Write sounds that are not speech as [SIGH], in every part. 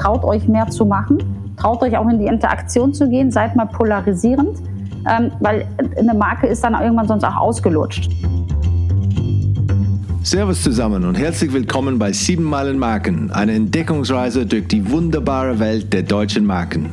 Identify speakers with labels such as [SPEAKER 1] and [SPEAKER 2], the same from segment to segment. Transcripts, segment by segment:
[SPEAKER 1] traut euch mehr zu machen, traut euch auch in die Interaktion zu gehen, seid mal polarisierend, ähm, weil eine Marke ist dann irgendwann sonst auch ausgelutscht.
[SPEAKER 2] Servus zusammen und herzlich willkommen bei 7 Meilen Marken, eine Entdeckungsreise durch die wunderbare Welt der deutschen Marken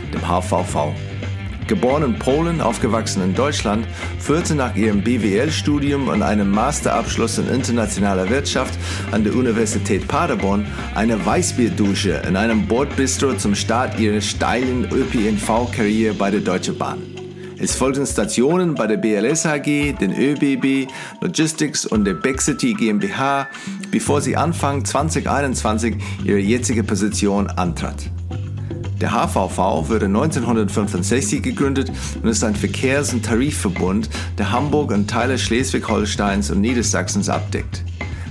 [SPEAKER 2] dem HVV. Geboren in Polen, aufgewachsen in Deutschland, führte nach ihrem BWL-Studium und einem Masterabschluss in internationaler Wirtschaft an der Universität Paderborn eine Weißbierdusche in einem Bordbistro zum Start ihrer steilen ÖPNV-Karriere bei der Deutschen Bahn. Es folgten Stationen bei der BLS AG, den ÖBB, Logistics und der Bexity GmbH, bevor sie Anfang 2021 ihre jetzige Position antrat. Der HVV wurde 1965 gegründet und ist ein Verkehrs- und Tarifverbund, der Hamburg und Teile Schleswig-Holsteins und Niedersachsens abdeckt.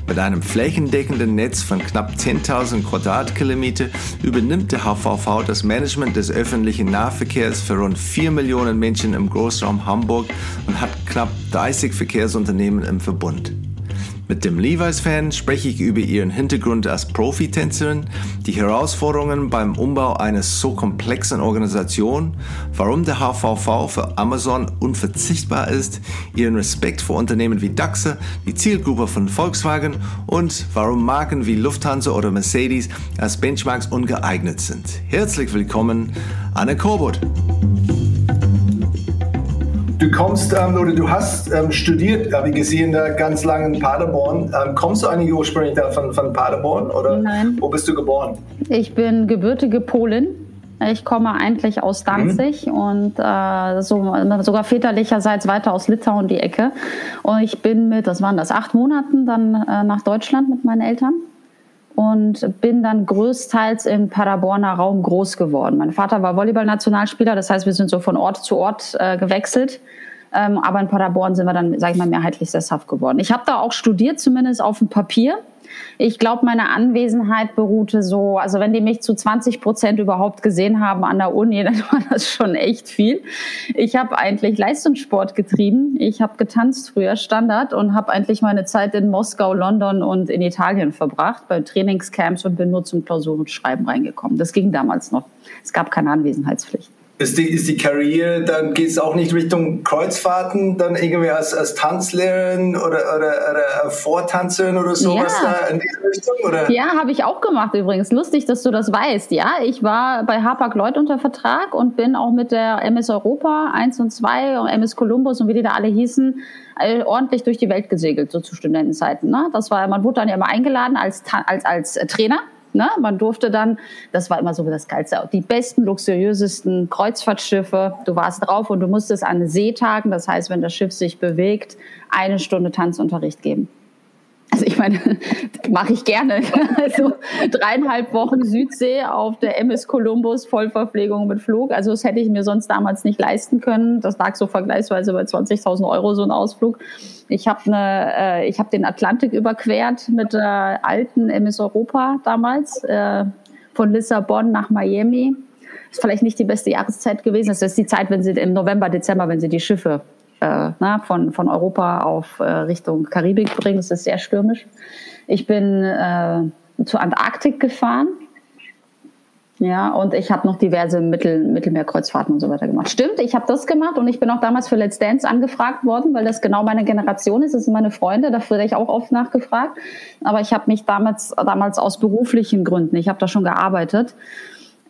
[SPEAKER 2] Mit einem flächendeckenden Netz von knapp 10.000 Quadratkilometer übernimmt der HVV das Management des öffentlichen Nahverkehrs für rund 4 Millionen Menschen im Großraum Hamburg und hat knapp 30 Verkehrsunternehmen im Verbund. Mit dem Levi's-Fan spreche ich über ihren Hintergrund als Profitänzerin, die Herausforderungen beim Umbau einer so komplexen Organisation, warum der HVV für Amazon unverzichtbar ist, ihren Respekt vor Unternehmen wie DAXA, die Zielgruppe von Volkswagen und warum Marken wie Lufthansa oder Mercedes als Benchmarks ungeeignet sind. Herzlich willkommen, Anne Korbut
[SPEAKER 3] du kommst ähm, oder du hast ähm, studiert, habe ich gesehen, da ganz lange in Paderborn. Ähm, kommst du eigentlich ursprünglich da von, von Paderborn oder
[SPEAKER 1] Nein.
[SPEAKER 3] wo bist du geboren?
[SPEAKER 1] Ich bin gebürtige Polin. Ich komme eigentlich aus Danzig mhm. und äh, so, sogar väterlicherseits weiter aus Litauen die Ecke. Und ich bin mit, das waren das, acht Monaten dann äh, nach Deutschland mit meinen Eltern und bin dann größtenteils im Paderborner Raum groß geworden. Mein Vater war Volleyball-Nationalspieler, das heißt, wir sind so von Ort zu Ort äh, gewechselt. Ähm, aber in Paderborn sind wir dann, sage ich mal, mehrheitlich sesshaft geworden. Ich habe da auch studiert, zumindest auf dem Papier. Ich glaube, meine Anwesenheit beruhte so, also wenn die mich zu 20 Prozent überhaupt gesehen haben an der Uni, [LAUGHS] dann war das schon echt viel. Ich habe eigentlich Leistungssport getrieben. Ich habe getanzt früher Standard und habe eigentlich meine Zeit in Moskau, London und in Italien verbracht bei Trainingscamps und bin nur zum Klausurenschreiben reingekommen. Das ging damals noch. Es gab keine Anwesenheitspflicht
[SPEAKER 3] ist die, ist die Karriere, dann geht es auch nicht Richtung Kreuzfahrten, dann irgendwie als, als Tanzlehrerin oder, oder, oder Vortanzerin oder sowas ja. da in diese
[SPEAKER 1] Richtung? Oder? Ja, habe ich auch gemacht übrigens. Lustig, dass du das weißt. Ja, ich war bei Hapag Lloyd unter Vertrag und bin auch mit der MS Europa 1 und 2 und MS Columbus und wie die da alle hießen, ordentlich durch die Welt gesegelt, so zu Studentenzeiten. Ne? Das war, man wurde dann ja immer eingeladen als, als, als Trainer Ne? Man durfte dann, das war immer so das Geilste, die besten, luxuriösesten Kreuzfahrtschiffe. Du warst drauf und du musstest an Seetagen, das heißt, wenn das Schiff sich bewegt, eine Stunde Tanzunterricht geben. Also ich meine, [LAUGHS] mache ich gerne. [LAUGHS] Also dreieinhalb Wochen Südsee auf der MS Columbus, Vollverpflegung mit Flug. Also das hätte ich mir sonst damals nicht leisten können. Das lag so vergleichsweise bei 20.000 Euro so ein Ausflug. Ich habe ne, äh, ich habe den Atlantik überquert mit der alten MS Europa damals äh, von Lissabon nach Miami. Ist vielleicht nicht die beste Jahreszeit gewesen. Das ist die Zeit, wenn sie im November, Dezember, wenn sie die Schiffe äh, na, von, von Europa auf äh, Richtung Karibik bringen. Das ist sehr stürmisch. Ich bin äh, zur Antarktik gefahren. Ja, und ich habe noch diverse Mittel, Mittelmeerkreuzfahrten und so weiter gemacht. Stimmt, ich habe das gemacht und ich bin auch damals für Let's Dance angefragt worden, weil das genau meine Generation ist. Das sind meine Freunde, da wurde ich auch oft nachgefragt. Aber ich habe mich damals, damals aus beruflichen Gründen, ich habe da schon gearbeitet,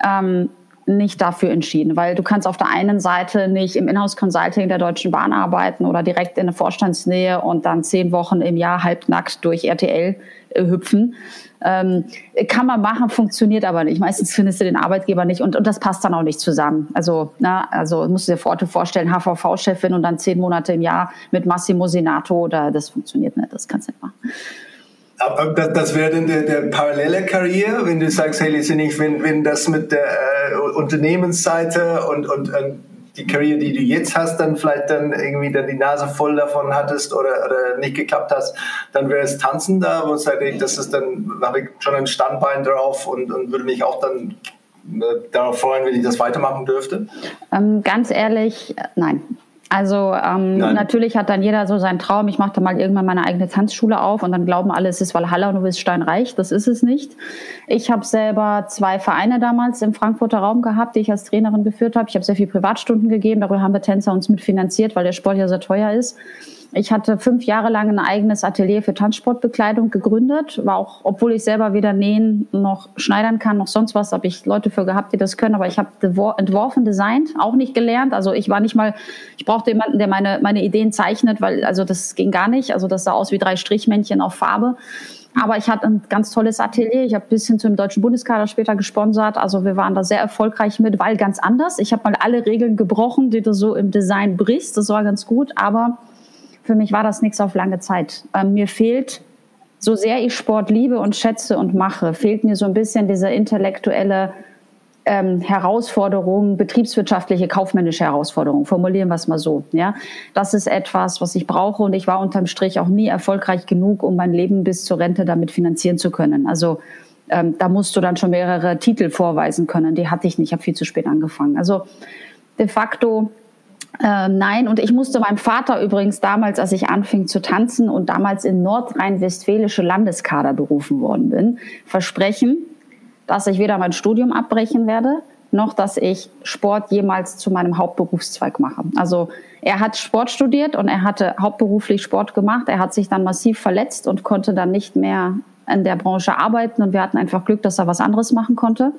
[SPEAKER 1] ähm, nicht dafür entschieden, weil du kannst auf der einen Seite nicht im Inhouse-Consulting der Deutschen Bahn arbeiten oder direkt in der Vorstandsnähe und dann zehn Wochen im Jahr halbnackt durch RTL äh, hüpfen. Ähm, kann man machen, funktioniert aber nicht. Meistens findest du den Arbeitgeber nicht und, und das passt dann auch nicht zusammen. Also, na, also musst du dir vorstellen, HVV-Chefin und dann zehn Monate im Jahr mit Massimo Senato, da, das funktioniert nicht, das kannst du nicht machen.
[SPEAKER 2] Das, das wäre dann der, der parallele Karriere, wenn du sagst, hey, nicht, wenn, wenn das mit der äh, Unternehmensseite und, und, und die Karriere, die du jetzt hast, dann vielleicht dann irgendwie dann die Nase voll davon hattest oder, oder nicht geklappt hast, dann wäre es Tanzen da, wo ich sage, das ist dann, habe ich schon ein Standbein drauf und, und würde mich auch dann äh, darauf freuen, wenn ich das weitermachen dürfte?
[SPEAKER 1] Ähm, ganz ehrlich, nein. Also ähm, natürlich hat dann jeder so seinen Traum, ich mache da mal irgendwann meine eigene Tanzschule auf und dann glauben alle, es ist Valhalla und du bist steinreich. Das ist es nicht. Ich habe selber zwei Vereine damals im Frankfurter Raum gehabt, die ich als Trainerin geführt habe. Ich habe sehr viel Privatstunden gegeben, darüber haben wir Tänzer uns mitfinanziert, weil der Sport ja sehr teuer ist. Ich hatte fünf Jahre lang ein eigenes Atelier für Tanzsportbekleidung gegründet. War auch, obwohl ich selber weder nähen noch schneidern kann, noch sonst was, habe ich Leute für gehabt, die das können. Aber ich habe entworfen, designt, auch nicht gelernt. Also ich war nicht mal, ich brauchte jemanden, der meine, meine Ideen zeichnet, weil, also das ging gar nicht. Also das sah aus wie drei Strichmännchen auf Farbe. Aber ich hatte ein ganz tolles Atelier. Ich habe bis hin zum deutschen Bundeskader später gesponsert. Also wir waren da sehr erfolgreich mit, weil ganz anders. Ich habe mal alle Regeln gebrochen, die du so im Design brichst. Das war ganz gut. Aber für mich war das nichts auf lange Zeit. Ähm, mir fehlt, so sehr ich Sport liebe und schätze und mache, fehlt mir so ein bisschen diese intellektuelle ähm, Herausforderung, betriebswirtschaftliche, kaufmännische Herausforderung. Formulieren wir es mal so. Ja, das ist etwas, was ich brauche und ich war unterm Strich auch nie erfolgreich genug, um mein Leben bis zur Rente damit finanzieren zu können. Also ähm, da musst du dann schon mehrere Titel vorweisen können. Die hatte ich nicht. Ich habe viel zu spät angefangen. Also de facto äh, nein, und ich musste meinem Vater übrigens damals, als ich anfing zu tanzen und damals in nordrhein-westfälische Landeskader berufen worden bin, versprechen, dass ich weder mein Studium abbrechen werde, noch dass ich Sport jemals zu meinem Hauptberufszweig mache. Also er hat Sport studiert und er hatte hauptberuflich Sport gemacht. Er hat sich dann massiv verletzt und konnte dann nicht mehr in der Branche arbeiten und wir hatten einfach Glück, dass er was anderes machen konnte.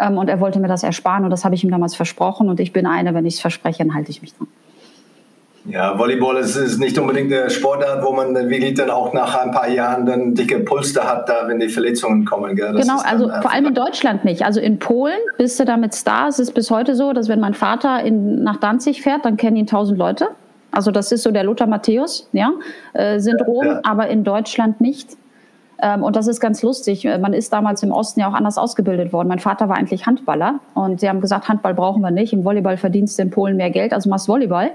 [SPEAKER 1] Ähm, und er wollte mir das ersparen und das habe ich ihm damals versprochen. Und ich bin eine, wenn ich es verspreche, dann halte ich mich dran.
[SPEAKER 2] Ja, Volleyball ist, ist nicht unbedingt der Sportart, wo man wirklich dann auch nach ein paar Jahren dann dicke Pulster hat, da wenn die Verletzungen kommen.
[SPEAKER 1] Gell? genau, also vor allem in Deutschland nicht. Also in Polen bist du damit Star. Es ist bis heute so, dass wenn mein Vater in, nach Danzig fährt, dann kennen ihn tausend Leute. Also das ist so der Lothar Matthäus, ja, äh, Syndrom, ja. aber in Deutschland nicht. Ähm, und das ist ganz lustig. Äh, man ist damals im Osten ja auch anders ausgebildet worden. Mein Vater war eigentlich Handballer und sie haben gesagt, Handball brauchen wir nicht. Im Volleyball verdienst du in Polen mehr Geld, also machst Volleyball.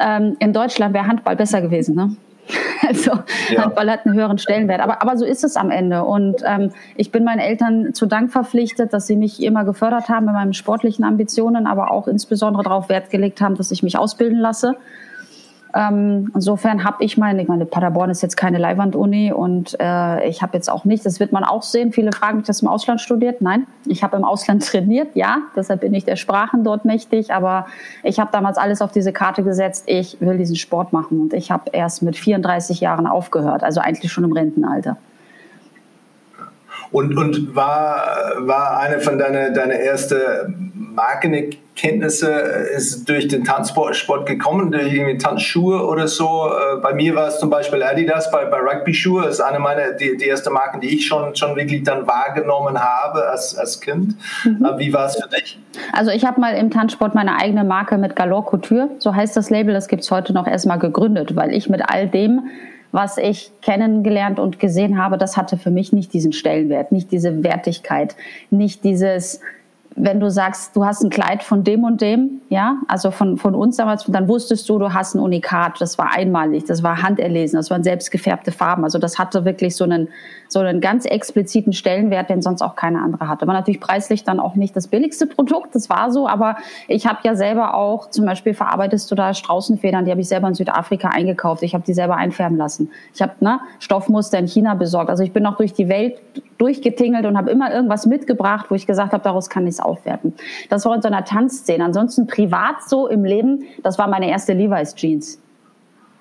[SPEAKER 1] Ähm, in Deutschland wäre Handball besser gewesen. Ne? [LAUGHS] Also ja. Handball hat einen höheren Stellenwert. Aber, aber so ist es am Ende. Und ähm, ich bin meinen Eltern zu Dank verpflichtet, dass sie mich immer gefördert haben in meinen sportlichen Ambitionen, aber auch insbesondere darauf Wert gelegt haben, dass ich mich ausbilden lasse. Ähm, insofern habe ich meine, ich meine, Paderborn ist jetzt keine Leihwand-Uni und äh, ich habe jetzt auch nicht, das wird man auch sehen, viele fragen mich, dass im Ausland studiert. Nein, ich habe im Ausland [LAUGHS] trainiert, ja, deshalb bin ich der Sprachen dort mächtig, aber ich habe damals alles auf diese Karte gesetzt, ich will diesen Sport machen. Und ich habe erst mit 34 Jahren aufgehört, also eigentlich schon im Rentenalter.
[SPEAKER 2] Und, und war, war eine von deiner deine erste Markenkenntnisse ist durch den Tanzsport gekommen, durch irgendwie Tanzschuhe oder so. Äh, bei mir war es zum Beispiel Adidas, bei, bei Rugby-Schuhe Das ist eine meiner, die, die erste Marken, die ich schon, schon wirklich dann wahrgenommen habe als, als Kind. Mhm. Äh, wie war es für dich?
[SPEAKER 1] Also ich habe mal im Tanzsport meine eigene Marke mit Galore Couture, so heißt das Label, das gibt es heute noch erstmal gegründet, weil ich mit all dem was ich kennengelernt und gesehen habe, das hatte für mich nicht diesen Stellenwert, nicht diese Wertigkeit, nicht dieses, wenn du sagst, du hast ein Kleid von dem und dem, ja, also von, von uns damals, dann wusstest du, du hast ein Unikat, das war einmalig, das war handerlesen, das waren selbstgefärbte Farben, also das hatte wirklich so einen, so einen ganz expliziten Stellenwert, den sonst auch keine andere hatte. War natürlich preislich dann auch nicht das billigste Produkt, das war so, aber ich habe ja selber auch, zum Beispiel verarbeitest du da Straußenfedern, die habe ich selber in Südafrika eingekauft, ich habe die selber einfärben lassen. Ich habe ne, Stoffmuster in China besorgt, also ich bin auch durch die Welt durchgetingelt und habe immer irgendwas mitgebracht, wo ich gesagt habe, daraus kann ich es aufwerten. Das war in so einer Tanzszene. Ansonsten privat so im Leben, das war meine erste Levi's Jeans.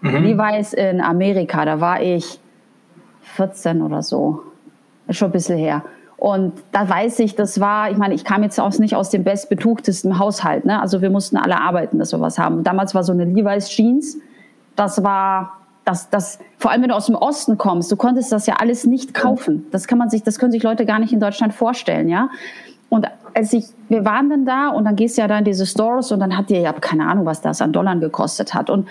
[SPEAKER 1] Mhm. Levi's in Amerika, da war ich 14 oder so. Ist schon ein bisschen her. Und da weiß ich, das war, ich meine, ich kam jetzt auch nicht aus dem bestbetuchtesten Haushalt. Ne? Also wir mussten alle arbeiten, dass wir was haben. damals war so eine Levi's Jeans, das war das, das, vor allem wenn du aus dem Osten kommst, du konntest das ja alles nicht kaufen. Das kann man sich, das können sich Leute gar nicht in Deutschland vorstellen, ja. Und als ich, wir waren dann da und dann gehst du ja da in diese Stores und dann hat dir ja keine Ahnung, was das an Dollar gekostet hat. Und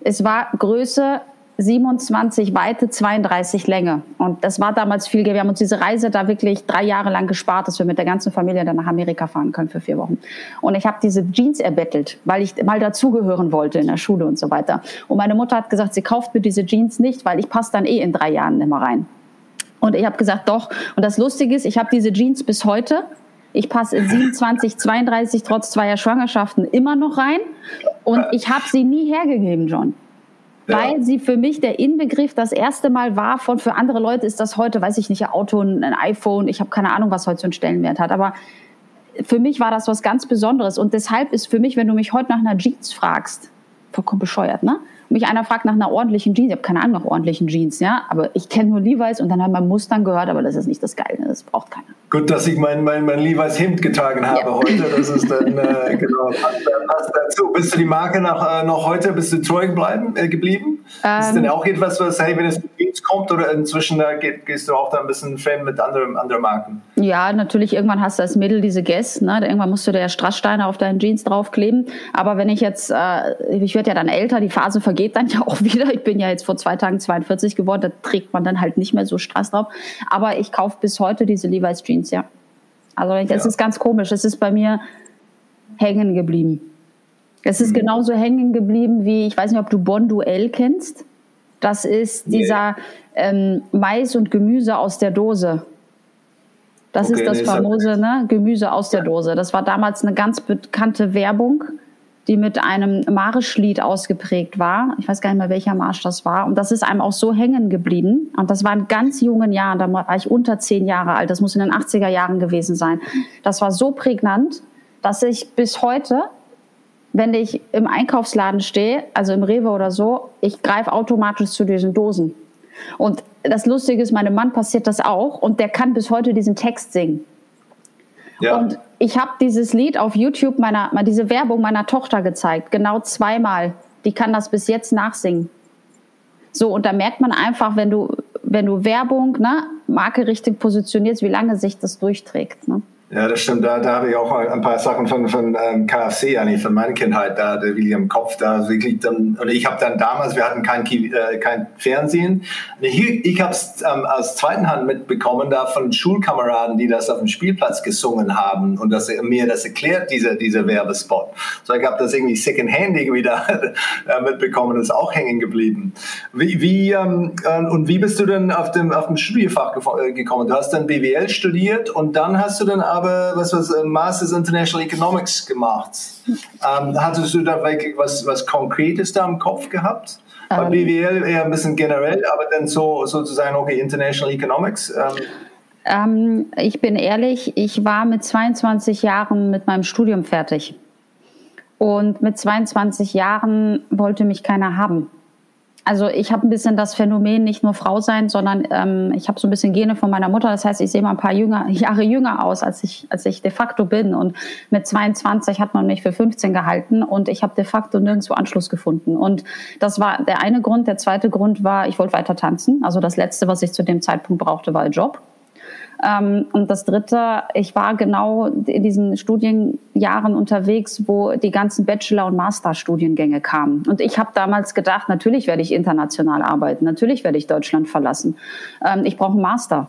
[SPEAKER 1] es war Größe 27 Weite, 32 Länge. Und das war damals viel. Wir haben uns diese Reise da wirklich drei Jahre lang gespart, dass wir mit der ganzen Familie dann nach Amerika fahren können für vier Wochen. Und ich habe diese Jeans erbettelt, weil ich mal dazugehören wollte in der Schule und so weiter. Und meine Mutter hat gesagt, sie kauft mir diese Jeans nicht, weil ich passe dann eh in drei Jahren immer rein. Und ich habe gesagt, doch. Und das Lustige ist, ich habe diese Jeans bis heute. Ich passe in 27, 32 trotz zweier Schwangerschaften immer noch rein. Und ich habe sie nie hergegeben, John. Weil sie für mich der Inbegriff das erste Mal war von für andere Leute ist das heute, weiß ich nicht, ein Auto, ein iPhone, ich habe keine Ahnung, was heute so einen Stellenwert hat, aber für mich war das was ganz Besonderes. Und deshalb ist für mich, wenn du mich heute nach einer Jeans fragst, vollkommen bescheuert, ne? Mich einer fragt nach einer ordentlichen Jeans, ich habe keine Ahnung nach ordentlichen Jeans, ja, aber ich kenne nur Levi's und dann haben wir Mustang gehört, aber das ist nicht das Geile, das braucht keiner.
[SPEAKER 2] Gut, dass ich mein, mein, mein Levi's Hemd getragen habe ja. heute, das ist dann, [LAUGHS] äh, genau, passt, passt, dazu. Bist du die Marke noch, äh, noch heute, bist du treu bleiben, äh, geblieben? Ähm, ist denn auch etwas, was, hey, wenn es mit Jeans kommt oder inzwischen da geht, gehst du auch da ein bisschen Fan mit anderen, anderen Marken?
[SPEAKER 1] Ja, natürlich, irgendwann hast du als Mädel diese Guess, ne, irgendwann musst du da ja Strasssteine auf deinen Jeans draufkleben, aber wenn ich jetzt, äh, ich werde ja dann älter, die Phase vergeht geht dann ja auch [LAUGHS] wieder. Ich bin ja jetzt vor zwei Tagen 42 geworden, da trägt man dann halt nicht mehr so Straß drauf. Aber ich kaufe bis heute diese Levi's Jeans, ja. Also das ja. ist ganz komisch. Es ist bei mir hängen geblieben. Es ist mhm. genauso hängen geblieben wie, ich weiß nicht, ob du Bon Duell kennst. Das ist dieser ähm, Mais und Gemüse aus der Dose. Das okay, ist das nee, famose ne? Gemüse aus der Dose. Das war damals eine ganz bekannte Werbung die mit einem Marschlied ausgeprägt war. Ich weiß gar nicht mehr, welcher Marsch das war. Und das ist einem auch so hängen geblieben. Und das war in ganz jungen Jahren, da war ich unter zehn Jahre alt. Das muss in den 80er Jahren gewesen sein. Das war so prägnant, dass ich bis heute, wenn ich im Einkaufsladen stehe, also im Rewe oder so, ich greife automatisch zu diesen Dosen. Und das Lustige ist, meinem Mann passiert das auch und der kann bis heute diesen Text singen. Ja. Und ich habe dieses Lied auf YouTube meiner, diese Werbung meiner Tochter gezeigt, genau zweimal. Die kann das bis jetzt nachsingen. So, und da merkt man einfach, wenn du, wenn du Werbung, ne, Marke richtig positionierst, wie lange sich das durchträgt. Ne?
[SPEAKER 2] Ja, das stimmt. Da, da habe ich auch ein paar Sachen von, von ähm, KFC eigentlich, von meiner Kindheit, da der wirklich im Kopf, da wirklich dann, und ich habe dann damals, wir hatten kein, äh, kein Fernsehen. Ich, ich habe es ähm, aus zweiten Hand mitbekommen, da von Schulkameraden, die das auf dem Spielplatz gesungen haben und das, mir das erklärt, dieser diese Werbespot. So, ich habe das irgendwie secondhand irgendwie da [LAUGHS] äh, mitbekommen, ist auch hängen geblieben. Wie, wie ähm, äh, und wie bist du denn auf dem, auf dem Studiefach äh, gekommen? Du hast dann BWL studiert und dann hast du dann habe was, was äh, Masters International Economics gemacht. Ähm, hattest du da was, was Konkretes da im Kopf gehabt? Bei ähm, BWL eher ein bisschen generell, aber dann so sozusagen, okay, International Economics. Ähm.
[SPEAKER 1] Ähm, ich bin ehrlich, ich war mit 22 Jahren mit meinem Studium fertig. Und mit 22 Jahren wollte mich keiner haben. Also ich habe ein bisschen das Phänomen nicht nur Frau sein, sondern ähm, ich habe so ein bisschen Gene von meiner Mutter. Das heißt, ich sehe mal ein paar jünger, [LAUGHS] Jahre jünger aus, als ich, als ich de facto bin. Und mit 22 hat man mich für 15 gehalten und ich habe de facto nirgendwo Anschluss gefunden. Und das war der eine Grund. Der zweite Grund war, ich wollte weiter tanzen. Also das Letzte, was ich zu dem Zeitpunkt brauchte, war ein Job. Ähm, und das Dritte, ich war genau in diesen Studienjahren unterwegs, wo die ganzen Bachelor- und Masterstudiengänge kamen. Und ich habe damals gedacht, natürlich werde ich international arbeiten, natürlich werde ich Deutschland verlassen. Ähm, ich brauche einen Master.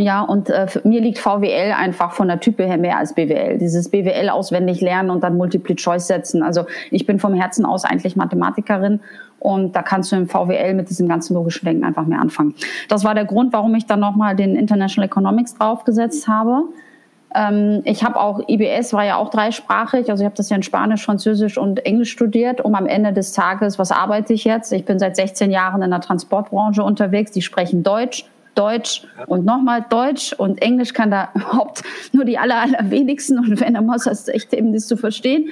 [SPEAKER 1] Ja, und äh, mir liegt VWL einfach von der Type her mehr als BWL. Dieses BWL auswendig lernen und dann Multiple Choice setzen. Also ich bin vom Herzen aus eigentlich Mathematikerin und da kannst du im VWL mit diesem ganzen logischen Denken einfach mehr anfangen. Das war der Grund, warum ich dann nochmal den International Economics draufgesetzt habe. Ähm, ich habe auch, IBS war ja auch dreisprachig, also ich habe das ja in Spanisch, Französisch und Englisch studiert, um am Ende des Tages, was arbeite ich jetzt? Ich bin seit 16 Jahren in der Transportbranche unterwegs, die sprechen Deutsch, Deutsch und nochmal Deutsch und Englisch kann da [LAUGHS] überhaupt nur die aller, allerwenigsten und wenn er muss, das echt eben das zu verstehen.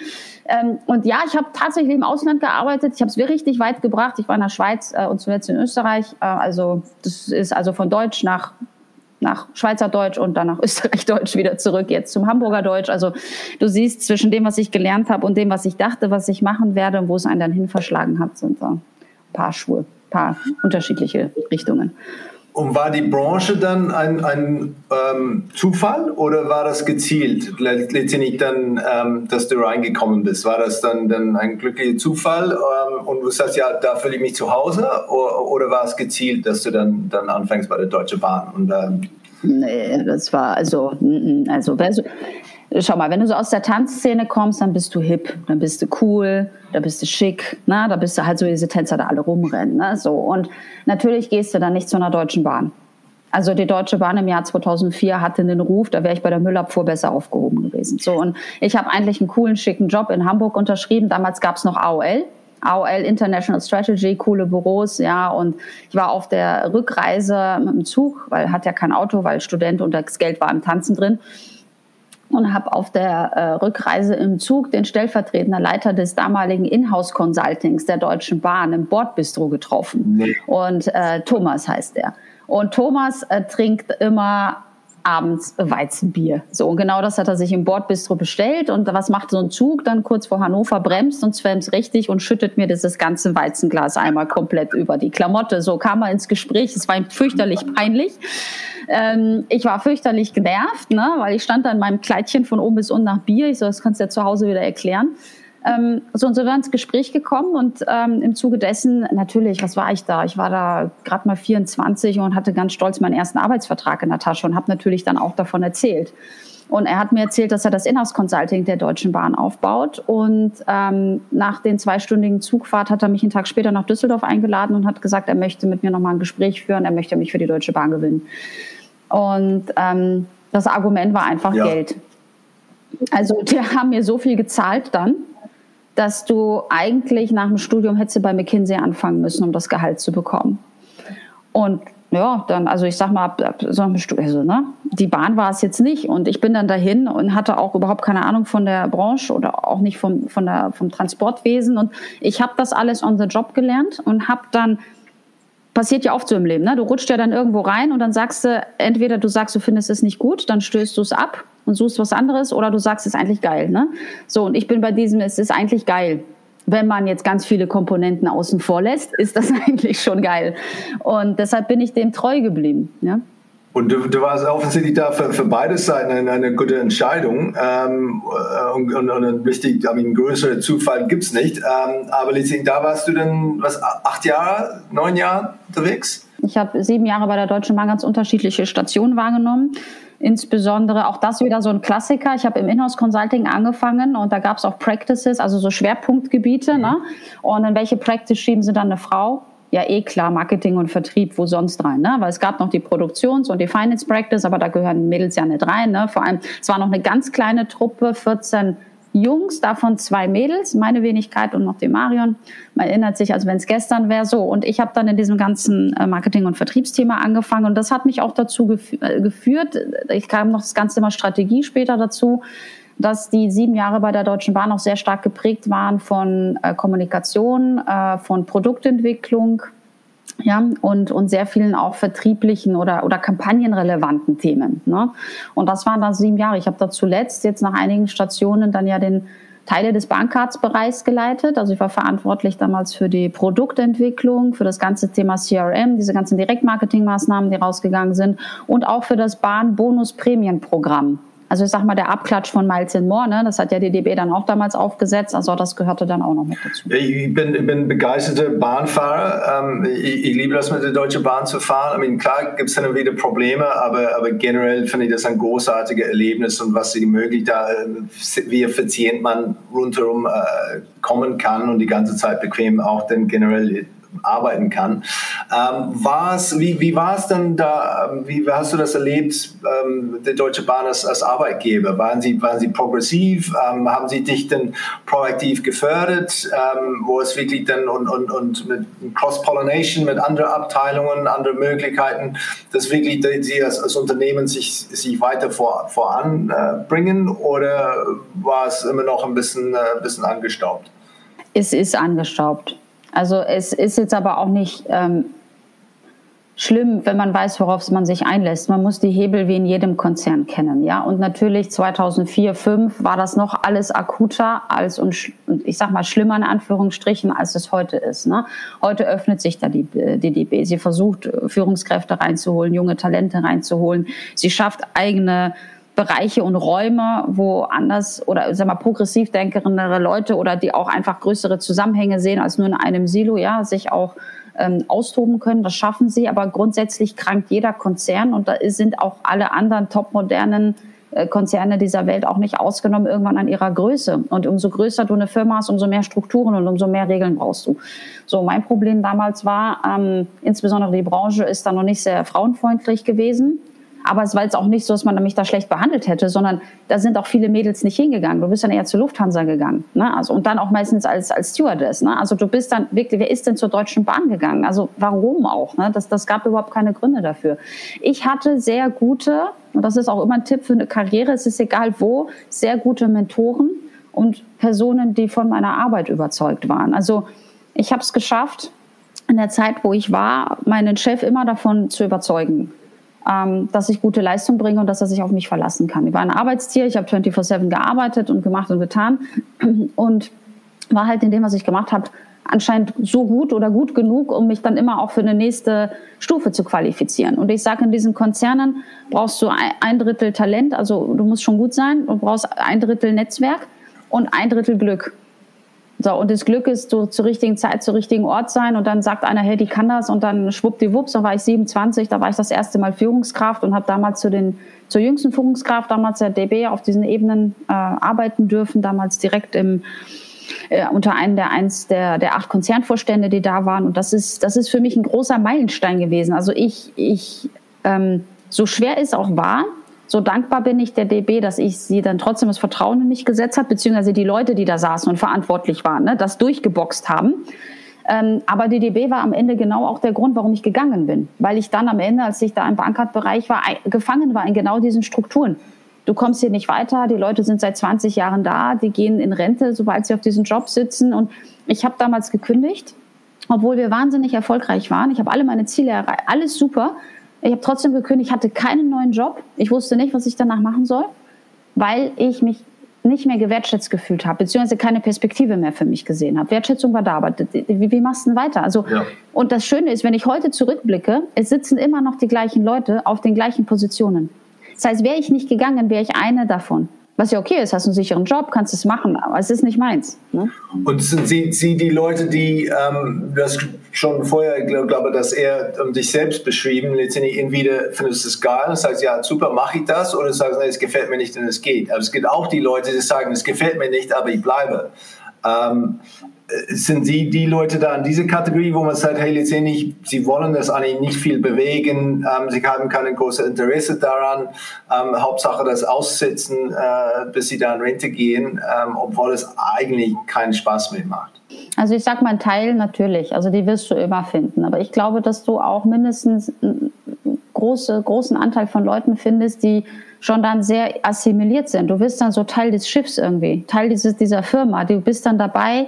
[SPEAKER 1] Ähm, und ja, ich habe tatsächlich im Ausland gearbeitet. Ich habe es richtig weit gebracht. Ich war in der Schweiz äh, und zuletzt in Österreich. Äh, also das ist also von Deutsch nach nach Schweizerdeutsch und dann nach [LAUGHS] Österreichdeutsch wieder zurück, jetzt zum Hamburger Deutsch. Also du siehst, zwischen dem, was ich gelernt habe und dem, was ich dachte, was ich machen werde und wo es einen dann hin verschlagen hat, sind so ein paar Schuhe, ein paar unterschiedliche Richtungen.
[SPEAKER 2] Und war die Branche dann ein, ein ähm, Zufall oder war das gezielt? Letztendlich dann, ähm, dass du reingekommen bist. War das dann, dann ein glücklicher Zufall ähm, und du sagst, ja, da fühle ich mich zu Hause? Oder, oder, war es gezielt, dass du dann, dann anfängst bei der Deutschen Bahn? Und, ähm
[SPEAKER 1] nee, das war also, also, also schau mal, wenn du so aus der Tanzszene kommst, dann bist du hip, dann bist du cool, da bist du schick, ne? da bist du halt so diese Tänzer, da alle rumrennen. Ne? So. Und natürlich gehst du dann nicht zu einer Deutschen Bahn. Also die Deutsche Bahn im Jahr 2004 hatte den Ruf, da wäre ich bei der Müllabfuhr besser aufgehoben gewesen. So und ich habe eigentlich einen coolen, schicken Job in Hamburg unterschrieben. Damals gab es noch AOL, AOL International Strategy, coole Büros, ja. Und ich war auf der Rückreise mit dem Zug, weil hat ja kein Auto, weil Student und das Geld war im Tanzen drin und habe auf der äh, Rückreise im Zug den stellvertretenden Leiter des damaligen Inhouse Consultings der Deutschen Bahn im Bordbistro getroffen. Nee. Und äh, Thomas heißt er. Und Thomas äh, trinkt immer abends Weizenbier. So, und genau das hat er sich im Bordbistro bestellt. Und was macht so ein Zug dann kurz vor Hannover? Bremst und zwemmt richtig und schüttet mir dieses ganze Weizenglas einmal komplett über die Klamotte. So kam er ins Gespräch. Es war ihm fürchterlich peinlich. Ähm, ich war fürchterlich genervt, ne, weil ich stand da in meinem Kleidchen von oben bis unten nach Bier. Ich so, das kannst du ja zu Hause wieder erklären. Ähm, so und so wir ins Gespräch gekommen und ähm, im Zuge dessen, natürlich, was war ich da? Ich war da gerade mal 24 und hatte ganz stolz meinen ersten Arbeitsvertrag in der Tasche und habe natürlich dann auch davon erzählt. Und er hat mir erzählt, dass er das Inhouse Consulting der Deutschen Bahn aufbaut. Und ähm, nach den zweistündigen Zugfahrt hat er mich einen Tag später nach Düsseldorf eingeladen und hat gesagt, er möchte mit mir nochmal ein Gespräch führen, er möchte mich für die Deutsche Bahn gewinnen. Und ähm, das Argument war einfach ja. Geld. Also die haben mir so viel gezahlt dann, dass du eigentlich nach dem Studium hättest bei McKinsey anfangen müssen, um das Gehalt zu bekommen. Und ja, dann, also ich sag mal, ab, ab so einem Studium, also, ne, die Bahn war es jetzt nicht. Und ich bin dann dahin und hatte auch überhaupt keine Ahnung von der Branche oder auch nicht vom, von der, vom Transportwesen. Und ich habe das alles on the job gelernt und habe dann passiert ja oft so im Leben. Ne? Du rutscht ja dann irgendwo rein und dann sagst du, entweder du sagst, du findest es nicht gut, dann stößt du es ab und suchst was anderes oder du sagst, es ist eigentlich geil. Ne? So, und ich bin bei diesem, es ist eigentlich geil. Wenn man jetzt ganz viele Komponenten außen vor lässt, ist das [LAUGHS] eigentlich schon geil. Und deshalb bin ich dem treu geblieben. Ja?
[SPEAKER 2] Und du, du warst offensichtlich da für, für beide Seiten eine, eine gute Entscheidung. Ähm, und, und, und richtig, I mean, größere Zufall gibt es nicht. Ähm, aber letztendlich, da warst du dann, was, acht Jahre, neun Jahre unterwegs?
[SPEAKER 1] Ich habe sieben Jahre bei der Deutschen Bahn ganz unterschiedliche Stationen wahrgenommen. Insbesondere auch das wieder so ein Klassiker. Ich habe im Inhouse Consulting angefangen und da gab es auch Practices, also so Schwerpunktgebiete. Mhm. Ne? Und in welche Practice schieben sie dann eine Frau? Ja, eh klar, Marketing und Vertrieb, wo sonst rein, ne? Weil es gab noch die Produktions- und die Finance Practice, aber da gehören Mädels ja nicht rein, ne? Vor allem, es war noch eine ganz kleine Truppe, 14 Jungs, davon zwei Mädels, meine Wenigkeit und noch die Marion. Man erinnert sich, als wenn es gestern wäre so. Und ich habe dann in diesem ganzen äh, Marketing- und Vertriebsthema angefangen und das hat mich auch dazu äh, geführt. Ich kam noch das ganze Thema Strategie später dazu, dass die sieben Jahre bei der Deutschen Bahn auch sehr stark geprägt waren von äh, Kommunikation, von Produktentwicklung, ja, und, und sehr vielen auch vertrieblichen oder, oder kampagnenrelevanten Themen. Ne? Und das waren dann sieben Jahre. Ich habe da zuletzt jetzt nach einigen Stationen dann ja den Teile des Bahnkartsbereichs geleitet. Also ich war verantwortlich damals für die Produktentwicklung, für das ganze Thema CRM, diese ganzen Direktmarketingmaßnahmen, die rausgegangen sind und auch für das Bahn-Bonus-Prämienprogramm. Also ich sag mal, der Abklatsch von Miles and More, ne, das hat ja die DB dann auch damals aufgesetzt, also das gehörte dann auch noch mit dazu.
[SPEAKER 2] Ich bin, ich bin begeisterter Bahnfahrer. Ähm, ich, ich, liebe das, mit der Deutschen Bahn zu fahren. I mean, klar gibt es dann wieder Probleme, aber, aber generell finde ich das ein großartiges Erlebnis und was die Möglichkeit, wie effizient man rundherum äh, kommen kann und die ganze Zeit bequem auch dann generell arbeiten kann. Ähm, war's, wie, wie war es denn da, ähm, wie hast du das erlebt, ähm, der Deutsche Bahn als, als Arbeitgeber? Waren sie, waren sie progressiv? Ähm, haben sie dich denn proaktiv gefördert, ähm, wo es wirklich dann und, und, und mit Cross-Pollination mit anderen Abteilungen, andere Möglichkeiten, dass wirklich sie als, als Unternehmen sich, sich weiter vor, voranbringen oder war es immer noch ein bisschen, äh, bisschen angestaubt?
[SPEAKER 1] Es ist angestaubt. Also es ist jetzt aber auch nicht, ähm, schlimm, wenn man weiß, worauf man sich einlässt. Man muss die Hebel wie in jedem Konzern kennen, ja. Und natürlich 2004, 2005 war das noch alles akuter als und ich sag mal schlimmer in Anführungsstrichen, als es heute ist. Ne? Heute öffnet sich da die, die DB. Sie versucht Führungskräfte reinzuholen, junge Talente reinzuholen. Sie schafft eigene Bereiche und Räume, wo anders oder sag mal progressiv denkendere Leute oder die auch einfach größere Zusammenhänge sehen als nur in einem Silo, ja, sich auch ähm, austoben können. Das schaffen sie, aber grundsätzlich krankt jeder Konzern und da sind auch alle anderen topmodernen äh, Konzerne dieser Welt auch nicht ausgenommen irgendwann an ihrer Größe. Und umso größer du eine Firma hast, umso mehr Strukturen und umso mehr Regeln brauchst du. So, mein Problem damals war, ähm, insbesondere die Branche ist da noch nicht sehr frauenfreundlich gewesen. Aber es war jetzt auch nicht so, dass man mich da schlecht behandelt hätte, sondern da sind auch viele Mädels nicht hingegangen. Du bist dann eher zur Lufthansa gegangen. Ne? Also, und dann auch meistens als, als Stewardess. Ne? Also du bist dann wirklich, wer ist denn zur Deutschen Bahn gegangen? Also warum auch? Ne? Das, das gab überhaupt keine Gründe dafür. Ich hatte sehr gute, und das ist auch immer ein Tipp für eine Karriere, es ist egal wo, sehr gute Mentoren und Personen, die von meiner Arbeit überzeugt waren. Also ich habe es geschafft, in der Zeit, wo ich war, meinen Chef immer davon zu überzeugen, ähm, dass ich gute Leistung bringe und dass er sich auf mich verlassen kann. Ich war ein Arbeitstier, ich habe 24-7 gearbeitet und gemacht und getan und war halt in dem, was ich gemacht habe, anscheinend so gut oder gut genug, um mich dann immer auch für eine nächste Stufe zu qualifizieren. Und ich sage, in diesen Konzernen brauchst du ein Drittel Talent, also du musst schon gut sein, du brauchst ein Drittel Netzwerk und ein Drittel Glück. So, und das Glück ist, du zur richtigen Zeit, zur richtigen Ort sein. Und dann sagt einer, hey, die kann das. Und dann schwuppdiwupps, da war ich 27, da war ich das erste Mal Führungskraft und habe damals zu den, zur jüngsten Führungskraft, damals der DB, auf diesen Ebenen äh, arbeiten dürfen, damals direkt im, äh, unter einem der eins der, der acht Konzernvorstände, die da waren. Und das ist, das ist für mich ein großer Meilenstein gewesen. Also ich, ich, ähm, so schwer es auch war, so dankbar bin ich der DB, dass ich sie dann trotzdem das Vertrauen in mich gesetzt habe, beziehungsweise die Leute, die da saßen und verantwortlich waren, ne, das durchgeboxt haben. Ähm, aber die DB war am Ende genau auch der Grund, warum ich gegangen bin. Weil ich dann am Ende, als ich da im Bankart-Bereich war, gefangen war in genau diesen Strukturen. Du kommst hier nicht weiter, die Leute sind seit 20 Jahren da, die gehen in Rente, sobald sie auf diesem Job sitzen. Und ich habe damals gekündigt, obwohl wir wahnsinnig erfolgreich waren. Ich habe alle meine Ziele erreicht, alles super. Ich habe trotzdem gekündigt, ich hatte keinen neuen Job. Ich wusste nicht, was ich danach machen soll, weil ich mich nicht mehr gewertschätzt gefühlt habe, beziehungsweise keine Perspektive mehr für mich gesehen habe. Wertschätzung war da, aber wie, wie machst du denn weiter? Also, ja. und das Schöne ist, wenn ich heute zurückblicke, es sitzen immer noch die gleichen Leute auf den gleichen Positionen. Das heißt, wäre ich nicht gegangen, wäre ich eine davon. Was ja okay ist, hast einen sicheren Job, kannst es machen, aber es ist nicht meins. Ne?
[SPEAKER 2] Und sind Sie, Sie die Leute, die, ähm, du hast schon vorher, glaube glaub, dass er um, dich selbst beschrieben, letztendlich entweder findest du es geil und sagst, ja, super, mache ich das, oder sagst, nee, es gefällt mir nicht und es geht. Aber es gibt auch die Leute, die sagen, es gefällt mir nicht, aber ich bleibe. Ähm, sind Sie die Leute da in diese Kategorie, wo man sagt, hey, letztendlich, Sie wollen das eigentlich nicht viel bewegen, ähm, Sie haben kein großes Interesse daran, ähm, Hauptsache das aussitzen, äh, bis Sie da in Rente gehen, ähm, obwohl es eigentlich keinen Spaß mehr macht?
[SPEAKER 1] Also ich sag mal ein Teil natürlich, also die wirst du immer finden, aber ich glaube, dass du auch mindestens einen große, großen Anteil von Leuten findest, die schon dann sehr assimiliert sind. Du bist dann so Teil des Schiffs irgendwie, Teil dieses, dieser Firma. Du bist dann dabei,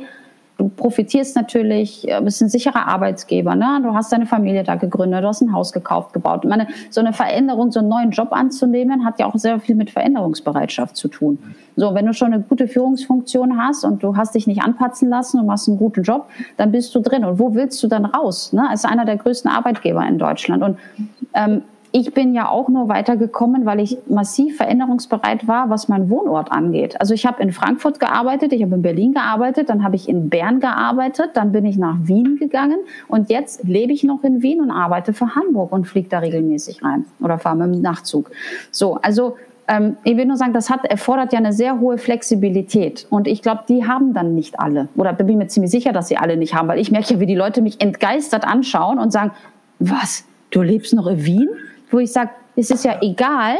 [SPEAKER 1] du profitierst natürlich, äh, bist ein sicherer Arbeitsgeber, ne? du hast deine Familie da gegründet, du hast ein Haus gekauft, gebaut. Ich meine, so eine Veränderung, so einen neuen Job anzunehmen, hat ja auch sehr viel mit Veränderungsbereitschaft zu tun. So, wenn du schon eine gute Führungsfunktion hast und du hast dich nicht anpatzen lassen und machst einen guten Job, dann bist du drin. Und wo willst du dann raus? Ne? Als einer der größten Arbeitgeber in Deutschland. Und ähm, ich bin ja auch nur weitergekommen, weil ich massiv veränderungsbereit war, was mein Wohnort angeht. Also ich habe in Frankfurt gearbeitet, ich habe in Berlin gearbeitet, dann habe ich in Bern gearbeitet, dann bin ich nach Wien gegangen und jetzt lebe ich noch in Wien und arbeite für Hamburg und fliege da regelmäßig rein oder fahre mit dem Nachtzug. So, also ähm, ich will nur sagen, das hat, erfordert ja eine sehr hohe Flexibilität. Und ich glaube, die haben dann nicht alle. Oder bin mir ziemlich sicher, dass sie alle nicht haben, weil ich merke ja, wie die Leute mich entgeistert anschauen und sagen, was, du lebst noch in Wien? Wo ich sage, es ist ja egal,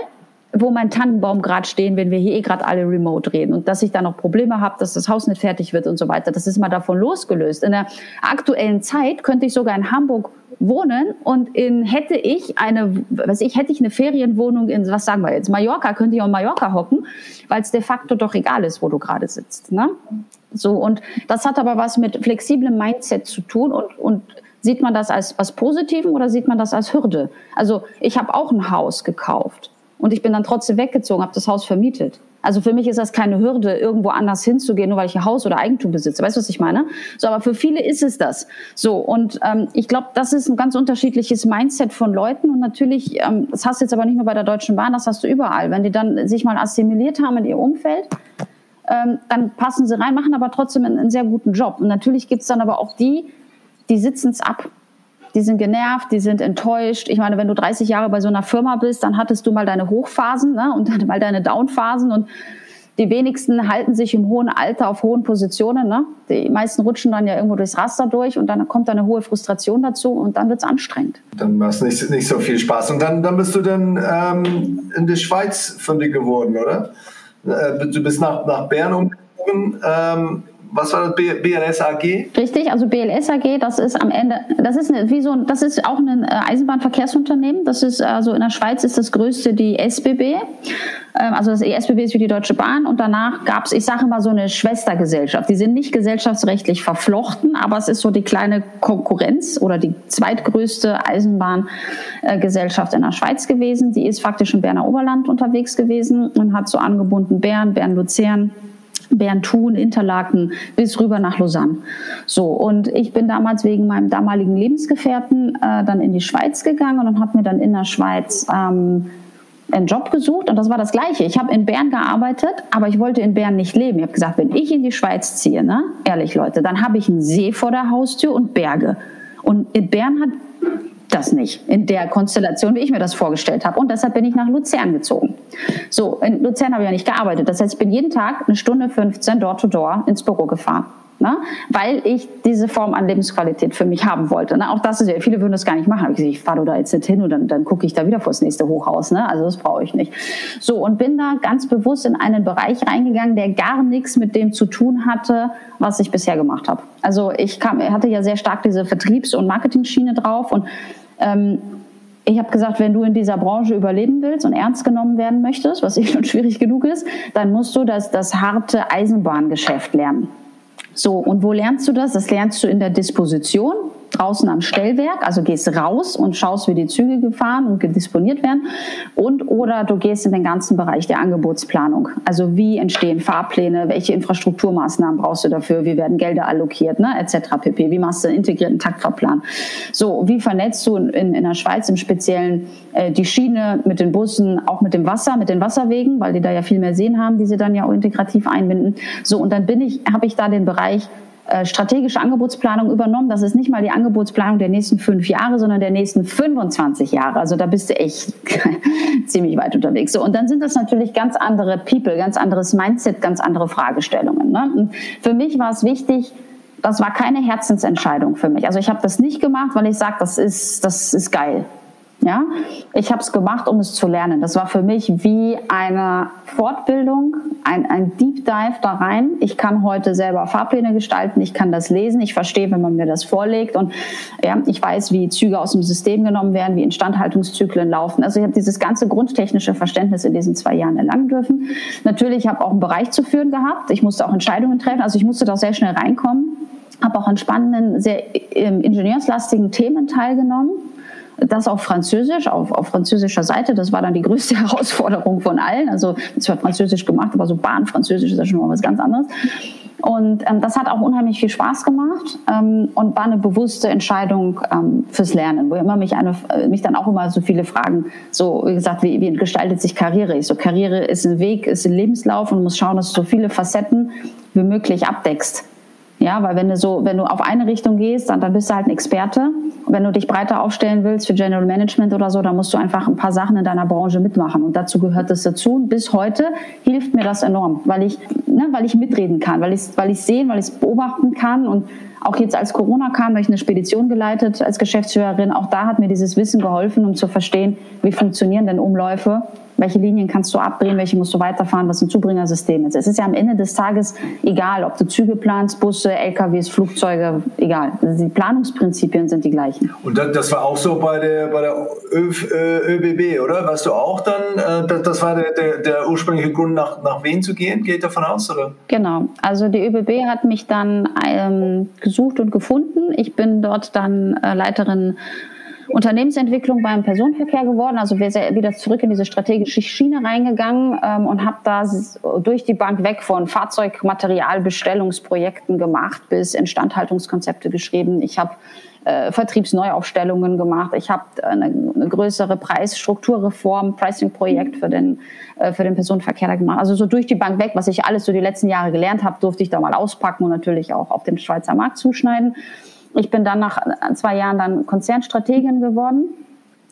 [SPEAKER 1] wo mein Tannenbaum gerade stehen, wenn wir hier eh gerade alle remote reden und dass ich da noch Probleme habe, dass das Haus nicht fertig wird und so weiter. Das ist mal davon losgelöst. In der aktuellen Zeit könnte ich sogar in Hamburg wohnen und in hätte ich eine, was ich hätte ich eine Ferienwohnung in was sagen wir jetzt Mallorca könnte ich auch in Mallorca hocken, weil es de facto doch egal ist, wo du gerade sitzt. Ne? So und das hat aber was mit flexiblem Mindset zu tun und und Sieht man das als was Positiven oder sieht man das als Hürde? Also ich habe auch ein Haus gekauft und ich bin dann trotzdem weggezogen, habe das Haus vermietet. Also für mich ist das keine Hürde, irgendwo anders hinzugehen, nur weil ich ein Haus oder Eigentum besitze. Weißt du, was ich meine? So, aber für viele ist es das. So, und ähm, ich glaube, das ist ein ganz unterschiedliches Mindset von Leuten. Und natürlich, ähm, das hast du jetzt aber nicht nur bei der Deutschen Bahn, das hast du überall. Wenn die dann sich mal assimiliert haben in ihr Umfeld, ähm, dann passen sie rein, machen aber trotzdem einen, einen sehr guten Job. Und natürlich gibt's dann aber auch die, die sitzen es ab die sind genervt, die sind enttäuscht. Ich meine, wenn du 30 Jahre bei so einer Firma bist, dann hattest du mal deine Hochphasen ne, und dann mal deine Downphasen und die wenigsten halten sich im hohen Alter auf hohen Positionen. Ne? Die meisten rutschen dann ja irgendwo durchs Raster durch und dann kommt da eine hohe Frustration dazu und dann wird's anstrengend.
[SPEAKER 2] Dann machst nicht, nicht so viel Spaß. Und dann, dann bist du dann ähm, in der Schweiz fündig geworden, oder? Äh, du bist nach, nach Bern umgezogen. Ähm, was war das BLS AG?
[SPEAKER 1] Richtig, also BLS AG, das ist am Ende, das ist eine, wie so, das ist auch ein äh, Eisenbahnverkehrsunternehmen. Das ist also in der Schweiz ist das größte die SBB. Ähm, also das ESBB ist wie die Deutsche Bahn und danach gab es, ich sage immer so eine Schwestergesellschaft. Die sind nicht gesellschaftsrechtlich verflochten, aber es ist so die kleine Konkurrenz oder die zweitgrößte Eisenbahngesellschaft in der Schweiz gewesen. Die ist faktisch im Berner Oberland unterwegs gewesen und hat so angebunden Bern, Bern-Luzern, Bern-Thun, Interlaken bis rüber nach Lausanne. So, und ich bin damals wegen meinem damaligen Lebensgefährten äh, dann in die Schweiz gegangen und habe mir dann in der Schweiz ähm, einen Job gesucht und das war das Gleiche. Ich habe in Bern gearbeitet, aber ich wollte in Bern nicht leben. Ich habe gesagt, wenn ich in die Schweiz ziehe, ne, ehrlich Leute, dann habe ich einen See vor der Haustür und Berge. Und in Bern hat das nicht in der Konstellation, wie ich mir das vorgestellt habe. Und deshalb bin ich nach Luzern gezogen. So, in Luzern habe ich ja nicht gearbeitet. Das heißt, ich bin jeden Tag eine Stunde 15 door-to-door ins Büro gefahren. Ne? Weil ich diese Form an Lebensqualität für mich haben wollte. Ne? Auch das ist ja, viele würden das gar nicht machen. Aber ich, gesagt, ich fahre da jetzt nicht hin und dann, dann gucke ich da wieder vor das nächste Hochhaus. Ne? Also das brauche ich nicht. So, und bin da ganz bewusst in einen Bereich reingegangen, der gar nichts mit dem zu tun hatte, was ich bisher gemacht habe. Also ich kam, hatte ja sehr stark diese Vertriebs- und Marketing-Schiene drauf und ich habe gesagt, wenn du in dieser Branche überleben willst und ernst genommen werden möchtest, was [LAUGHS] eh schon schwierig genug ist, dann musst du das, das harte Eisenbahngeschäft lernen. So, und wo lernst du das? Das lernst du in der Disposition draußen am Stellwerk, also gehst raus und schaust, wie die Züge gefahren und gedisponiert werden. Und oder du gehst in den ganzen Bereich der Angebotsplanung. Also wie entstehen Fahrpläne, welche Infrastrukturmaßnahmen brauchst du dafür, wie werden Gelder allokiert, ne, etc. pp. Wie machst du einen integrierten Taktfahrplan? So, wie vernetzt du in, in der Schweiz im Speziellen äh, die Schiene mit den Bussen, auch mit dem Wasser, mit den Wasserwegen, weil die da ja viel mehr Seen haben, die sie dann ja auch integrativ einbinden. So, und dann bin ich, habe ich da den Bereich strategische Angebotsplanung übernommen. Das ist nicht mal die Angebotsplanung der nächsten fünf Jahre, sondern der nächsten 25 Jahre. Also da bist du echt [LAUGHS] ziemlich weit unterwegs. So, und dann sind das natürlich ganz andere People, ganz anderes Mindset, ganz andere Fragestellungen. Ne? Für mich war es wichtig, das war keine Herzensentscheidung für mich. Also ich habe das nicht gemacht, weil ich sage, das ist, das ist geil. Ja, ich habe es gemacht, um es zu lernen. Das war für mich wie eine Fortbildung, ein, ein Deep Dive da rein. Ich kann heute selber Fahrpläne gestalten, ich kann das lesen, ich verstehe, wenn man mir das vorlegt und ja, ich weiß, wie Züge aus dem System genommen werden, wie Instandhaltungszyklen laufen. Also ich habe dieses ganze grundtechnische Verständnis in diesen zwei Jahren erlangen dürfen. Natürlich habe auch einen Bereich zu führen gehabt. Ich musste auch Entscheidungen treffen, also ich musste da sehr schnell reinkommen. Habe auch an spannenden, sehr ähm, ingenieurslastigen Themen teilgenommen das auf Französisch, auf, auf französischer Seite. Das war dann die größte [LAUGHS] Herausforderung von allen. Also zwar Französisch gemacht, aber so Bahnfranzösisch ist ja schon mal was ganz anderes. Und ähm, das hat auch unheimlich viel Spaß gemacht ähm, und war eine bewusste Entscheidung ähm, fürs Lernen, wo immer mich, eine, äh, mich dann auch immer so viele Fragen, so wie gesagt, wie, wie gestaltet sich Karriere? Ich so, Karriere ist ein Weg, ist ein Lebenslauf und muss schauen, dass du so viele Facetten wie möglich abdeckst. Ja, weil wenn du so, wenn du auf eine Richtung gehst, dann, dann bist du halt ein Experte. Wenn du dich breiter aufstellen willst für General Management oder so, dann musst du einfach ein paar Sachen in deiner Branche mitmachen. Und dazu gehört das dazu. Und bis heute hilft mir das enorm, weil ich, ne, weil ich mitreden kann, weil ich, weil ich sehen, weil ich es beobachten kann und auch jetzt als Corona kam, habe ich eine Spedition geleitet als Geschäftsführerin. Auch da hat mir dieses Wissen geholfen, um zu verstehen, wie funktionieren denn Umläufe welche Linien kannst du abdrehen, welche musst du weiterfahren, was ein Zubringersystem ist. Es ist ja am Ende des Tages egal, ob du Züge planst, Busse, LKWs, Flugzeuge, egal. Also die Planungsprinzipien sind die gleichen.
[SPEAKER 2] Und das war auch so bei der, bei der ÖBB, äh, oder? Warst du auch dann, äh, das war der, der, der ursprüngliche Grund, nach, nach Wien zu gehen, geht davon aus, oder?
[SPEAKER 1] Genau. Also die ÖBB hat mich dann ähm, gesucht und gefunden. Ich bin dort dann äh, Leiterin Unternehmensentwicklung beim Personenverkehr geworden, also wieder zurück in diese strategische Schiene reingegangen ähm, und habe da durch die Bank weg von Fahrzeugmaterialbestellungsprojekten gemacht bis Instandhaltungskonzepte geschrieben. Ich habe äh, Vertriebsneuaufstellungen gemacht. Ich habe eine, eine, größere Preisstrukturreform, Pricing-Projekt für den, äh, für den Personenverkehr gemacht. Also so durch die Bank weg, was ich alles so die letzten Jahre gelernt habe, durfte ich da mal auspacken und natürlich auch auf den Schweizer Markt zuschneiden. Ich bin dann nach zwei Jahren dann Konzernstrategin geworden.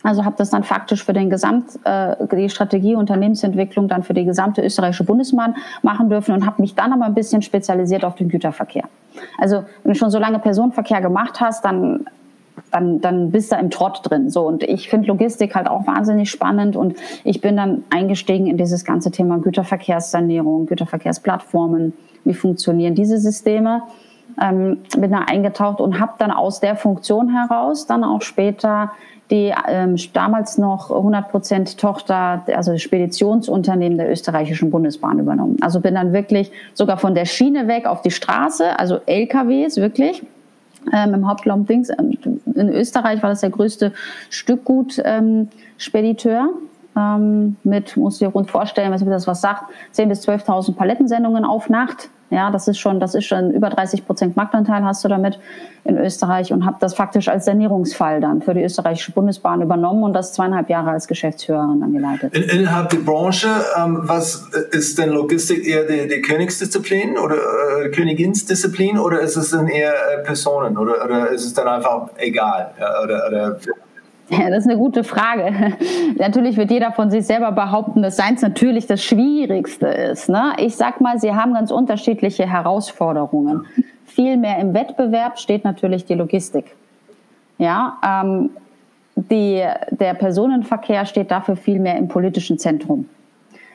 [SPEAKER 1] Also habe das dann faktisch für den Gesamt, äh, die Strategie Unternehmensentwicklung dann für die gesamte österreichische Bundesbahn machen dürfen und habe mich dann aber ein bisschen spezialisiert auf den Güterverkehr. Also wenn du schon so lange Personenverkehr gemacht hast, dann dann, dann bist du im Trott drin. So und ich finde Logistik halt auch wahnsinnig spannend und ich bin dann eingestiegen in dieses ganze Thema Güterverkehrssanierung, Güterverkehrsplattformen, wie funktionieren diese Systeme ähm, bin da eingetaucht und habe dann aus der Funktion heraus dann auch später die ähm, damals noch 100% Tochter, also Speditionsunternehmen der österreichischen Bundesbahn übernommen. Also bin dann wirklich sogar von der Schiene weg auf die Straße, also LKWs wirklich. Ähm, Im Hauptlauf Dings. Ähm, in Österreich war das der größte Stückgut-Spediteur. Ähm, mit, muss ich dir rund vorstellen, was das was sagt, 10.000 bis 12.000 Palettensendungen auf Nacht. Ja, das ist schon, das ist schon über 30 Prozent Marktanteil hast du damit in Österreich und habe das faktisch als Sanierungsfall dann für die österreichische Bundesbahn übernommen und das zweieinhalb Jahre als Geschäftsführerin dann geleitet.
[SPEAKER 2] In, innerhalb der Branche, ähm, was ist denn Logistik eher die, die Königsdisziplin oder äh, Königinsdisziplin oder ist es dann eher äh, Personen oder, oder ist es dann einfach egal? Oder, oder
[SPEAKER 1] ja, das ist eine gute Frage. [LAUGHS] Natürlich wird jeder von sich selber behaupten, dass Seins natürlich das Schwierigste ist. Ne? Ich sag mal, sie haben ganz unterschiedliche Herausforderungen. Viel mehr im Wettbewerb steht natürlich die Logistik. Ja, ähm, die, der Personenverkehr steht dafür viel mehr im politischen Zentrum.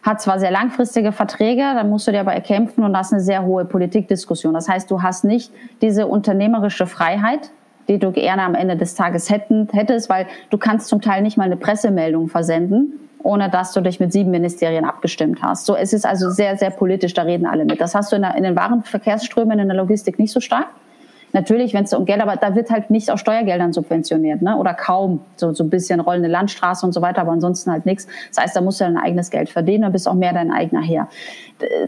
[SPEAKER 1] Hat zwar sehr langfristige Verträge, dann musst du dir aber erkämpfen und hast eine sehr hohe Politikdiskussion. Das heißt, du hast nicht diese unternehmerische Freiheit, die du gerne am Ende des Tages hätten, hättest, weil du kannst zum Teil nicht mal eine Pressemeldung versenden, ohne dass du dich mit sieben Ministerien abgestimmt hast. So, es ist also sehr, sehr politisch, da reden alle mit. Das hast du in, der, in den Warenverkehrsströmen in der Logistik nicht so stark. Natürlich, wenn es um Geld, aber da wird halt nicht aus Steuergeldern subventioniert, ne? Oder kaum. So, so ein bisschen rollende Landstraße und so weiter, aber ansonsten halt nichts. Das heißt, da musst du dein eigenes Geld verdienen und bist auch mehr dein eigener Herr.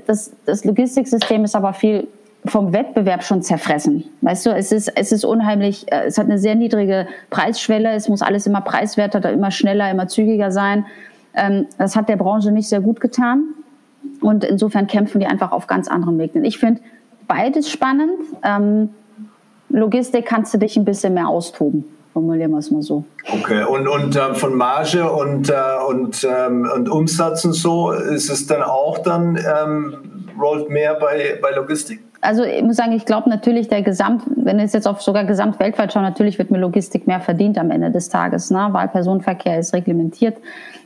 [SPEAKER 1] Das, das Logistiksystem ist aber viel vom Wettbewerb schon zerfressen. Weißt du, es ist, es ist unheimlich, äh, es hat eine sehr niedrige Preisschwelle, es muss alles immer preiswerter, immer schneller, immer zügiger sein. Ähm, das hat der Branche nicht sehr gut getan. Und insofern kämpfen die einfach auf ganz anderen Wegen. Ich finde beides spannend. Ähm, Logistik kannst du dich ein bisschen mehr austoben. Formulieren wir es mal so.
[SPEAKER 2] Okay, und, und äh, von Marge und, äh, und, ähm, und Umsatz und so, ist es dann auch dann, ähm, rollt mehr bei, bei Logistik?
[SPEAKER 1] Also ich muss sagen, ich glaube natürlich der Gesamt, wenn es jetzt auf sogar Gesamt weltweit schaut, natürlich wird mir Logistik mehr verdient am Ende des Tages, ne? weil Personenverkehr ist reglementiert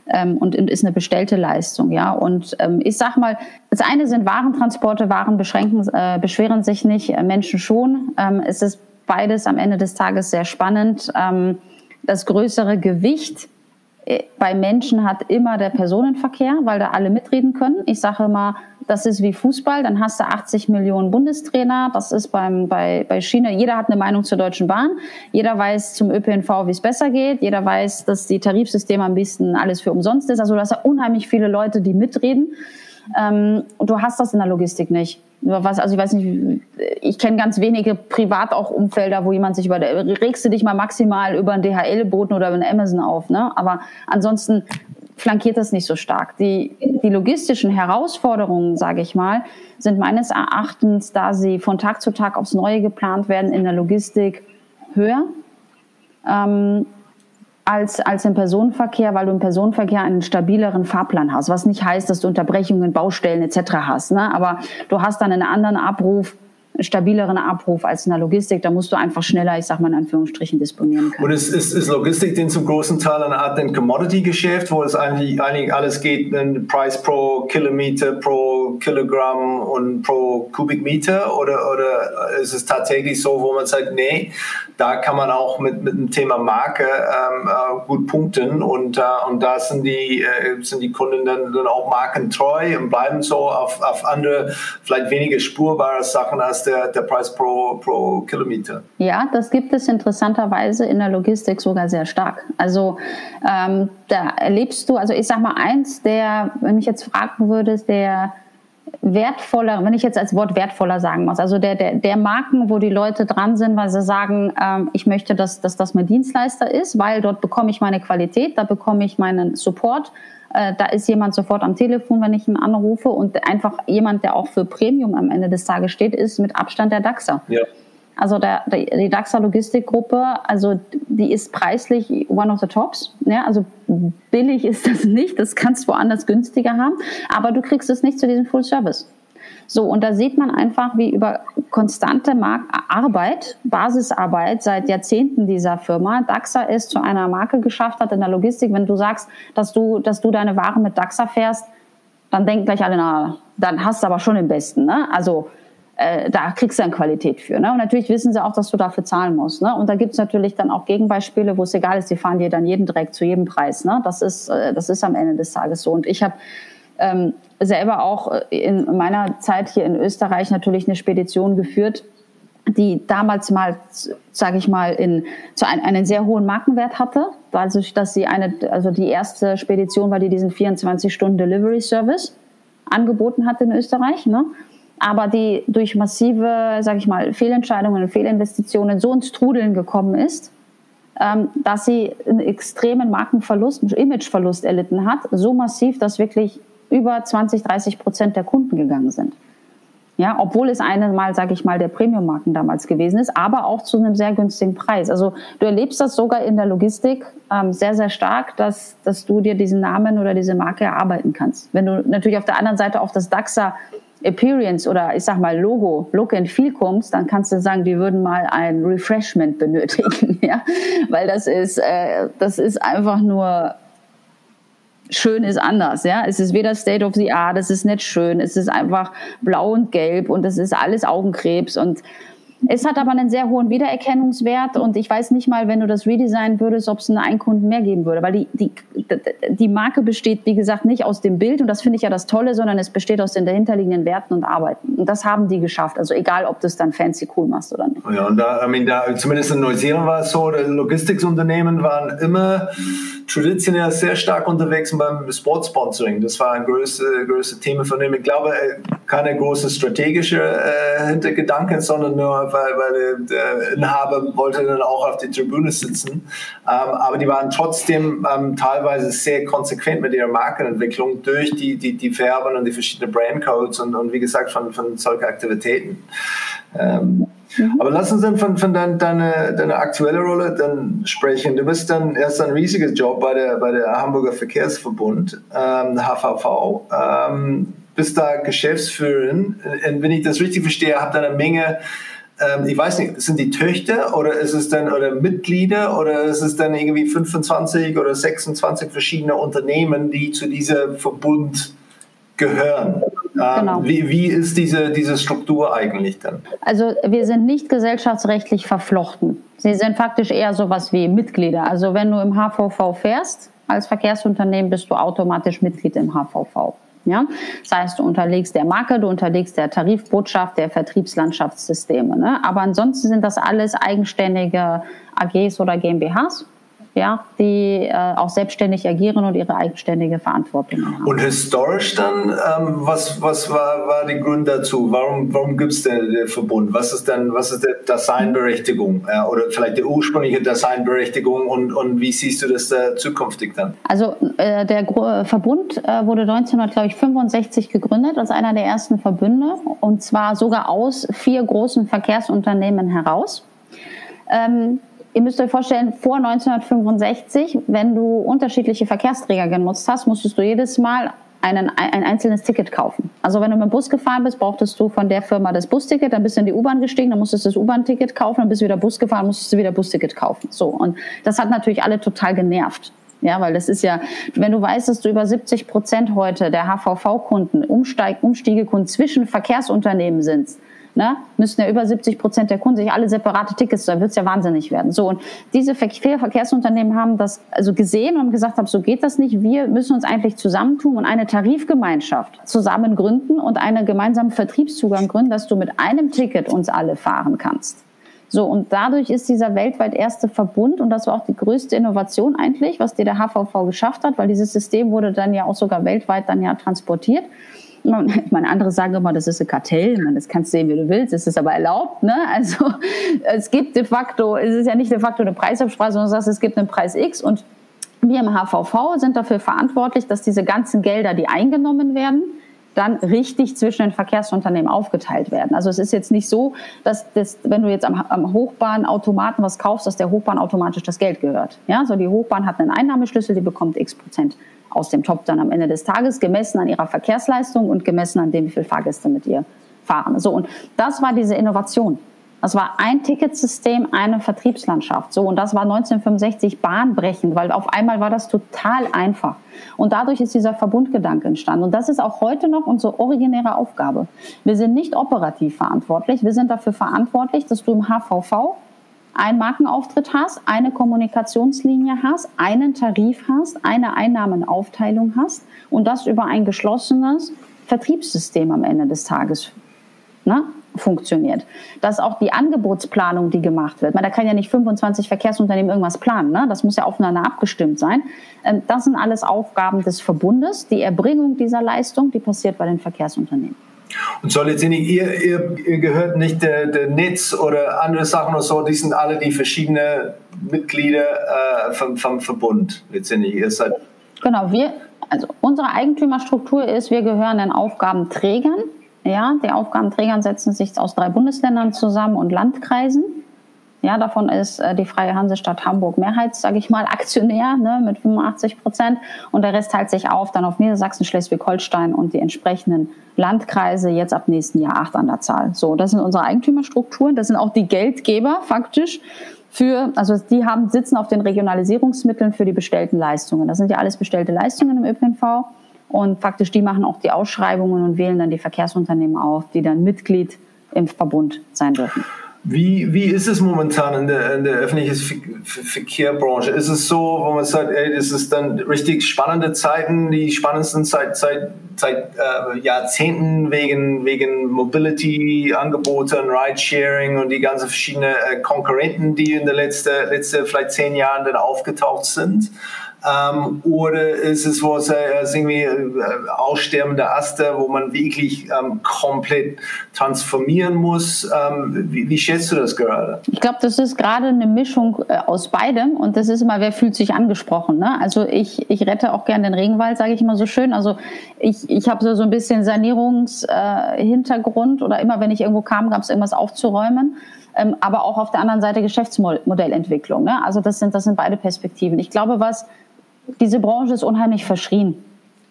[SPEAKER 1] ähm, und ist eine bestellte Leistung, ja. Und ähm, ich sag mal, das eine sind Warentransporte, Waren beschränken, äh, beschweren sich nicht, äh, Menschen schon. Ähm, es ist beides am Ende des Tages sehr spannend. Ähm, das größere Gewicht äh, bei Menschen hat immer der Personenverkehr, weil da alle mitreden können. Ich sage immer, das ist wie Fußball, dann hast du 80 Millionen Bundestrainer. Das ist beim, bei, bei China, jeder hat eine Meinung zur Deutschen Bahn. Jeder weiß zum ÖPNV, wie es besser geht. Jeder weiß, dass die Tarifsysteme am besten alles für umsonst ist. Also du hast ja unheimlich viele Leute, die mitreden. Ähm, du hast das in der Logistik nicht. Was, also ich weiß nicht, ich kenne ganz wenige privat auch Umfelder, wo jemand sich über, regst du dich mal maximal über einen DHL-Boten oder über einen Amazon auf, ne? Aber ansonsten flankiert das nicht so stark. Die, die logistischen Herausforderungen, sage ich mal, sind meines Erachtens, da sie von Tag zu Tag aufs Neue geplant werden, in der Logistik höher. Ähm, als, als im Personenverkehr, weil du im Personenverkehr einen stabileren Fahrplan hast, was nicht heißt, dass du Unterbrechungen, Baustellen etc. hast. Ne? Aber du hast dann einen anderen Abruf, stabileren Abruf als in der Logistik. Da musst du einfach schneller, ich sag mal in Anführungsstrichen, disponieren können.
[SPEAKER 2] Und ist, ist, ist Logistik denn zum großen Teil eine Art Commodity-Geschäft, wo es eigentlich, eigentlich alles geht, ein Preis pro Kilometer, pro Kilogramm und pro Kubikmeter? Oder, oder ist es tatsächlich so, wo man sagt, nee, da kann man auch mit, mit dem Thema Marke ähm, äh, gut punkten und, äh, und da sind die, äh, sind die Kunden dann, dann auch markentreu und bleiben so auf, auf andere, vielleicht weniger spurbare Sachen als der, der Preis pro, pro Kilometer.
[SPEAKER 1] Ja, das gibt es interessanterweise in der Logistik sogar sehr stark. Also ähm, da erlebst du, also ich sag mal eins, der, wenn mich jetzt fragen würdest, der wertvoller, wenn ich jetzt als Wort wertvoller sagen muss, also der, der, der Marken, wo die Leute dran sind, weil sie sagen, ähm, ich möchte, dass, dass das mein Dienstleister ist, weil dort bekomme ich meine Qualität, da bekomme ich meinen Support, da ist jemand sofort am Telefon, wenn ich ihn anrufe und einfach jemand, der auch für Premium am Ende des Tages steht, ist mit Abstand der DAXer. Ja. Also der, die DAXer Logistikgruppe, also die ist preislich one of the tops. Ja, also billig ist das nicht, das kannst du woanders günstiger haben, aber du kriegst es nicht zu diesem Full Service. So, und da sieht man einfach, wie über konstante Arbeit, Basisarbeit seit Jahrzehnten dieser Firma DAXA es zu einer Marke geschafft hat in der Logistik. Wenn du sagst, dass du, dass du deine Ware mit DAXA fährst, dann denken gleich alle, na, dann hast du aber schon den besten. Ne? Also äh, da kriegst du dann Qualität für. Ne? Und natürlich wissen sie auch, dass du dafür zahlen musst. Ne? Und da gibt es natürlich dann auch Gegenbeispiele, wo es egal ist, die fahren dir dann jeden direkt zu jedem Preis. Ne? Das, ist, äh, das ist am Ende des Tages so. Und ich habe ähm, selber auch äh, in meiner Zeit hier in Österreich natürlich eine Spedition geführt, die damals mal, sage ich mal, in, zu ein, einen sehr hohen Markenwert hatte, also dass sie eine, also die erste Spedition war, die diesen 24 Stunden Delivery Service angeboten hat in Österreich. Ne? aber die durch massive, sage ich mal, Fehlentscheidungen und Fehlinvestitionen so ins Trudeln gekommen ist, ähm, dass sie einen extremen Markenverlust, Imageverlust erlitten hat, so massiv, dass wirklich über 20, 30 Prozent der Kunden gegangen sind. Ja, obwohl es eine mal, sage ich mal, der Premium-Marken damals gewesen ist, aber auch zu einem sehr günstigen Preis. Also du erlebst das sogar in der Logistik ähm, sehr, sehr stark, dass, dass du dir diesen Namen oder diese Marke erarbeiten kannst. Wenn du natürlich auf der anderen Seite auch das DAXA Appearance oder ich sag mal Logo, Look and Feel kommst, dann kannst du sagen, die würden mal ein Refreshment benötigen, [LAUGHS] ja, weil das ist, äh, das ist einfach nur schön ist anders, ja. Es ist weder State of the Art, es ist nicht schön, es ist einfach blau und gelb und es ist alles Augenkrebs und es hat aber einen sehr hohen Wiedererkennungswert und ich weiß nicht mal, wenn du das redesignen würdest, ob es einen Kunden mehr geben würde, weil die, die, die Marke besteht, wie gesagt, nicht aus dem Bild und das finde ich ja das Tolle, sondern es besteht aus den dahinterliegenden Werten und Arbeiten. Und das haben die geschafft. Also egal, ob du es dann fancy cool machst oder nicht.
[SPEAKER 2] Ja, und da, I mean, da zumindest in Neuseeland war es so, Logistiksunternehmen waren immer traditionell sehr stark unterwegs beim Sportsponsoring. Das war ein größtes größte Thema von dem. Ich glaube, keine große strategische äh, Hintergedanken, sondern nur weil, weil der Inhaber wollte dann auch auf der Tribüne sitzen. Ähm, aber die waren trotzdem ähm, teilweise sehr konsequent mit ihrer Markenentwicklung durch die, die, die Färben und die verschiedenen Brandcodes und, und wie gesagt von, von solchen Aktivitäten. Ähm, mhm. Aber lass uns dann von, von deiner deine, deine aktuelle Rolle dann sprechen. Du bist dann erst ein riesiges Job bei der, bei der Hamburger Verkehrsverbund, ähm, HVV. Ähm, bist da Geschäftsführerin. Und wenn ich das richtig verstehe, habt ihr eine Menge ähm, ich weiß nicht, sind die Töchter oder ist es dann oder Mitglieder oder ist es dann irgendwie 25 oder 26 verschiedene Unternehmen, die zu diesem Verbund gehören? Ähm, genau. Wie, wie ist diese, diese Struktur eigentlich dann?
[SPEAKER 1] Also wir sind nicht gesellschaftsrechtlich verflochten. Sie sind faktisch eher sowas wie Mitglieder. Also wenn du im HVV fährst als Verkehrsunternehmen, bist du automatisch Mitglied im HVV. Ja? Das heißt, du unterlegst der Marke, du unterlegst der Tarifbotschaft, der Vertriebslandschaftssysteme. Ne? Aber ansonsten sind das alles eigenständige AGs oder GmbHs ja, die äh, auch selbstständig agieren und ihre eigenständige Verantwortung haben.
[SPEAKER 2] Und historisch dann, ähm, was, was war, war die Grund dazu? Warum, warum gibt es den, den, Verbund? Was ist denn, was ist die Designberechtigung? Ja, oder vielleicht die ursprüngliche Designberechtigung und, und wie siehst du das äh, zukünftig dann?
[SPEAKER 1] Also äh, der Gro Verbund äh, wurde 1965 gegründet als einer der ersten Verbünde und zwar sogar aus vier großen Verkehrsunternehmen heraus. Ähm, Ihr müsst euch vorstellen, vor 1965, wenn du unterschiedliche Verkehrsträger genutzt hast, musstest du jedes Mal einen, ein einzelnes Ticket kaufen. Also wenn du mit dem Bus gefahren bist, brauchtest du von der Firma das Busticket, dann bist du in die U-Bahn gestiegen, dann musstest du das U-Bahn-Ticket kaufen, dann bist du wieder Bus gefahren, musstest du wieder Busticket kaufen. So und das hat natürlich alle total genervt. Ja, weil das ist ja, wenn du weißt, dass du über 70 Prozent heute der HVV-Kunden, Umsteig, Umstiegekunden zwischen Verkehrsunternehmen sind, ne, müssten ja über 70 Prozent der Kunden sich alle separate Tickets, da wird es ja wahnsinnig werden. So, und diese Verkehrsunternehmen haben das also gesehen und gesagt haben, so geht das nicht. Wir müssen uns eigentlich zusammentun und eine Tarifgemeinschaft zusammen gründen und einen gemeinsamen Vertriebszugang gründen, dass du mit einem Ticket uns alle fahren kannst. So, und dadurch ist dieser weltweit erste Verbund, und das war auch die größte Innovation eigentlich, was dir der HVV geschafft hat, weil dieses System wurde dann ja auch sogar weltweit dann ja transportiert. Ich [LAUGHS] meine, andere sagen immer, das ist ein Kartell. Meine, das kannst du sehen, wie du willst. Es ist aber erlaubt. Ne? Also [LAUGHS] es gibt de facto, es ist ja nicht de facto eine Preisabsprache, sondern du sagst, es gibt einen Preis X und wir im HVV sind dafür verantwortlich, dass diese ganzen Gelder, die eingenommen werden, dann richtig zwischen den Verkehrsunternehmen aufgeteilt werden. Also es ist jetzt nicht so, dass das, wenn du jetzt am, am Hochbahnautomaten was kaufst, dass der Hochbahn automatisch das Geld gehört. Ja, so die Hochbahn hat einen Einnahmeschlüssel, die bekommt x Prozent aus dem Top dann am Ende des Tages, gemessen an ihrer Verkehrsleistung und gemessen an dem, wie viele Fahrgäste mit ihr fahren. So und das war diese Innovation. Das war ein Ticketsystem, eine Vertriebslandschaft. So, und das war 1965 bahnbrechend, weil auf einmal war das total einfach. Und dadurch ist dieser Verbundgedanke entstanden. Und das ist auch heute noch unsere originäre Aufgabe. Wir sind nicht operativ verantwortlich. Wir sind dafür verantwortlich, dass du im HVV einen Markenauftritt hast, eine Kommunikationslinie hast, einen Tarif hast, eine Einnahmenaufteilung hast und das über ein geschlossenes Vertriebssystem am Ende des Tages ne, funktioniert. Dass auch die Angebotsplanung, die gemacht wird, man, da kann ja nicht 25 Verkehrsunternehmen irgendwas planen, ne? das muss ja aufeinander abgestimmt sein. Ähm, das sind alles Aufgaben des Verbundes. Die Erbringung dieser Leistung, die passiert bei den Verkehrsunternehmen.
[SPEAKER 2] Und so letztendlich, ihr, ihr, ihr gehört nicht der, der Netz oder andere Sachen oder so, die sind alle die verschiedenen Mitglieder äh, vom, vom Verbund letztendlich. Ihr seid
[SPEAKER 1] genau, wir, also unsere Eigentümerstruktur ist, wir gehören den Aufgabenträgern ja, die Aufgabenträger setzen sich aus drei Bundesländern zusammen und Landkreisen. Ja, davon ist äh, die Freie Hansestadt Hamburg Mehrheits, sage ich mal, Aktionär ne, mit 85 Prozent. Und der Rest teilt sich auf dann auf Niedersachsen, Schleswig-Holstein und die entsprechenden Landkreise, jetzt ab nächsten Jahr acht an der Zahl. So, das sind unsere Eigentümerstrukturen. Das sind auch die Geldgeber faktisch für, also die haben, sitzen auf den Regionalisierungsmitteln für die bestellten Leistungen. Das sind ja alles bestellte Leistungen im ÖPNV. Und faktisch, die machen auch die Ausschreibungen und wählen dann die Verkehrsunternehmen auf, die dann Mitglied im Verbund sein dürfen.
[SPEAKER 2] Wie, wie ist es momentan in der, in der öffentlichen Verkehrbranche? Ist es so, wo man sagt, ey, das ist dann richtig spannende Zeiten, die spannendsten seit, seit, seit äh, Jahrzehnten wegen, wegen Mobility-Angeboten, Ridesharing und die ganzen verschiedenen äh, Konkurrenten, die in den letzten letzte, vielleicht zehn Jahren dann aufgetaucht sind? Ähm, oder ist es was äh, irgendwie äh, aussterbende Aster, wo man wirklich ähm, komplett transformieren muss? Ähm, wie, wie, schätzt du das gerade?
[SPEAKER 1] Ich glaube, das ist gerade eine Mischung äh, aus beidem und das ist immer, wer fühlt sich angesprochen. Ne? Also ich, ich rette auch gern den Regenwald, sage ich immer so schön. Also ich, ich habe so, so ein bisschen Sanierungshintergrund äh, oder immer, wenn ich irgendwo kam, gab es irgendwas aufzuräumen. Ähm, aber auch auf der anderen Seite Geschäftsmodellentwicklung. Ne? Also das sind, das sind beide Perspektiven. Ich glaube, was diese Branche ist unheimlich verschrien.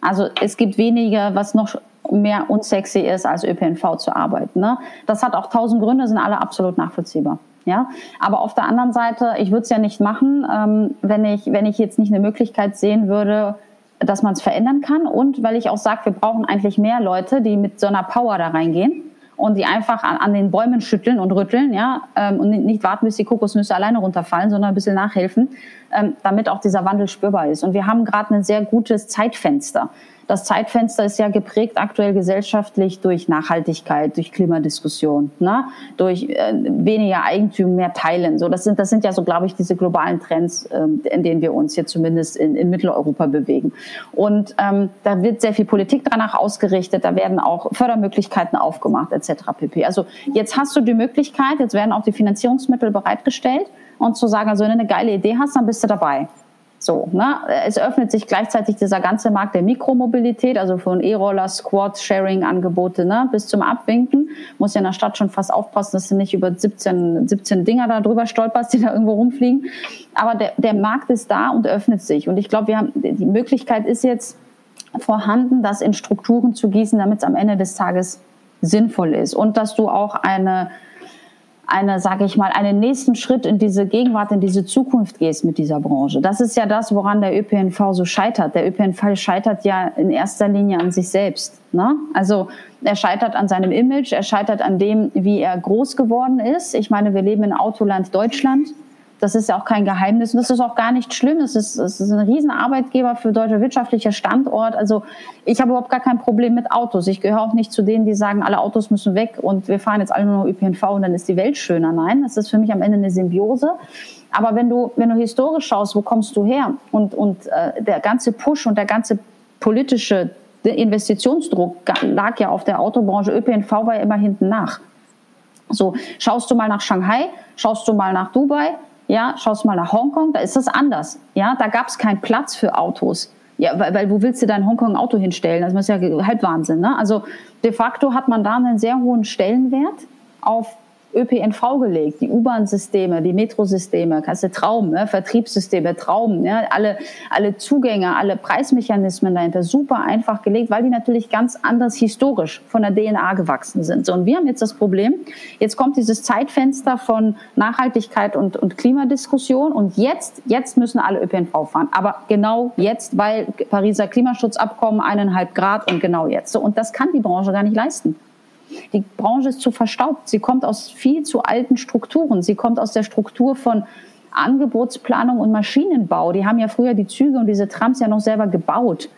[SPEAKER 1] Also es gibt weniger, was noch mehr unsexy ist, als ÖPNV zu arbeiten. Ne? Das hat auch tausend Gründe, sind alle absolut nachvollziehbar. Ja, aber auf der anderen Seite, ich würde es ja nicht machen, ähm, wenn ich wenn ich jetzt nicht eine Möglichkeit sehen würde, dass man es verändern kann und weil ich auch sage, wir brauchen eigentlich mehr Leute, die mit so einer Power da reingehen und die einfach an, an den Bäumen schütteln und rütteln, ja, ähm, und nicht warten, bis die Kokosnüsse alleine runterfallen, sondern ein bisschen nachhelfen, damit auch dieser Wandel spürbar ist. Und wir haben gerade ein sehr gutes Zeitfenster. Das Zeitfenster ist ja geprägt aktuell gesellschaftlich durch Nachhaltigkeit, durch Klimadiskussion, ne? durch äh, weniger Eigentum, mehr Teilen. So, das sind, das sind ja so, glaube ich, diese globalen Trends, äh, in denen wir uns hier zumindest in, in Mitteleuropa bewegen. Und ähm, da wird sehr viel Politik danach ausgerichtet, da werden auch Fördermöglichkeiten aufgemacht, etc. pp. Also jetzt hast du die Möglichkeit, jetzt werden auch die Finanzierungsmittel bereitgestellt und zu sagen, also wenn du eine geile Idee hast, dann bist du dabei. So, ne? Es öffnet sich gleichzeitig dieser ganze Markt der Mikromobilität, also von E-Roller, Squad, Sharing-Angebote, ne? bis zum Abwinken. Muss ja in der Stadt schon fast aufpassen, dass du nicht über 17, 17 Dinger da drüber stolperst, die da irgendwo rumfliegen. Aber der, der Markt ist da und öffnet sich. Und ich glaube, wir haben, die Möglichkeit ist jetzt vorhanden, das in Strukturen zu gießen, damit es am Ende des Tages sinnvoll ist. Und dass du auch eine eine, sage ich mal, einen nächsten Schritt in diese Gegenwart, in diese Zukunft gehst mit dieser Branche. Das ist ja das, woran der ÖPNV so scheitert. Der ÖPNV scheitert ja in erster Linie an sich selbst. Ne? Also er scheitert an seinem Image, er scheitert an dem, wie er groß geworden ist. Ich meine, wir leben in Autoland Deutschland. Das ist ja auch kein Geheimnis und das ist auch gar nicht schlimm. Es ist, es ist ein Riesenarbeitgeber für deutscher wirtschaftlicher Standort. Also ich habe überhaupt gar kein Problem mit Autos. Ich gehöre auch nicht zu denen, die sagen, alle Autos müssen weg und wir fahren jetzt alle nur noch ÖPNV und dann ist die Welt schöner. Nein, das ist für mich am Ende eine Symbiose. Aber wenn du, wenn du historisch schaust, wo kommst du her? Und, und äh, der ganze Push und der ganze politische Investitionsdruck lag ja auf der Autobranche. ÖPNV war ja immer hinten nach. So, schaust du mal nach Shanghai, schaust du mal nach Dubai, ja, schaust mal nach Hongkong, da ist das anders. Ja, da gab es keinen Platz für Autos. Ja, weil, weil wo willst du dein Hongkong Auto hinstellen? Das ist ja halb Wahnsinn. Ne? Also de facto hat man da einen sehr hohen Stellenwert auf ÖPNV gelegt, die U-Bahn-Systeme, die Metrosysteme, kannst du Traum, ne? Vertriebssysteme, Traum, ja? alle, alle Zugänge, alle Preismechanismen dahinter, super einfach gelegt, weil die natürlich ganz anders historisch von der DNA gewachsen sind. So, und wir haben jetzt das Problem, jetzt kommt dieses Zeitfenster von Nachhaltigkeit und, und Klimadiskussion und jetzt, jetzt müssen alle ÖPNV fahren. Aber genau jetzt, weil Pariser Klimaschutzabkommen eineinhalb Grad und genau jetzt. So, und das kann die Branche gar nicht leisten. Die Branche ist zu verstaubt. Sie kommt aus viel zu alten Strukturen. Sie kommt aus der Struktur von Angebotsplanung und Maschinenbau. Die haben ja früher die Züge und diese Trams ja noch selber gebaut.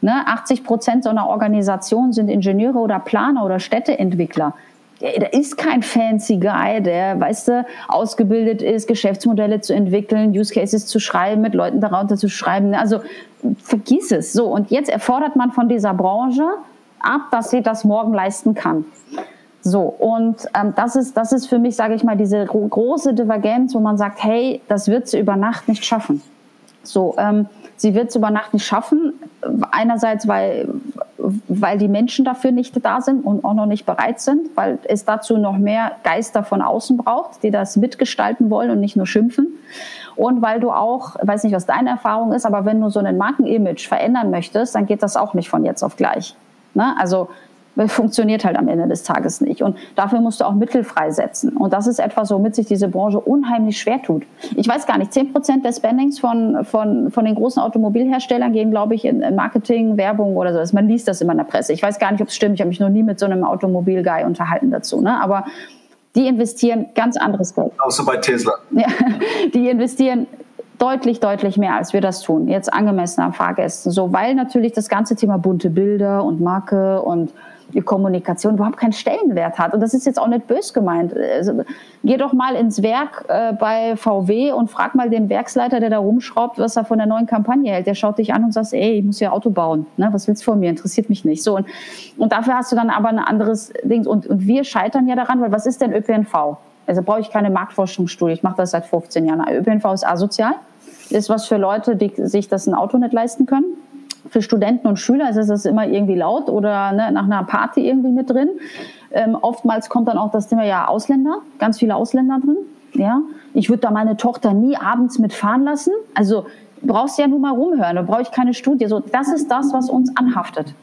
[SPEAKER 1] Ne? 80 Prozent so einer Organisation sind Ingenieure oder Planer oder Städteentwickler. Da ist kein fancy Guy, der, weißt du, ausgebildet ist, Geschäftsmodelle zu entwickeln, Use Cases zu schreiben, mit Leuten darunter zu schreiben. Also vergiss es. So, und jetzt erfordert man von dieser Branche, ab, dass sie das morgen leisten kann. So, und ähm, das, ist, das ist für mich, sage ich mal, diese große Divergenz, wo man sagt, hey, das wird sie über Nacht nicht schaffen. So, ähm, sie wird es über Nacht nicht schaffen. Einerseits, weil, weil die Menschen dafür nicht da sind und auch noch nicht bereit sind, weil es dazu noch mehr Geister von außen braucht, die das mitgestalten wollen und nicht nur schimpfen. Und weil du auch, weiß nicht, was deine Erfahrung ist, aber wenn du so ein Markenimage verändern möchtest, dann geht das auch nicht von jetzt auf gleich. Ne? Also funktioniert halt am Ende des Tages nicht. Und dafür musst du auch Mittel freisetzen. Und das ist etwas, womit sich diese Branche unheimlich schwer tut. Ich weiß gar nicht, 10 Prozent des Spendings von, von, von den großen Automobilherstellern gehen, glaube ich, in Marketing, Werbung oder so. Man liest das immer in der Presse. Ich weiß gar nicht, ob es stimmt. Ich habe mich noch nie mit so einem Automobilguy unterhalten dazu. Ne? Aber die investieren ganz anderes Geld.
[SPEAKER 2] Außer bei Tesla.
[SPEAKER 1] Ja, [LAUGHS] die investieren deutlich, deutlich mehr, als wir das tun. Jetzt angemessen am Fahrgästen. So, weil natürlich das ganze Thema bunte Bilder und Marke und die Kommunikation überhaupt keinen Stellenwert hat. Und das ist jetzt auch nicht bös gemeint. Also, geh doch mal ins Werk äh, bei VW und frag mal den Werksleiter, der da rumschraubt, was er von der neuen Kampagne hält. Der schaut dich an und sagt, ey, ich muss ja Auto bauen. Ne? Was willst du von mir? Interessiert mich nicht. So, und, und dafür hast du dann aber ein anderes Ding. Und, und wir scheitern ja daran, weil was ist denn ÖPNV? Also brauche ich keine Marktforschungsstudie. Ich mache das seit 15 Jahren. ÖPNV ist asozial ist was für Leute, die sich das ein Auto nicht leisten können. Für Studenten und Schüler ist es immer irgendwie laut oder ne, nach einer Party irgendwie mit drin. Ähm, oftmals kommt dann auch das Thema ja Ausländer, ganz viele Ausländer drin. Ja, ich würde da meine Tochter nie abends mitfahren lassen. Also brauchst ja nur mal rumhören, da brauche ich keine Studie. So, das ist das, was uns anhaftet.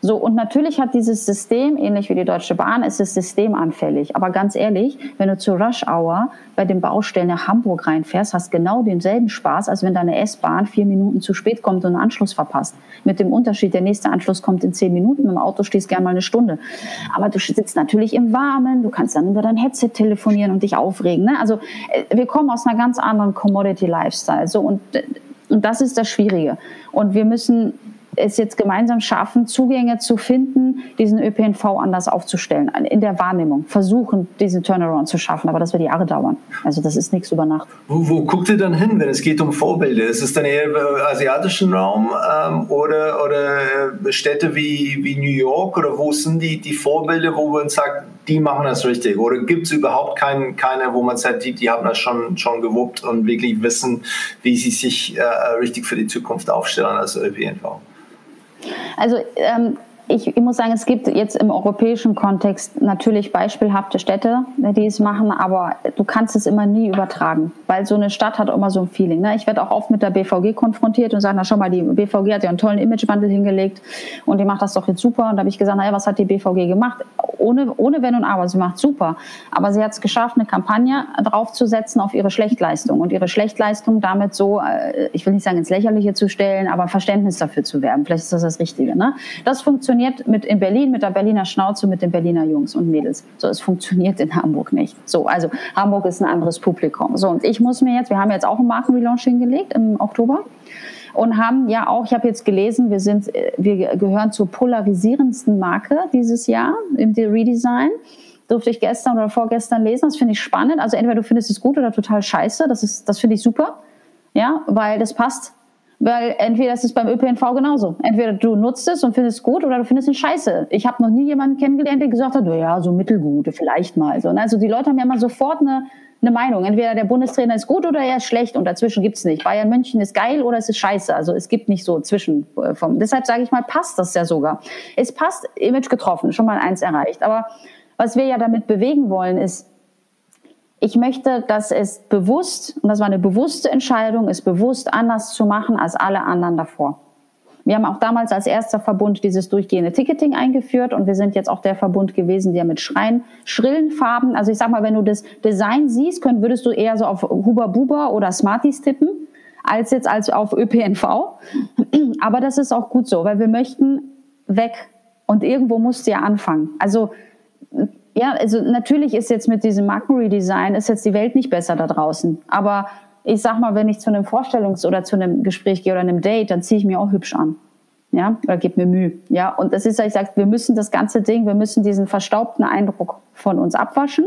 [SPEAKER 1] So, und natürlich hat dieses System, ähnlich wie die Deutsche Bahn, ist es systemanfällig. Aber ganz ehrlich, wenn du zur Rush Hour bei den Baustellen nach Hamburg reinfährst, hast genau denselben Spaß, als wenn deine S-Bahn vier Minuten zu spät kommt und einen Anschluss verpasst. Mit dem Unterschied, der nächste Anschluss kommt in zehn Minuten, im Auto stehst gerne mal eine Stunde. Aber du sitzt natürlich im Warmen, du kannst dann über dein Headset telefonieren und dich aufregen. Ne? Also äh, wir kommen aus einer ganz anderen Commodity-Lifestyle. So, und, äh, und das ist das Schwierige. Und wir müssen es jetzt gemeinsam schaffen, Zugänge zu finden, diesen ÖPNV anders aufzustellen, in der Wahrnehmung, versuchen, diesen Turnaround zu schaffen. Aber das wird Jahre dauern. Also das ist nichts über Nacht.
[SPEAKER 2] Wo, wo guckt ihr dann hin, wenn es geht um Vorbilder? Ist es dann eher im asiatischen Raum ähm, oder, oder Städte wie, wie New York? Oder wo sind die, die Vorbilder, wo man sagt, die machen das richtig? Oder gibt es überhaupt keinen, keine, wo man sagt, die, die haben das schon, schon gewuppt und wirklich wissen, wie sie sich äh, richtig für die Zukunft aufstellen als ÖPNV?
[SPEAKER 1] Also ähm, ich, ich, muss sagen, es gibt jetzt im europäischen Kontext natürlich beispielhafte Städte, ne, die es machen, aber du kannst es immer nie übertragen, weil so eine Stadt hat immer so ein Feeling. Ne? Ich werde auch oft mit der BVG konfrontiert und sage, na schau mal, die BVG hat ja einen tollen Imagewandel hingelegt und die macht das doch jetzt super. Und da habe ich gesagt, naja, was hat die BVG gemacht? ohne, ohne Wenn und Aber. Sie macht super. Aber sie hat es geschafft, eine Kampagne draufzusetzen auf ihre Schlechtleistung und ihre Schlechtleistung damit so, äh, ich will nicht sagen ins Lächerliche zu stellen, aber Verständnis dafür zu werben. Vielleicht ist das das Richtige. Ne? Das funktioniert mit in Berlin, mit der Berliner Schnauze, mit den Berliner Jungs und Mädels. So, es funktioniert in Hamburg nicht. So, also Hamburg ist ein anderes Publikum. So, und ich muss mir jetzt, wir haben jetzt auch einen Markenrelaunch hingelegt im Oktober und haben ja auch, ich habe jetzt gelesen, wir sind, wir gehören zur polarisierendsten Marke dieses Jahr im Redesign. Durfte ich gestern oder vorgestern lesen. Das finde ich spannend. Also entweder du findest es gut oder total scheiße. Das ist, das finde ich super. Ja, weil das passt. Weil entweder ist es beim ÖPNV genauso. Entweder du nutzt es und findest es gut oder du findest es scheiße. Ich habe noch nie jemanden kennengelernt, der gesagt hat, ja, so mittelgut, vielleicht mal. So, ne? also die Leute haben ja immer sofort eine, eine Meinung. Entweder der Bundestrainer ist gut oder er ist schlecht und dazwischen gibt's nicht. Bayern München ist geil oder es ist scheiße. Also es gibt nicht so zwischen. Äh, vom, deshalb sage ich mal, passt das ja sogar. Es passt, Image getroffen, schon mal eins erreicht. Aber was wir ja damit bewegen wollen, ist, ich möchte, dass es bewusst, und das war eine bewusste Entscheidung, ist bewusst anders zu machen als alle anderen davor. Wir haben auch damals als erster Verbund dieses durchgehende Ticketing eingeführt und wir sind jetzt auch der Verbund gewesen, der mit Schreien, schrillen Farben, also ich sag mal, wenn du das Design siehst, könnt, würdest du eher so auf Huber Buber oder Smarties tippen, als jetzt als auf ÖPNV. Aber das ist auch gut so, weil wir möchten weg und irgendwo musst du ja anfangen. Also ja, also natürlich ist jetzt mit diesem Markenredesign ist jetzt die Welt nicht besser da draußen, aber ich sag mal, wenn ich zu einem Vorstellungs- oder zu einem Gespräch gehe oder einem Date, dann ziehe ich mir auch hübsch an. Ja, oder gebe mir Mühe. Ja, und das ist, ich sage, wir müssen das ganze Ding, wir müssen diesen verstaubten Eindruck von uns abwaschen.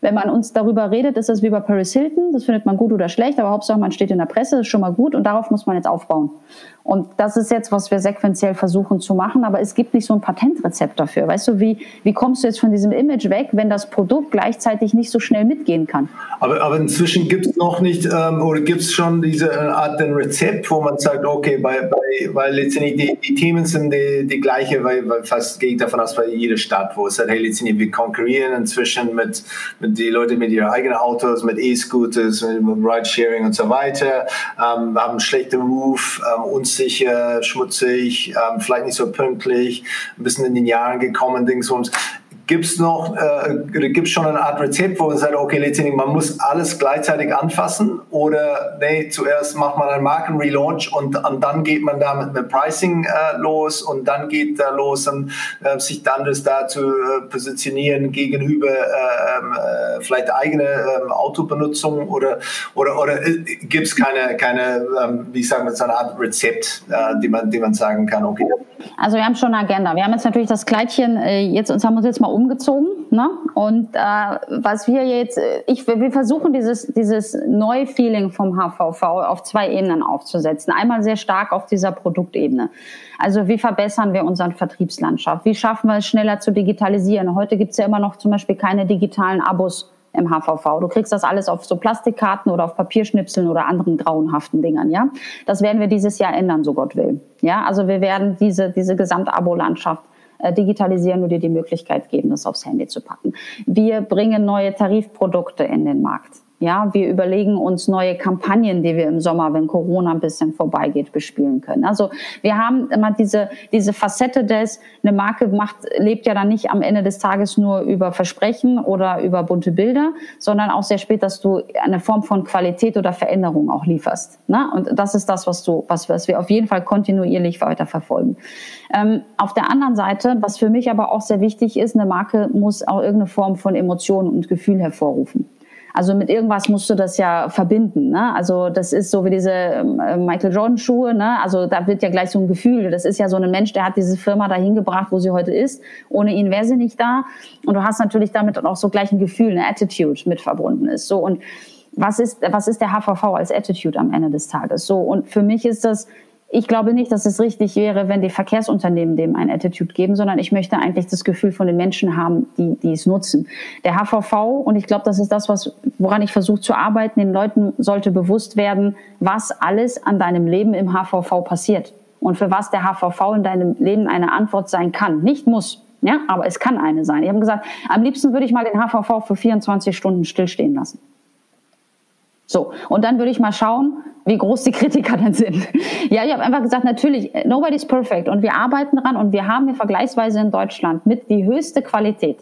[SPEAKER 1] Wenn man uns darüber redet, ist das wie bei Paris Hilton. Das findet man gut oder schlecht, aber Hauptsache man steht in der Presse, das ist schon mal gut und darauf muss man jetzt aufbauen. Und das ist jetzt, was wir sequenziell versuchen zu machen, aber es gibt nicht so ein Patentrezept dafür. Weißt du, wie, wie kommst du jetzt von diesem Image weg, wenn das Produkt gleichzeitig nicht so schnell mitgehen kann?
[SPEAKER 2] Aber, aber inzwischen gibt es noch nicht, ähm, oder gibt es schon diese Art ein Rezept, wo man sagt, okay, bei, bei, weil letztendlich die, die Themen sind die, die gleiche, weil, weil fast gehe ich davon aus, bei jeder Stadt, wo es sagt, hey, letztendlich wir konkurrieren inzwischen mit, mit die Leute mit ihren eigenen Autos, mit E-Scooters, mit, mit Ridesharing und so weiter, ähm, haben schlechten Ruf, ähm, uns unsicher, schmutzig, ähm, vielleicht nicht so pünktlich, ein bisschen in den Jahren gekommen, Dingsbums. Gibt es noch, äh, gibt schon eine Art Rezept, wo man sagt, okay, letztendlich, man muss alles gleichzeitig anfassen oder nee, zuerst macht man einen Markenrelaunch und, und dann geht man da mit einem Pricing äh, los und dann geht da los und äh, sich dann das da zu äh, positionieren gegenüber äh, ähm, äh, vielleicht eigene ähm, Autobenutzung oder, oder, oder äh, gibt es keine, keine ähm, wie sagen wir, so eine Art Rezept, die, man, die man sagen kann, okay.
[SPEAKER 1] Also wir haben schon eine Agenda. Wir haben jetzt natürlich das Kleidchen, jetzt uns haben uns jetzt mal umgezogen. Ne? Und äh, was wir jetzt, ich, wir versuchen dieses, dieses Neufeeling vom HVV auf zwei Ebenen aufzusetzen. Einmal sehr stark auf dieser Produktebene. Also wie verbessern wir unseren Vertriebslandschaft? Wie schaffen wir es schneller zu digitalisieren? Heute gibt es ja immer noch zum Beispiel keine digitalen Abos im HVV. Du kriegst das alles auf so Plastikkarten oder auf Papierschnipseln oder anderen grauenhaften Dingern, ja. Das werden wir dieses Jahr ändern, so Gott will. Ja, also wir werden diese, diese Gesamtabo-Landschaft digitalisieren und dir die Möglichkeit geben, das aufs Handy zu packen. Wir bringen neue Tarifprodukte in den Markt. Ja, wir überlegen uns neue Kampagnen, die wir im Sommer, wenn Corona ein bisschen vorbeigeht, bespielen können. Also wir haben immer diese, diese Facette des, eine Marke macht, lebt ja dann nicht am Ende des Tages nur über Versprechen oder über bunte Bilder, sondern auch sehr spät, dass du eine Form von Qualität oder Veränderung auch lieferst. Ne? Und das ist das, was du, was, was wir auf jeden Fall kontinuierlich weiter verfolgen. Ähm, auf der anderen Seite, was für mich aber auch sehr wichtig ist, eine Marke muss auch irgendeine Form von Emotion und Gefühl hervorrufen. Also mit irgendwas musst du das ja verbinden. Ne? Also das ist so wie diese äh, Michael Jordan Schuhe. Ne? Also da wird ja gleich so ein Gefühl. Das ist ja so ein Mensch, der hat diese Firma dahin gebracht, wo sie heute ist. Ohne ihn wäre sie nicht da. Und du hast natürlich damit auch so gleich ein Gefühl, eine Attitude mit verbunden ist. So und was ist was ist der HVV als Attitude am Ende des Tages? So und für mich ist das ich glaube nicht, dass es richtig wäre, wenn die Verkehrsunternehmen dem ein Attitude geben, sondern ich möchte eigentlich das Gefühl von den Menschen haben, die, die es nutzen. Der HVV, und ich glaube, das ist das, was, woran ich versuche zu arbeiten, den Leuten sollte bewusst werden, was alles an deinem Leben im HVV passiert und für was der HVV in deinem Leben eine Antwort sein kann. Nicht muss, ja, aber es kann eine sein. Ich habe gesagt, am liebsten würde ich mal den HVV für 24 Stunden stillstehen lassen. So, und dann würde ich mal schauen, wie groß die Kritiker dann sind. Ja, ich habe einfach gesagt, natürlich, nobody's perfect und wir arbeiten dran und wir haben hier vergleichsweise in Deutschland mit die höchste Qualität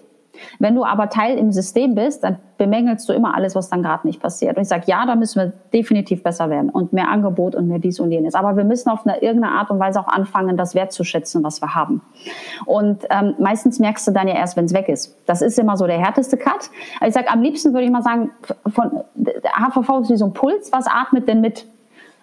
[SPEAKER 1] Wenn du aber Teil im System bist, dann bemängelst du immer alles, was dann gerade nicht passiert. Und ich sage, ja, da müssen wir definitiv besser werden und mehr Angebot und mehr dies und jenes. Aber wir müssen auf eine irgendeine Art und Weise auch anfangen, das wertzuschätzen, was wir haben. Und ähm, meistens merkst du dann ja erst, wenn es weg ist. Das ist immer so der härteste Cut. Also ich sage, am liebsten würde ich mal sagen, von HVV ist wie so ein Puls, was atmet denn mit?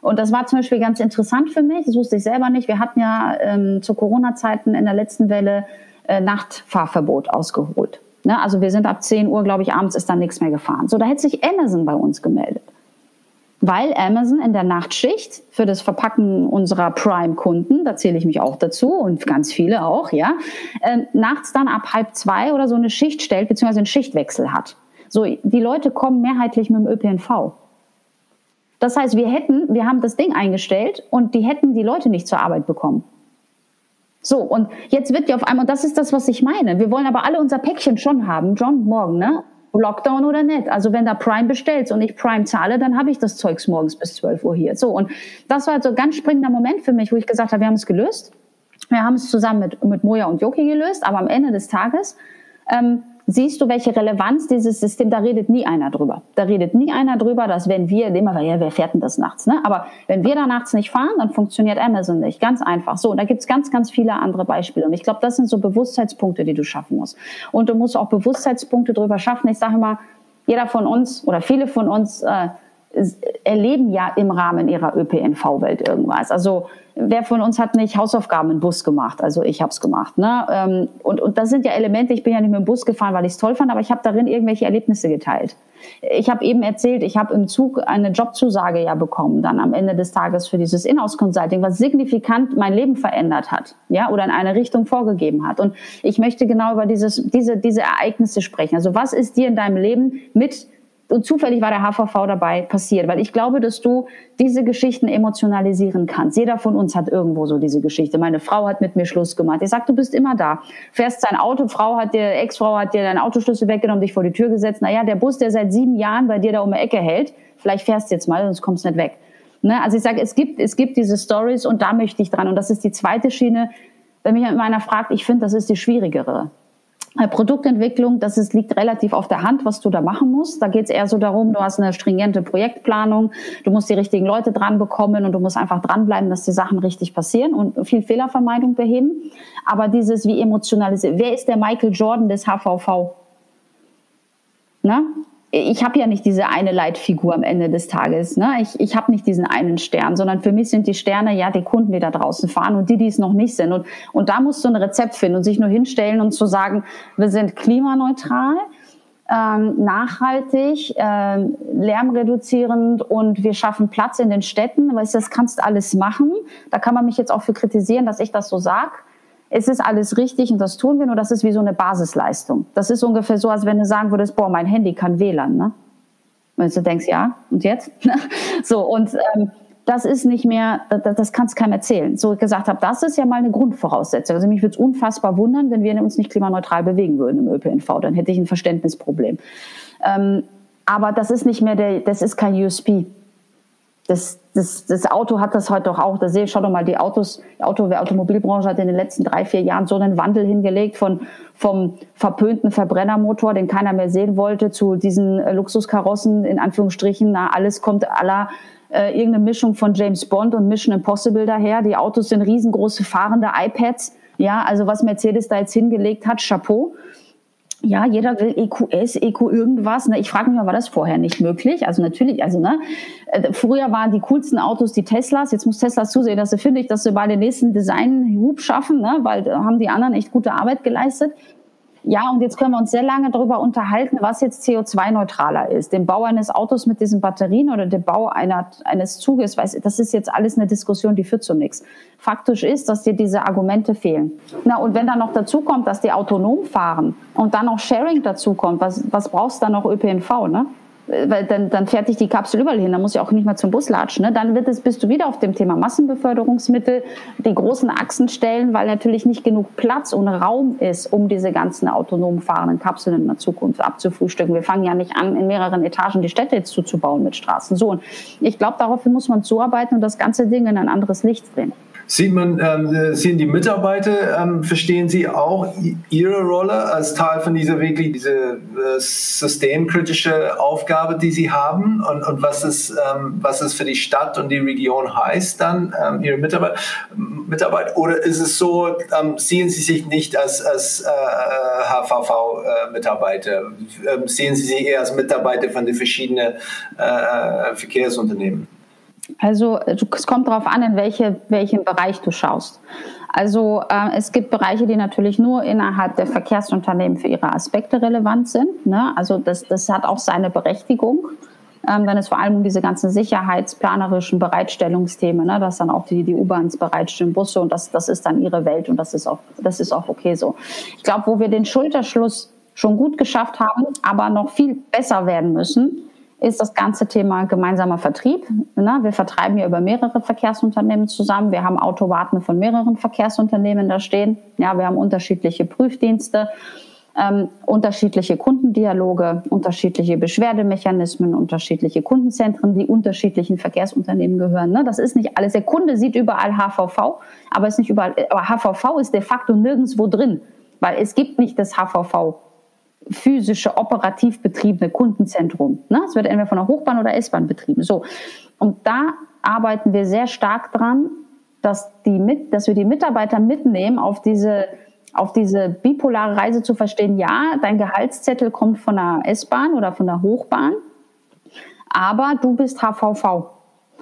[SPEAKER 1] Und das war zum Beispiel ganz interessant für mich, das wusste ich selber nicht. Wir hatten ja ähm, zu Corona-Zeiten in der letzten Welle äh, Nachtfahrverbot ausgeholt. Ne? Also wir sind ab 10 Uhr, glaube ich, abends ist dann nichts mehr gefahren. So, da hätte sich Amazon bei uns gemeldet. Weil Amazon in der Nachtschicht für das Verpacken unserer Prime-Kunden, da zähle ich mich auch dazu und ganz viele auch, ja, äh, nachts dann ab halb zwei oder so eine Schicht stellt, beziehungsweise einen Schichtwechsel hat. So, die Leute kommen mehrheitlich mit dem ÖPNV. Das heißt, wir hätten, wir haben das Ding eingestellt und die hätten die Leute nicht zur Arbeit bekommen. So, und jetzt wird ja auf einmal, und das ist das, was ich meine. Wir wollen aber alle unser Päckchen schon haben. John, morgen, ne? Lockdown oder nicht. Also wenn da Prime bestellst und ich Prime zahle, dann habe ich das Zeugs morgens bis 12 Uhr hier. So, und das war halt so ein ganz springender Moment für mich, wo ich gesagt habe, wir haben es gelöst. Wir haben es zusammen mit, mit Moja und Joki gelöst, aber am Ende des Tages ähm, siehst du, welche Relevanz dieses System, da redet nie einer drüber. Da redet nie einer drüber, dass wenn wir, immer, ja, wer fährt denn das nachts, ne? Aber wenn wir da nachts nicht fahren, dann funktioniert Amazon nicht. Ganz einfach. So, und da gibt's ganz, ganz viele andere Beispiele. Und ich glaube, das sind so Bewusstseinspunkte, die du schaffen musst. Und du musst auch Bewusstseinspunkte drüber schaffen. Ich sage immer, jeder von uns oder viele von uns äh, erleben ja im Rahmen ihrer ÖPNV-Welt irgendwas. Also wer von uns hat nicht Hausaufgaben im Bus gemacht? Also ich habe es gemacht. Ne? Ähm, und, und das sind ja Elemente, ich bin ja nicht mit dem Bus gefahren, weil ich es toll fand, aber ich habe darin irgendwelche Erlebnisse geteilt. Ich habe eben erzählt, ich habe im Zug eine Jobzusage ja bekommen, dann am Ende des Tages für dieses Inhouse-Consulting, was signifikant mein Leben verändert hat, ja, oder in eine Richtung vorgegeben hat. Und ich möchte genau über dieses, diese, diese Ereignisse sprechen. Also was ist dir in deinem Leben mit und zufällig war der HVV dabei passiert, weil ich glaube, dass du diese Geschichten emotionalisieren kannst. Jeder von uns hat irgendwo so diese Geschichte. Meine Frau hat mit mir Schluss gemacht. Ich sag, du bist immer da. Fährst sein Auto, Frau hat dir, Ex-Frau hat dir deinen Autoschlüssel weggenommen, dich vor die Tür gesetzt. Naja, der Bus, der seit sieben Jahren bei dir da um die Ecke hält, vielleicht fährst du jetzt mal, sonst kommst du nicht weg. Ne? Also ich sage, es gibt, es gibt diese Stories und da möchte ich dran. Und das ist die zweite Schiene. Wenn mich einer fragt, ich finde, das ist die schwierigere. Äh, Produktentwicklung, das ist, liegt relativ auf der Hand, was du da machen musst. Da geht es eher so darum, du hast eine stringente Projektplanung, du musst die richtigen Leute dran bekommen und du musst einfach dranbleiben, dass die Sachen richtig passieren und viel Fehlervermeidung beheben. Aber dieses wie emotionalisiert, wer ist der Michael Jordan des HVV? Na? Ich habe ja nicht diese eine Leitfigur am Ende des Tages. Ne? Ich, ich habe nicht diesen einen Stern, sondern für mich sind die Sterne ja die Kunden, die da draußen fahren und die, die es noch nicht sind. Und, und da musst du ein Rezept finden und sich nur hinstellen und zu sagen, wir sind klimaneutral, ähm, nachhaltig, ähm, lärmreduzierend und wir schaffen Platz in den Städten. Weißt, das kannst du alles machen. Da kann man mich jetzt auch für kritisieren, dass ich das so sag es ist alles richtig und das tun wir, nur das ist wie so eine Basisleistung. Das ist ungefähr so, als wenn du sagen würdest, boah, mein Handy kann WLAN, ne? Wenn du denkst, ja, und jetzt? [LAUGHS] so, und ähm, das ist nicht mehr, das, das kannst keinem erzählen. So ich gesagt habe, das ist ja mal eine Grundvoraussetzung. Also mich würde es unfassbar wundern, wenn wir uns nicht klimaneutral bewegen würden im ÖPNV. Dann hätte ich ein Verständnisproblem. Ähm, aber das ist nicht mehr der, das ist kein USP das, das, das Auto hat das heute doch auch. Da sehe ich, schau doch mal, die Autos, die Auto, die Automobilbranche hat in den letzten drei, vier Jahren so einen Wandel hingelegt von, vom verpönten Verbrennermotor, den keiner mehr sehen wollte, zu diesen äh, Luxuskarossen, in Anführungsstrichen. Na, alles kommt aller, äh, irgendeine Mischung von James Bond und Mission Impossible daher. Die Autos sind riesengroße fahrende iPads. Ja, also was Mercedes da jetzt hingelegt hat, Chapeau. Ja, jeder will EQS, EQ irgendwas. Ne? Ich frage mich mal, war das vorher nicht möglich? Also natürlich, also ne, äh, früher waren die coolsten Autos die Teslas. Jetzt muss Teslas zusehen, dass sie finde ich, dass sie bei den nächsten Design-Hub schaffen, ne? weil da haben die anderen echt gute Arbeit geleistet. Ja, und jetzt können wir uns sehr lange darüber unterhalten, was jetzt CO2-neutraler ist. Den Bau eines Autos mit diesen Batterien oder der Bau einer, eines Zuges, weiß, das ist jetzt alles eine Diskussion, die führt zu nichts. Faktisch ist, dass dir diese Argumente fehlen. Na, und wenn dann noch dazu kommt, dass die autonom fahren und dann noch Sharing dazu kommt, was, was brauchst du dann noch ÖPNV, ne? Weil dann, dann fährt dich die Kapsel überall hin, dann muss ich auch nicht mehr zum Bus latschen. Ne? Dann wird es, bist du wieder auf dem Thema Massenbeförderungsmittel, die großen Achsen stellen, weil natürlich nicht genug Platz und Raum ist, um diese ganzen autonom fahrenden Kapseln in der Zukunft abzufrühstücken. Wir fangen ja nicht an, in mehreren Etagen die Städte jetzt zuzubauen mit Straßen. So, und ich glaube, daraufhin muss man zuarbeiten und das ganze Ding in ein anderes Licht drehen.
[SPEAKER 2] Sieht man, ähm, sehen die Mitarbeiter, ähm, verstehen sie auch ihre Rolle als Teil von dieser wirklich diese äh, systemkritische Aufgabe, die sie haben? Und, und was es ähm, was es für die Stadt und die Region heißt dann ähm, ihre Mitarbeit, Mitarbeit oder ist es so, ähm, sehen sie sich nicht als als äh, HVV äh, ähm, sehen sie sich eher als Mitarbeiter von den verschiedenen äh, äh, Verkehrsunternehmen?
[SPEAKER 1] Also es kommt darauf an, in welche, welchen Bereich du schaust. Also äh, es gibt Bereiche, die natürlich nur innerhalb der Verkehrsunternehmen für ihre Aspekte relevant sind. Ne? Also das, das hat auch seine Berechtigung. Ähm, wenn es vor allem um diese ganzen sicherheitsplanerischen Bereitstellungsthemen, ne, dass dann auch die, die U-Bahns bereitstellen, Busse und das, das ist dann ihre Welt und das ist auch, das ist auch okay so. Ich glaube, wo wir den Schulterschluss schon gut geschafft haben, aber noch viel besser werden müssen, ist das ganze Thema gemeinsamer Vertrieb. Wir vertreiben ja über mehrere Verkehrsunternehmen zusammen. Wir haben Autowarten von mehreren Verkehrsunternehmen da stehen. Ja, wir haben unterschiedliche Prüfdienste, ähm, unterschiedliche Kundendialoge, unterschiedliche Beschwerdemechanismen, unterschiedliche Kundenzentren, die unterschiedlichen Verkehrsunternehmen gehören. Ne? Das ist nicht alles. Der Kunde sieht überall HVV, aber ist nicht überall. Aber HVV ist de facto nirgendwo drin, weil es gibt nicht das HVV physische, operativ betriebene Kundenzentrum. Ne? Es wird entweder von der Hochbahn oder S-Bahn betrieben. So. Und da arbeiten wir sehr stark dran, dass, die mit, dass wir die Mitarbeiter mitnehmen auf diese, auf diese bipolare Reise zu verstehen, ja, dein Gehaltszettel kommt von der S-Bahn oder von der Hochbahn, aber du bist HVV.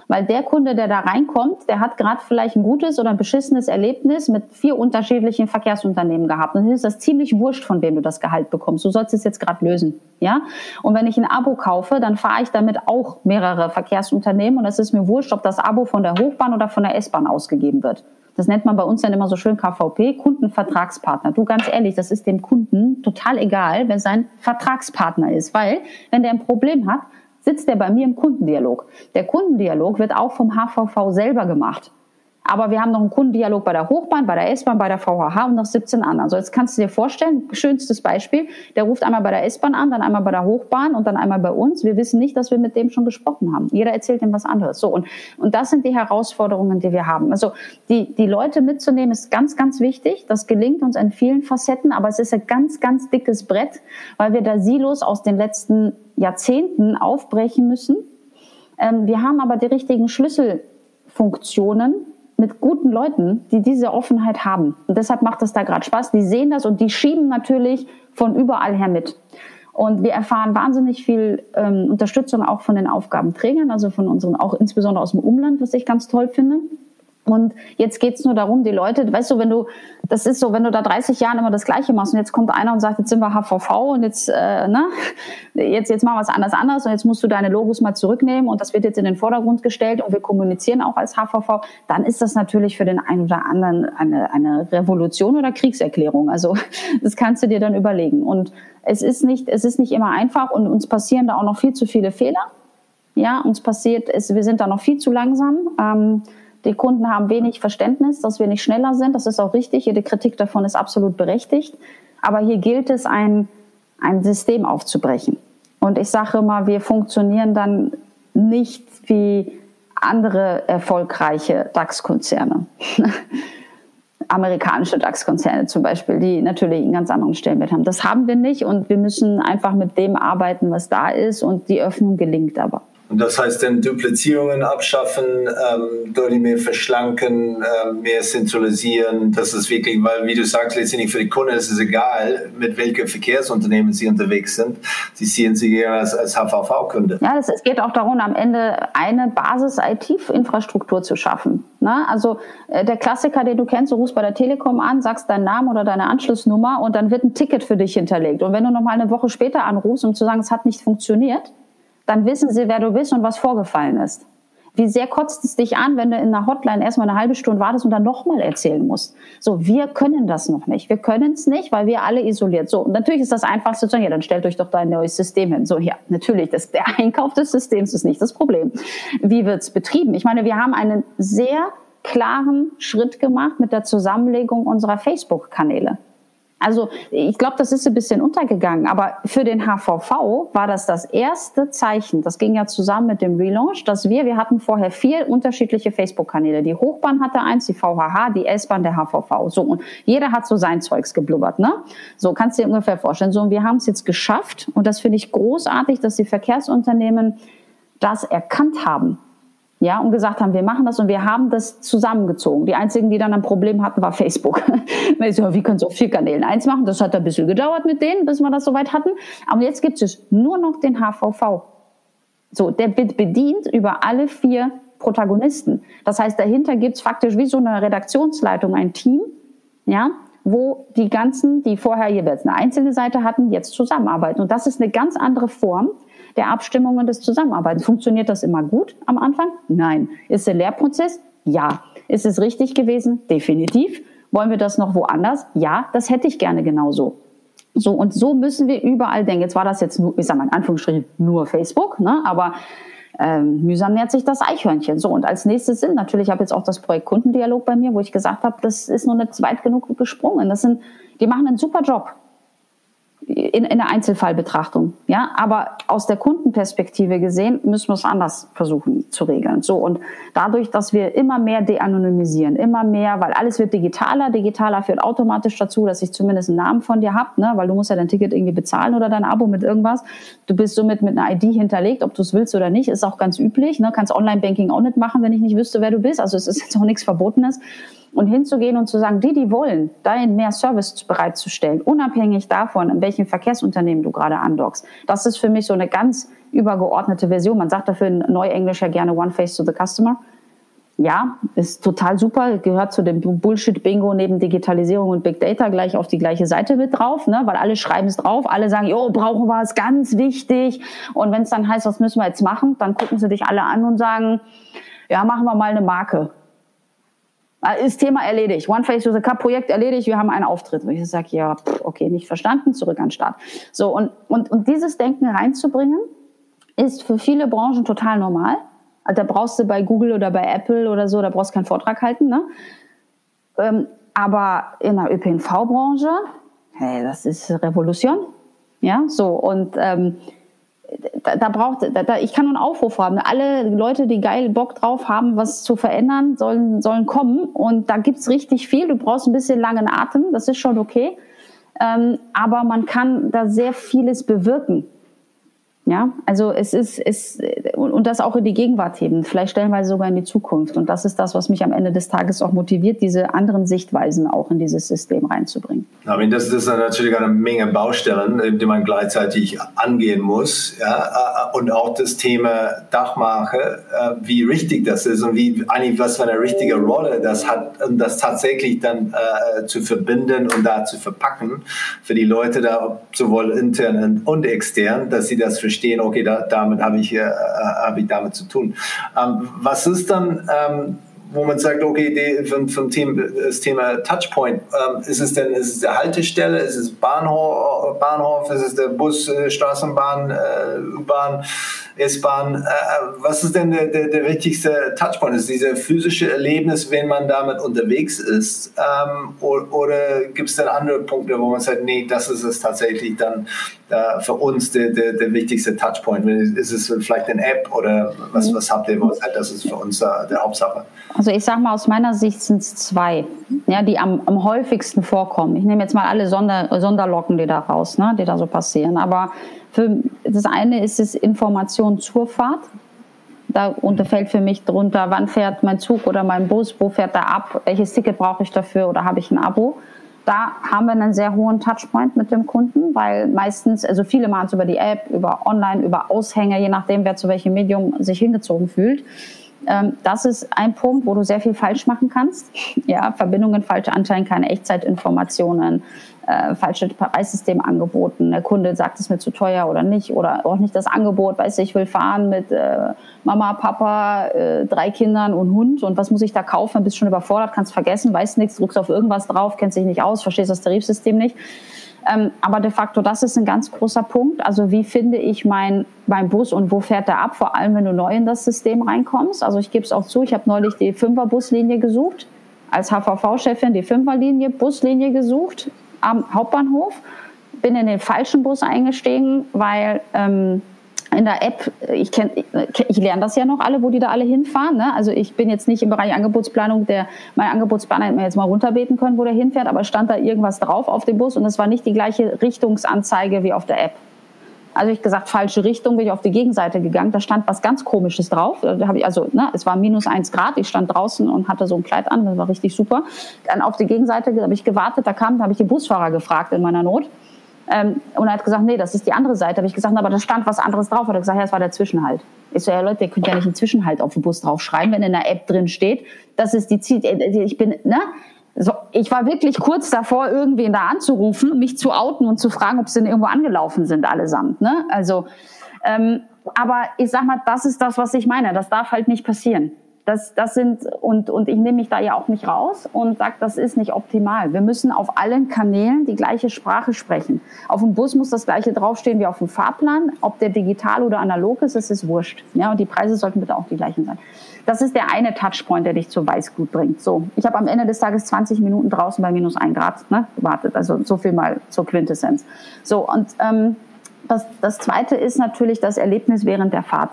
[SPEAKER 1] Weil der Kunde, der da reinkommt, der hat gerade vielleicht ein gutes oder ein beschissenes Erlebnis mit vier unterschiedlichen Verkehrsunternehmen gehabt. Und dann ist das ziemlich wurscht, von wem du das Gehalt bekommst. Du sollst es jetzt gerade lösen. Ja? Und wenn ich ein Abo kaufe, dann fahre ich damit auch mehrere Verkehrsunternehmen und es ist mir wurscht, ob das Abo von der Hochbahn oder von der S-Bahn ausgegeben wird. Das nennt man bei uns dann immer so schön KVP, Kundenvertragspartner. Du ganz ehrlich, das ist dem Kunden total egal, wer sein Vertragspartner ist, weil wenn der ein Problem hat, sitzt er bei mir im Kundendialog. Der Kundendialog wird auch vom HVV selber gemacht. Aber wir haben noch einen Kundendialog bei der Hochbahn, bei der S-Bahn, bei der VHH und noch 17 anderen. So, jetzt kannst du dir vorstellen, schönstes Beispiel, der ruft einmal bei der S-Bahn an, dann einmal bei der Hochbahn und dann einmal bei uns. Wir wissen nicht, dass wir mit dem schon gesprochen haben. Jeder erzählt ihm was anderes. So, und, und das sind die Herausforderungen, die wir haben. Also, die, die Leute mitzunehmen ist ganz, ganz wichtig. Das gelingt uns in vielen Facetten, aber es ist ein ganz, ganz dickes Brett, weil wir da Silos aus den letzten Jahrzehnten aufbrechen müssen. Ähm, wir haben aber die richtigen Schlüsselfunktionen, mit guten Leuten, die diese Offenheit haben. Und deshalb macht es da gerade Spaß. Die sehen das und die schieben natürlich von überall her mit. Und wir erfahren wahnsinnig viel ähm, Unterstützung auch von den Aufgabenträgern, also von unseren, auch insbesondere aus dem Umland, was ich ganz toll finde. Und jetzt geht's nur darum, die Leute, weißt du, wenn du, das ist so, wenn du da 30 Jahre immer das Gleiche machst und jetzt kommt einer und sagt, jetzt sind wir HVV und jetzt, äh, ne, jetzt, jetzt machen wir es anders anders und jetzt musst du deine Logos mal zurücknehmen und das wird jetzt in den Vordergrund gestellt und wir kommunizieren auch als HVV, dann ist das natürlich für den einen oder anderen eine, eine Revolution oder Kriegserklärung. Also [LAUGHS] das kannst du dir dann überlegen. Und es ist nicht, es ist nicht immer einfach und uns passieren da auch noch viel zu viele Fehler. Ja, uns passiert, es, wir sind da noch viel zu langsam. Ähm, die Kunden haben wenig Verständnis, dass wir nicht schneller sind. Das ist auch richtig. Jede Kritik davon ist absolut berechtigt. Aber hier gilt es, ein, ein System aufzubrechen. Und ich sage immer, wir funktionieren dann nicht wie andere erfolgreiche DAX-Konzerne. [LAUGHS] Amerikanische DAX-Konzerne zum Beispiel, die natürlich einen ganz anderen Stellenwert haben. Das haben wir nicht und wir müssen einfach mit dem arbeiten, was da ist und die Öffnung gelingt aber.
[SPEAKER 2] Und das heißt dann Duplizierungen abschaffen, ähm, deutlich mehr verschlanken, äh, mehr zentralisieren. Das ist wirklich, weil, wie du sagst, letztendlich für die Kunden ist es egal, mit welchen Verkehrsunternehmen sie unterwegs sind. Sie sehen sie eher als, als HVV-Kunde.
[SPEAKER 1] Ja, das, es geht auch darum, am Ende eine Basis-IT-Infrastruktur zu schaffen. Na, ne? also äh, der Klassiker, den du kennst, du rufst bei der Telekom an, sagst deinen Namen oder deine Anschlussnummer und dann wird ein Ticket für dich hinterlegt. Und wenn du nochmal eine Woche später anrufst, um zu sagen, es hat nicht funktioniert, dann wissen sie, wer du bist und was vorgefallen ist. Wie sehr kotzt es dich an, wenn du in einer Hotline erstmal eine halbe Stunde wartest und dann nochmal erzählen musst? So, wir können das noch nicht. Wir können es nicht, weil wir alle isoliert. So, und natürlich ist das einfachste zu sagen, ja, dann stellt euch doch dein neues System hin. So, ja, natürlich, das, der Einkauf des Systems ist nicht das Problem. Wie wird's betrieben? Ich meine, wir haben einen sehr klaren Schritt gemacht mit der Zusammenlegung unserer Facebook-Kanäle. Also ich glaube, das ist ein bisschen untergegangen, aber für den HVV war das das erste Zeichen. Das ging ja zusammen mit dem Relaunch, dass wir, wir hatten vorher vier unterschiedliche Facebook-Kanäle. Die Hochbahn hatte eins, die VHH, die S-Bahn, der HVV. So und jeder hat so sein Zeugs geblubbert, ne? So kannst du dir ungefähr vorstellen. So und wir haben es jetzt geschafft und das finde ich großartig, dass die Verkehrsunternehmen das erkannt haben ja, und gesagt haben, wir machen das und wir haben das zusammengezogen. Die einzigen, die dann ein Problem hatten, war Facebook. [LAUGHS] so, wie können auf vier Kanälen eins machen? Das hat ein bisschen gedauert mit denen, bis wir das soweit hatten. Aber jetzt gibt es nur noch den HVV. So, der wird bedient über alle vier Protagonisten. Das heißt, dahinter gibt es faktisch wie so eine Redaktionsleitung, ein Team, ja, wo die ganzen, die vorher jeweils eine einzelne Seite hatten, jetzt zusammenarbeiten. Und das ist eine ganz andere Form der Abstimmung und des Zusammenarbeitens. Funktioniert das immer gut am Anfang? Nein. Ist der Lehrprozess? Ja. Ist es richtig gewesen? Definitiv. Wollen wir das noch woanders? Ja, das hätte ich gerne genauso. So, und so müssen wir überall denken. Jetzt war das jetzt nur, ich sag mal in Anführungsstrichen, nur Facebook, ne? aber ähm, mühsam nährt sich das Eichhörnchen. So, und als nächstes sind natürlich, ich habe jetzt auch das Projekt Kundendialog bei mir, wo ich gesagt habe, das ist noch nicht weit genug gesprungen. Das sind, die machen einen super Job in, in der Einzelfallbetrachtung. Ja, aber aus der Kundenperspektive gesehen müssen wir es anders versuchen zu regeln. So und dadurch, dass wir immer mehr de-anonymisieren, immer mehr, weil alles wird digitaler. Digitaler führt automatisch dazu, dass ich zumindest einen Namen von dir habe, ne? weil du musst ja dein Ticket irgendwie bezahlen oder dein Abo mit irgendwas. Du bist somit mit einer ID hinterlegt, ob du es willst oder nicht, ist auch ganz üblich. Ne? Kannst Online-Banking auch nicht machen, wenn ich nicht wüsste, wer du bist. Also es ist jetzt auch nichts Verbotenes und hinzugehen und zu sagen, die, die wollen, dahin mehr Service bereitzustellen, unabhängig davon, in welchem Verkehrsunternehmen du gerade andockst. Das ist für mich so eine ganz übergeordnete Version. Man sagt dafür in Neuenglisch ja gerne One Face to the Customer. Ja, ist total super, gehört zu dem Bullshit-Bingo neben Digitalisierung und Big Data gleich auf die gleiche Seite mit drauf, ne? weil alle schreiben es drauf, alle sagen, jo, brauchen wir es, ganz wichtig. Und wenn es dann heißt, was müssen wir jetzt machen, dann gucken sie dich alle an und sagen, ja, machen wir mal eine Marke. Äh, ist Thema erledigt. One Face to the Cup Projekt erledigt, wir haben einen Auftritt. Und ich sage, ja, okay, nicht verstanden, zurück an den Start. So, und, und, und dieses Denken reinzubringen, ist für viele Branchen total normal. Also da brauchst du bei Google oder bei Apple oder so, da brauchst du keinen Vortrag halten. Ne? Ähm, aber in der ÖPNV-Branche, hey, das ist Revolution. Ja, so. Und ähm, da, da braucht, da, da, ich kann nur einen Aufruf haben. Alle Leute, die geil Bock drauf haben, was zu verändern, sollen, sollen kommen. Und da gibt's richtig viel. Du brauchst ein bisschen langen Atem, das ist schon okay. Ähm, aber man kann da sehr vieles bewirken. Ja, also es ist, es, und das auch in die Gegenwart heben, vielleicht stellenweise sogar in die Zukunft. Und das ist das, was mich am Ende des Tages auch motiviert, diese anderen Sichtweisen auch in dieses System reinzubringen.
[SPEAKER 2] Mean, das, ist natürlich eine Menge Baustellen, die man gleichzeitig angehen muss. Ja? Und auch das Thema Dachmache, äh, wie richtig das ist und wie eigentlich was für eine richtige Rolle das hat, um das tatsächlich dann äh, zu verbinden und da zu verpacken für die Leute da, sowohl intern und extern, dass sie das verstehen verstehen, okay, da, damit habe ich, äh, hab ich damit zu tun. Ähm, was ist dann, ähm, wo man sagt, okay, die, vom, vom Thema, das Thema Touchpoint, ähm, ist es denn, ist es die Haltestelle, ist es Bahnhof, Bahnhof ist es der Bus, äh, Straßenbahn, äh, U-Bahn? S-Bahn. Äh, was ist denn der, der, der, wichtigste Touchpoint? Ist dieser physische Erlebnis, wenn man damit unterwegs ist? Ähm, oder, oder gibt es dann andere Punkte, wo man sagt, nee, das ist es tatsächlich dann äh, für uns der, der, der wichtigste Touchpoint? Ist es vielleicht eine App oder was, was habt ihr, wo sagt, das ist für uns äh, der Hauptsache?
[SPEAKER 1] Also ich sage mal, aus meiner Sicht sind es zwei, ja, die am, am häufigsten vorkommen. Ich nehme jetzt mal alle Sonder, Sonderlocken, die da raus, ne, die da so passieren. Aber für, das eine ist es Information zur Fahrt. Da unterfällt für mich drunter, wann fährt mein Zug oder mein Bus, wo fährt er ab, welches Ticket brauche ich dafür oder habe ich ein Abo. Da haben wir einen sehr hohen Touchpoint mit dem Kunden, weil meistens, also viele machen es über die App, über Online, über Aushänge, je nachdem, wer zu welchem Medium sich hingezogen fühlt. Ähm, das ist ein Punkt, wo du sehr viel falsch machen kannst. [LAUGHS] Ja, Verbindungen falsch anteilen, keine Echtzeitinformationen, äh, falsche Preissystem angeboten. Der Kunde sagt es mir zu teuer oder nicht oder auch nicht das Angebot. Weiß ich will fahren mit äh, Mama, Papa, äh, drei Kindern und Hund und was muss ich da kaufen? Bist schon überfordert, kannst vergessen, weißt nichts, druckst auf irgendwas drauf, kennst dich nicht aus, verstehst das Tarifsystem nicht. Ähm, aber de facto, das ist ein ganz großer Punkt. Also wie finde ich mein, mein Bus und wo fährt er ab? Vor allem, wenn du neu in das System reinkommst. Also ich gebe es auch zu, ich habe neulich die Fünfer-Buslinie gesucht. Als HVV-Chefin die Fünferlinie, Buslinie gesucht am Hauptbahnhof, bin in den falschen Bus eingestiegen, weil ähm, in der App, ich, kenn, ich lerne das ja noch alle, wo die da alle hinfahren. Ne? Also ich bin jetzt nicht im Bereich Angebotsplanung, der mein Angebotsplaner hätte mir jetzt mal runterbeten können, wo der hinfährt, aber stand da irgendwas drauf auf dem Bus und es war nicht die gleiche Richtungsanzeige wie auf der App. Also ich gesagt, falsche Richtung, bin ich auf die Gegenseite gegangen. Da stand was ganz Komisches drauf. Da habe ich also, ne, es war minus eins Grad. Ich stand draußen und hatte so ein Kleid an. Das war richtig super. Dann auf die Gegenseite habe ich gewartet. Da kam, da habe ich den Busfahrer gefragt in meiner Not. Ähm, und er hat gesagt, nee, das ist die andere Seite. Habe ich gesagt, aber da stand was anderes drauf. Hat er gesagt, ja, das war der Zwischenhalt. Ich so, ja Leute, ihr könnt ja nicht einen Zwischenhalt auf dem Bus draufschreiben, wenn in der App drin steht, das ist die Ziel. Ich bin, ne? So, ich war wirklich kurz davor, irgendwen da anzurufen, mich zu outen und zu fragen, ob sie denn irgendwo angelaufen sind allesamt. Ne? Also, ähm, aber ich sag mal, das ist das, was ich meine. Das darf halt nicht passieren. Das, das sind, und, und ich nehme mich da ja auch nicht raus und sage, das ist nicht optimal. Wir müssen auf allen Kanälen die gleiche Sprache sprechen. Auf dem Bus muss das gleiche draufstehen wie auf dem Fahrplan. Ob der digital oder analog ist, das ist wurscht. Ja, und die Preise sollten bitte auch die gleichen sein. Das ist der eine Touchpoint, der dich zur Weißglut bringt. So, ich habe am Ende des Tages 20 Minuten draußen bei minus ein Grad ne, gewartet. Also so viel mal zur Quintessenz. So, und ähm, das, das zweite ist natürlich das Erlebnis während der Fahrt.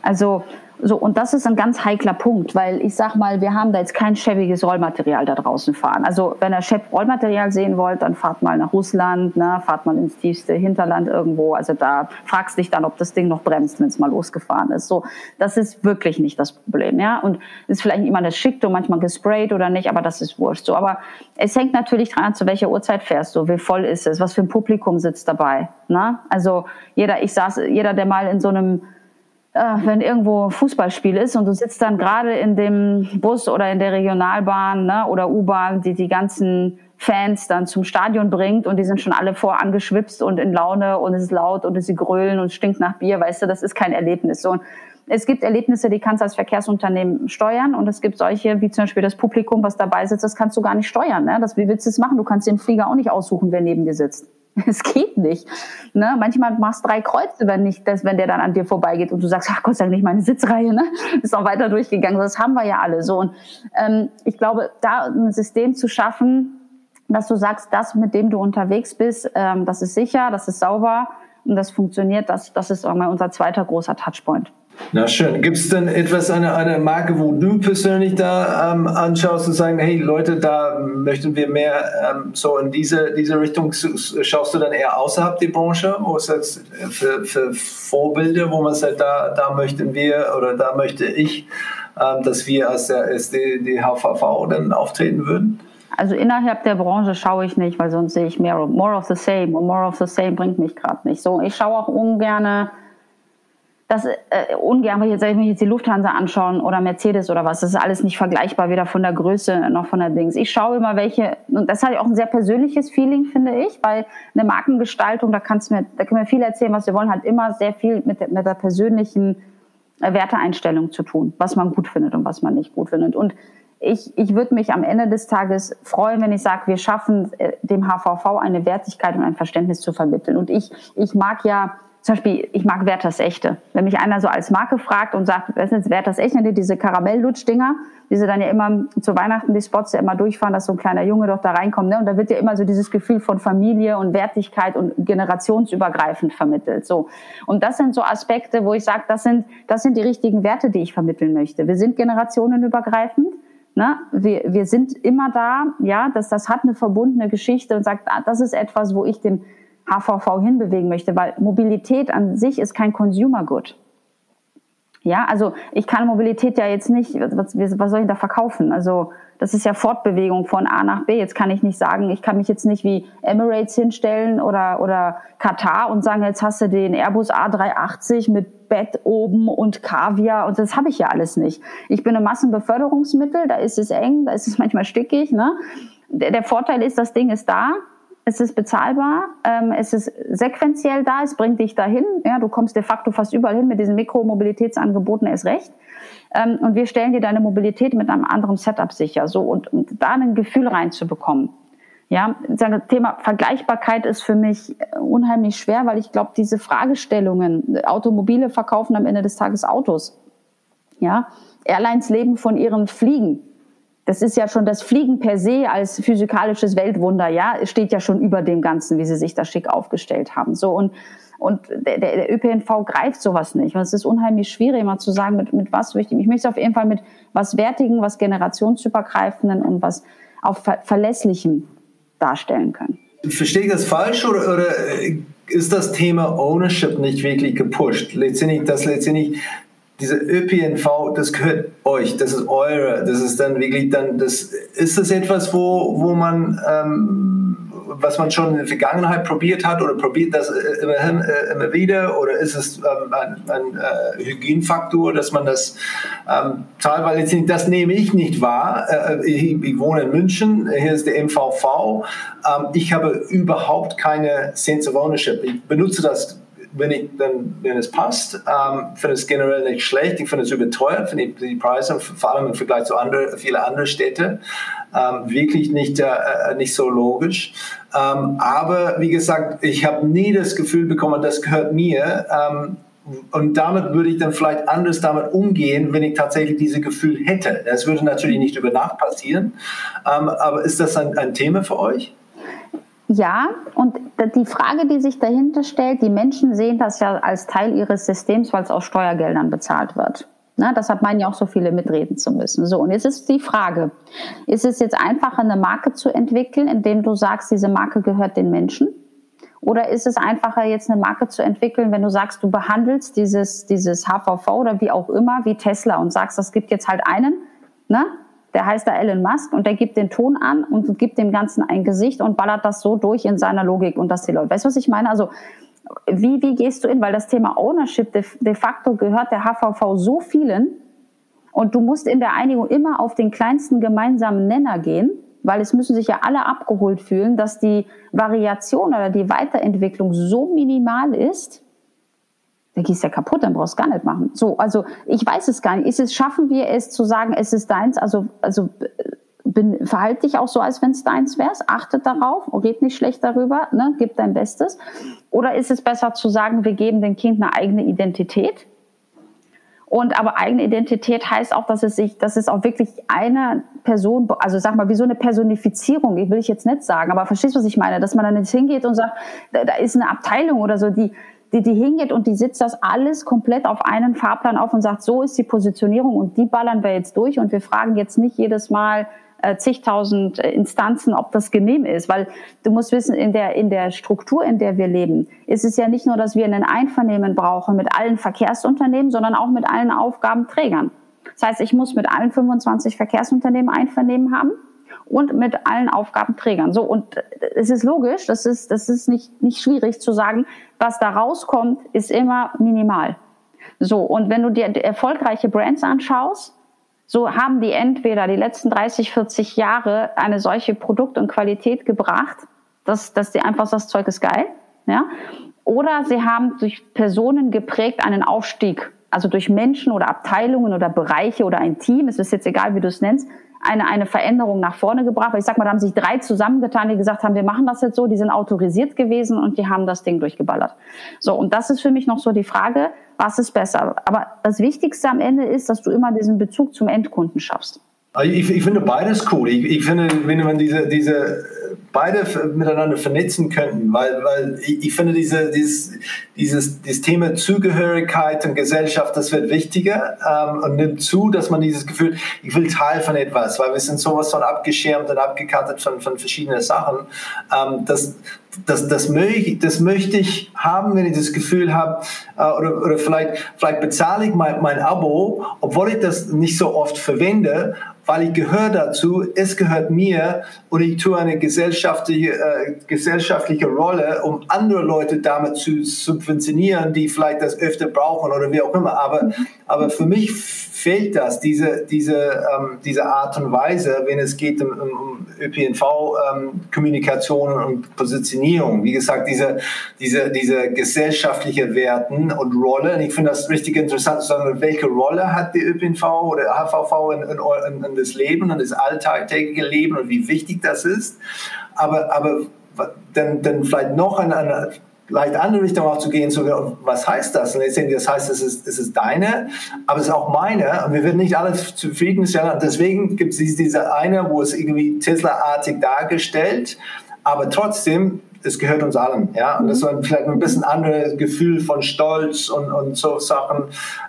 [SPEAKER 1] Also so, und das ist ein ganz heikler Punkt, weil ich sag mal, wir haben da jetzt kein schäbiges Rollmaterial da draußen fahren. Also wenn ihr schäb Rollmaterial sehen wollt, dann fahrt mal nach Russland, ne, fahrt mal ins tiefste Hinterland irgendwo. Also da fragst dich dann, ob das Ding noch bremst, wenn es mal losgefahren ist. So, das ist wirklich nicht das Problem, ja. Und ist vielleicht immer das schickt und manchmal gesprayt oder nicht, aber das ist wurscht. So, aber es hängt natürlich dran, zu welcher Uhrzeit fährst du, wie voll ist es, was für ein Publikum sitzt dabei. Ne? Also jeder, ich saß, jeder, der mal in so einem wenn irgendwo Fußballspiel ist und du sitzt dann gerade in dem Bus oder in der Regionalbahn ne, oder U-Bahn, die die ganzen Fans dann zum Stadion bringt und die sind schon alle vorangeschwipst und in Laune und es ist laut und sie grölen und stinkt nach Bier, weißt du, das ist kein Erlebnis. So, es gibt Erlebnisse, die kannst du als Verkehrsunternehmen steuern und es gibt solche, wie zum Beispiel das Publikum, was dabei sitzt, das kannst du gar nicht steuern. Ne? Das, wie willst du es machen? Du kannst den Flieger auch nicht aussuchen, wer neben dir sitzt. [LAUGHS] Es geht nicht. Ne? Manchmal machst du drei Kreuze, wenn nicht, das, wenn der dann an dir vorbeigeht und du sagst, ach Gott sei Dank nicht meine Sitzreihe, ne? [LAUGHS] Ist auch weiter durchgegangen. Das haben wir ja alle so. Und ähm, ich glaube, da ein System zu schaffen, dass du sagst, das, mit dem du unterwegs bist, ähm, das ist sicher, das ist sauber und das funktioniert, das, das ist auch mal unser zweiter großer Touchpoint.
[SPEAKER 2] Na schön. Gibt es denn etwas, eine, eine Marke, wo du persönlich da ähm, anschaust und sagen, hey Leute, da möchten wir mehr ähm, so in diese, diese Richtung, schaust du dann eher außerhalb der Branche oder ist das für, für Vorbilder, wo man sagt, da, da möchten wir oder da möchte ich, ähm, dass wir als der SDHVV dann auftreten würden?
[SPEAKER 1] Also innerhalb der Branche schaue ich nicht, weil sonst sehe ich mehr, more of the same und more of the same bringt mich gerade nicht. So, ich schaue auch ungerne das äh, ungern, wenn ich jetzt, jetzt die Lufthansa anschauen oder Mercedes oder was, das ist alles nicht vergleichbar, weder von der Größe noch von der Dings. Ich schaue immer welche, und das hat auch ein sehr persönliches Feeling, finde ich, weil eine Markengestaltung, da kannst mir, da können wir viel erzählen, was wir wollen, hat immer sehr viel mit der, mit der persönlichen äh, Werteeinstellung zu tun, was man gut findet und was man nicht gut findet. Und ich, ich würde mich am Ende des Tages freuen, wenn ich sage, wir schaffen äh, dem HVV eine Wertigkeit und ein Verständnis zu vermitteln. Und ich, ich mag ja zum Beispiel, ich mag Werthers Echte. Wenn mich einer so als Marke fragt und sagt, was ist jetzt Werthers Echte, diese Karamell-Lutsch-Dinger, die sie dann ja immer zu Weihnachten, die Spots ja immer durchfahren, dass so ein kleiner Junge doch da reinkommt. Ne? Und da wird ja immer so dieses Gefühl von Familie und Wertigkeit und generationsübergreifend vermittelt. So. Und das sind so Aspekte, wo ich sage, das sind, das sind die richtigen Werte, die ich vermitteln möchte. Wir sind generationenübergreifend. Ne? Wir, wir sind immer da, ja, dass das hat eine verbundene Geschichte und sagt, ah, das ist etwas, wo ich den HVV hinbewegen möchte, weil Mobilität an sich ist kein Consumer Good. Ja, also ich kann Mobilität ja jetzt nicht, was, was soll ich da verkaufen? Also das ist ja Fortbewegung von A nach B. Jetzt kann ich nicht sagen, ich kann mich jetzt nicht wie Emirates hinstellen oder, oder Katar und sagen, jetzt hast du den Airbus A380 mit Bett oben und Kaviar und das habe ich ja alles nicht. Ich bin ein Massenbeförderungsmittel, da ist es eng, da ist es [LAUGHS] manchmal stickig. Ne? Der, der Vorteil ist, das Ding ist da, es ist bezahlbar, ähm, es ist sequenziell da, es bringt dich dahin. Ja, du kommst de facto fast überall hin mit diesen Mikromobilitätsangeboten erst recht. Ähm, und wir stellen dir deine Mobilität mit einem anderen Setup sicher. So und, und da ein Gefühl reinzubekommen. Ja, das Thema Vergleichbarkeit ist für mich unheimlich schwer, weil ich glaube, diese Fragestellungen, Automobile verkaufen am Ende des Tages Autos. Ja, Airlines leben von ihren Fliegen. Das ist ja schon das Fliegen per se als physikalisches Weltwunder, ja, steht ja schon über dem Ganzen, wie sie sich da schick aufgestellt haben. So und und der, der ÖPNV greift sowas nicht. Und es ist unheimlich schwierig, mal zu sagen, mit, mit was möchte ich. Möchte auf jeden Fall mit was Wertigen, was generationsübergreifenden und was auch ver Verlässlichem darstellen können.
[SPEAKER 2] Verstehe ich das falsch oder, oder ist das Thema Ownership nicht wirklich gepusht? Letztendlich, dass letztendlich diese ÖPNV, das gehört euch, das ist eure, das ist dann wirklich dann, das ist das etwas, wo, wo man ähm, was man schon in der Vergangenheit probiert hat oder probiert das äh, immerhin äh, immer wieder oder ist es ähm, ein, ein äh, Hygienfaktor, dass man das ähm, teilweise das nehme ich nicht wahr. Äh, ich, ich, wohne in München, hier ist der MVV. Ähm, ich habe überhaupt keine Sense of Ownership. Ich benutze das wenn, ich, dann, wenn es passt. Ähm, finde es generell nicht schlecht. Ich finde es überteuert, finde die Preise, vor allem im Vergleich zu andere, viele andere Städte, ähm, wirklich nicht, äh, äh, nicht so logisch. Ähm, aber wie gesagt, ich habe nie das Gefühl bekommen, das gehört mir. Ähm, und damit würde ich dann vielleicht anders damit umgehen, wenn ich tatsächlich dieses Gefühl hätte. Das würde natürlich nicht über Nacht passieren. Ähm, aber ist das ein, ein Thema für euch?
[SPEAKER 1] Ja, und die Frage, die sich dahinter stellt, die Menschen sehen das ja als Teil ihres Systems, weil es aus Steuergeldern bezahlt wird. Na, deshalb meinen ja auch so viele mitreden zu müssen. So, und jetzt ist die Frage, ist es jetzt einfacher, eine Marke zu entwickeln, indem du sagst, diese Marke gehört den Menschen? Oder ist es einfacher, jetzt eine Marke zu entwickeln, wenn du sagst, du behandelst dieses, dieses HVV oder wie auch immer, wie Tesla und sagst, es gibt jetzt halt einen, ne? Der heißt da Elon Musk und der gibt den Ton an und gibt dem Ganzen ein Gesicht und ballert das so durch in seiner Logik und dass die Leute, weißt du, was ich meine? Also, wie, wie gehst du in? Weil das Thema Ownership de, de facto gehört der HVV so vielen und du musst in der Einigung immer auf den kleinsten gemeinsamen Nenner gehen, weil es müssen sich ja alle abgeholt fühlen, dass die Variation oder die Weiterentwicklung so minimal ist, dann gehst ja kaputt, dann brauchst du gar nicht machen. So, also ich weiß es gar nicht. Ist es, schaffen wir es zu sagen, es ist deins? Also, also bin, verhalte dich auch so, als wenn es deins wärst. Achtet darauf, red nicht schlecht darüber, ne? gib dein Bestes. Oder ist es besser zu sagen, wir geben dem Kind eine eigene Identität? Und aber eigene Identität heißt auch, dass es sich, dass es auch wirklich eine Person, also sag mal, wie so eine Personifizierung, ich will ich jetzt nicht sagen, aber verstehst du, was ich meine? Dass man dann jetzt hingeht und sagt, da, da ist eine Abteilung oder so, die, die, die hingeht und die sitzt das alles komplett auf einen Fahrplan auf und sagt, so ist die Positionierung und die ballern wir jetzt durch und wir fragen jetzt nicht jedes Mal äh, zigtausend Instanzen, ob das genehm ist, weil du musst wissen, in der, in der Struktur, in der wir leben, ist es ja nicht nur, dass wir ein Einvernehmen brauchen mit allen Verkehrsunternehmen, sondern auch mit allen Aufgabenträgern. Das heißt, ich muss mit allen 25 Verkehrsunternehmen Einvernehmen haben und mit allen Aufgabenträgern. So, und es ist logisch, das ist, das ist nicht, nicht schwierig zu sagen, was da rauskommt, ist immer minimal. So, und wenn du dir erfolgreiche Brands anschaust, so haben die entweder die letzten 30, 40 Jahre eine solche Produkt- und Qualität gebracht, dass, dass die einfach das Zeug ist geil, ja, oder sie haben durch Personen geprägt einen Aufstieg, also durch Menschen oder Abteilungen oder Bereiche oder ein Team, es ist jetzt egal, wie du es nennst, eine, eine Veränderung nach vorne gebracht. Ich sag mal, da haben sich drei zusammengetan, die gesagt haben, wir machen das jetzt so, die sind autorisiert gewesen und die haben das Ding durchgeballert. So, und das ist für mich noch so die Frage, was ist besser? Aber das Wichtigste am Ende ist, dass du immer diesen Bezug zum Endkunden schaffst.
[SPEAKER 2] Ich, ich finde beides cool. Ich, ich finde, wenn man diese, diese beide miteinander vernetzen könnten, weil, weil ich, finde diese, dieses, dieses, dieses Thema Zugehörigkeit und Gesellschaft, das wird wichtiger ähm, und nimmt zu, dass man dieses Gefühl, ich will Teil von etwas, weil wir sind sowas von abgeschirmt und abgekartet von, von verschiedenen Sachen. Ähm, das, das, das, möchte, das möchte ich haben, wenn ich das Gefühl habe, äh, oder, oder vielleicht, vielleicht bezahle ich mein, mein Abo, obwohl ich das nicht so oft verwende, weil ich gehöre dazu, es gehört mir und ich tue eine gesellschaftliche, äh, gesellschaftliche Rolle, um andere Leute damit zu subventionieren, die vielleicht das öfter brauchen oder wie auch immer. Aber, mhm. aber für mich fehlt das, diese, diese, ähm, diese Art und Weise, wenn es geht um, um ÖPNV-Kommunikation ähm, und Positionierung. Wie gesagt, diese, diese, diese gesellschaftliche Werten und Rolle. Und ich finde das richtig interessant zu sagen, welche Rolle hat die ÖPNV oder HVV in, in, in, in das Leben und das alltägliche Leben und wie wichtig das ist. Aber, aber dann, dann vielleicht noch eine, eine leicht andere Richtung auch zu gehen, so, was heißt das? Und letztendlich, das heißt, es ist, es ist deine, aber es ist auch meine und wir werden nicht alle zufriedenstellen. Und deswegen gibt es diese eine, wo es irgendwie Tesla-artig dargestellt, aber trotzdem es gehört uns allen. Ja? Und das ist mhm. vielleicht ein bisschen anderes Gefühl von Stolz und, und so Sachen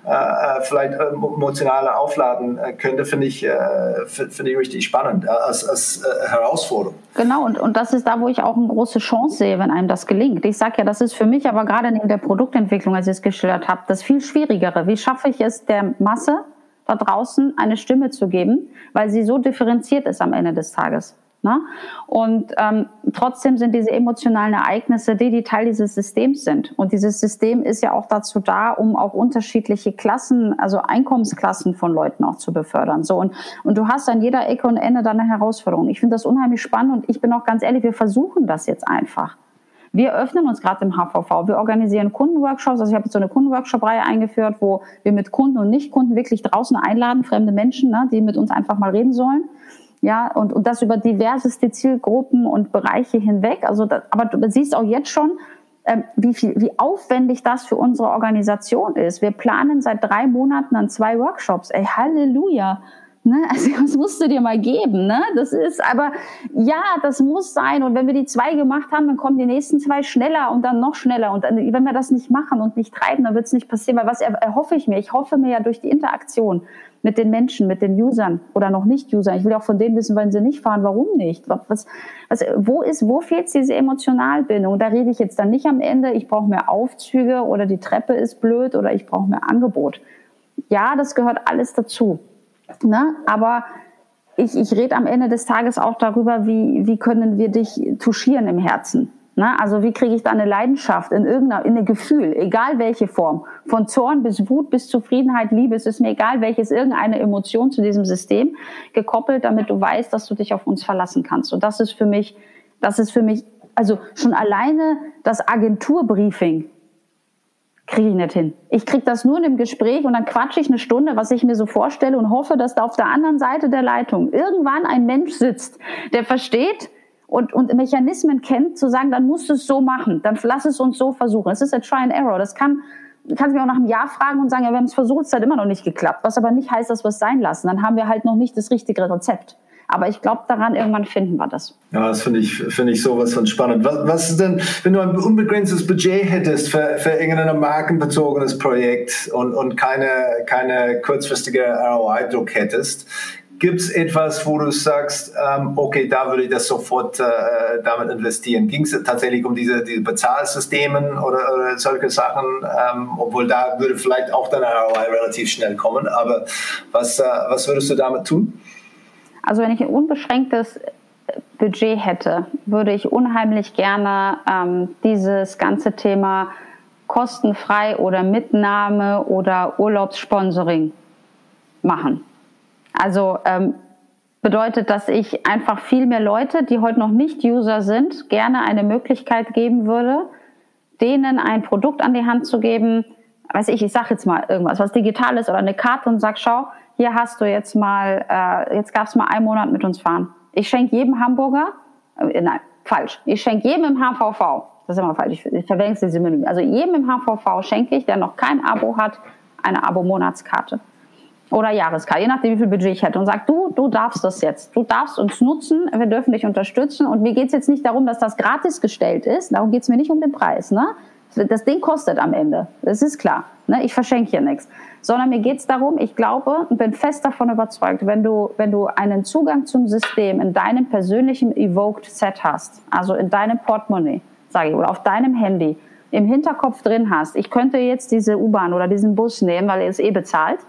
[SPEAKER 2] äh, äh vielleicht äh, emotionaler aufladen äh, könnte, finde ich, äh, finde ich richtig spannend als, als äh, Herausforderung.
[SPEAKER 1] Genau, und, und das ist da, wo ich auch eine große Chance sehe, wenn einem das gelingt. Ich sage ja, das ist für mich aber gerade in der Produktentwicklung, als ich es geschildert habe, das viel Schwierigere. Wie schaffe ich es der Masse da draußen eine Stimme zu geben, weil sie so differenziert ist am Ende des Tages? Ne? Und ähm, trotzdem sind diese emotionalen Ereignisse die, die Teil dieses Systems sind. Und dieses System ist ja auch dazu da, um auch unterschiedliche Klassen, also Einkommensklassen von Leuten auch zu befördern. So und, und du hast an jeder Ecke und Ende deine Herausforderung. Ich finde das unheimlich spannend und ich bin auch ganz ehrlich, wir versuchen das jetzt einfach. Wir öffnen uns gerade im HVV. Wir organisieren Kundenworkshops. Also ich habe jetzt so eine Kundenworkshop-Reihe eingeführt, wo wir mit Kunden und Nicht-Kunden wirklich draußen einladen, fremde Menschen, ne, die mit uns einfach mal reden sollen ja, und, und das über diverseste Zielgruppen und Bereiche hinweg. Also, das, aber du siehst auch jetzt schon, ähm, wie viel, wie aufwendig das für unsere Organisation ist. Wir planen seit drei Monaten an zwei Workshops. Ey, Halleluja! Ne? [LAUGHS] Also das musst du dir mal geben. Ne? Das ist aber, ja, das muss sein. Und wenn wir die zwei gemacht haben, dann kommen die nächsten zwei schneller und dann noch schneller. Und dann, wenn wir das nicht machen und nicht treiben, dann wird es nicht passieren. Weil was erhoffe ich mir? Ich hoffe mir ja durch die Interaktion mit den Menschen, mit den Usern oder noch nicht Usern. Ich will auch von denen wissen, wenn sie nicht fahren, warum nicht? Was, was, wo ist, wo fehlt diese Emotionalbindung? Da rede ich jetzt dann nicht am Ende, ich brauche mehr Aufzüge oder die Treppe ist blöd oder ich brauche mehr Angebot. Ja, das gehört alles dazu. Ne? Aber ich, ich rede am Ende des Tages auch darüber, wie, wie können wir dich touchieren im Herzen. Ne? Also wie kriege ich da eine Leidenschaft in irgendeiner, in ein Gefühl, egal welche Form, von Zorn bis Wut bis Zufriedenheit, Liebe, es ist mir egal welches, irgendeine Emotion zu diesem System gekoppelt, damit du weißt, dass du dich auf uns verlassen kannst. Und das ist für mich, das ist für mich, also schon alleine das Agenturbriefing kriege ich nicht hin. Ich kriege das nur in dem Gespräch und dann quatsche ich eine Stunde, was ich mir so vorstelle und hoffe, dass da auf der anderen Seite der Leitung irgendwann ein Mensch sitzt, der versteht und, und Mechanismen kennt, zu sagen, dann musst du es so machen, dann lass es uns so versuchen. Es ist ein Try and Error. Das kann, du kannst mich auch nach einem Jahr fragen und sagen, ja, wir haben es versucht, es hat immer noch nicht geklappt. Was aber nicht heißt, dass wir es sein lassen. Dann haben wir halt noch nicht das richtige Rezept. Aber ich glaube daran, irgendwann finden wir das.
[SPEAKER 2] Ja, das finde ich, finde ich sowas von spannend. Was, was ist denn, wenn du ein unbegrenztes Budget hättest für, für irgendein markenbezogenes Projekt und, und keine, keine kurzfristige ROI-Druck hättest, Gibt es etwas, wo du sagst, ähm, okay, da würde ich das sofort äh, damit investieren? Ging es tatsächlich um diese, diese Bezahlsystemen oder, oder solche Sachen? Ähm, obwohl da würde vielleicht auch dein ROI relativ schnell kommen. Aber was, äh, was würdest du damit tun?
[SPEAKER 1] Also wenn ich ein unbeschränktes Budget hätte, würde ich unheimlich gerne ähm, dieses ganze Thema kostenfrei oder Mitnahme oder Urlaubssponsoring machen. Also ähm, bedeutet, dass ich einfach viel mehr Leute, die heute noch nicht User sind, gerne eine Möglichkeit geben würde, denen ein Produkt an die Hand zu geben, weiß ich, ich sage jetzt mal irgendwas, was digital ist oder eine Karte und sag, schau, hier hast du jetzt mal, äh, jetzt darfst du mal einen Monat mit uns fahren. Ich schenke jedem Hamburger, äh, nein, falsch, ich schenke jedem im HVV, das ist immer falsch, ich, ich verwechsel sie mit, also jedem im HVV schenke ich, der noch kein Abo hat, eine Abo-Monatskarte oder Jahreskarte, je nachdem, wie viel Budget ich hätte und sagt, du, du darfst das jetzt. Du darfst uns nutzen, wir dürfen dich unterstützen. Und mir geht es jetzt nicht darum, dass das gratis gestellt ist. Darum geht es mir nicht um den Preis. Ne? Das Ding kostet am Ende. Das ist klar. Ne? Ich verschenke hier nichts. Sondern mir geht es darum, ich glaube und bin fest davon überzeugt, wenn du, wenn du einen Zugang zum System in deinem persönlichen Evoked Set hast, also in deinem Portemonnaie, sage ich, oder auf deinem Handy, im Hinterkopf drin hast, ich könnte jetzt diese U-Bahn oder diesen Bus nehmen, weil er ist eh bezahlt,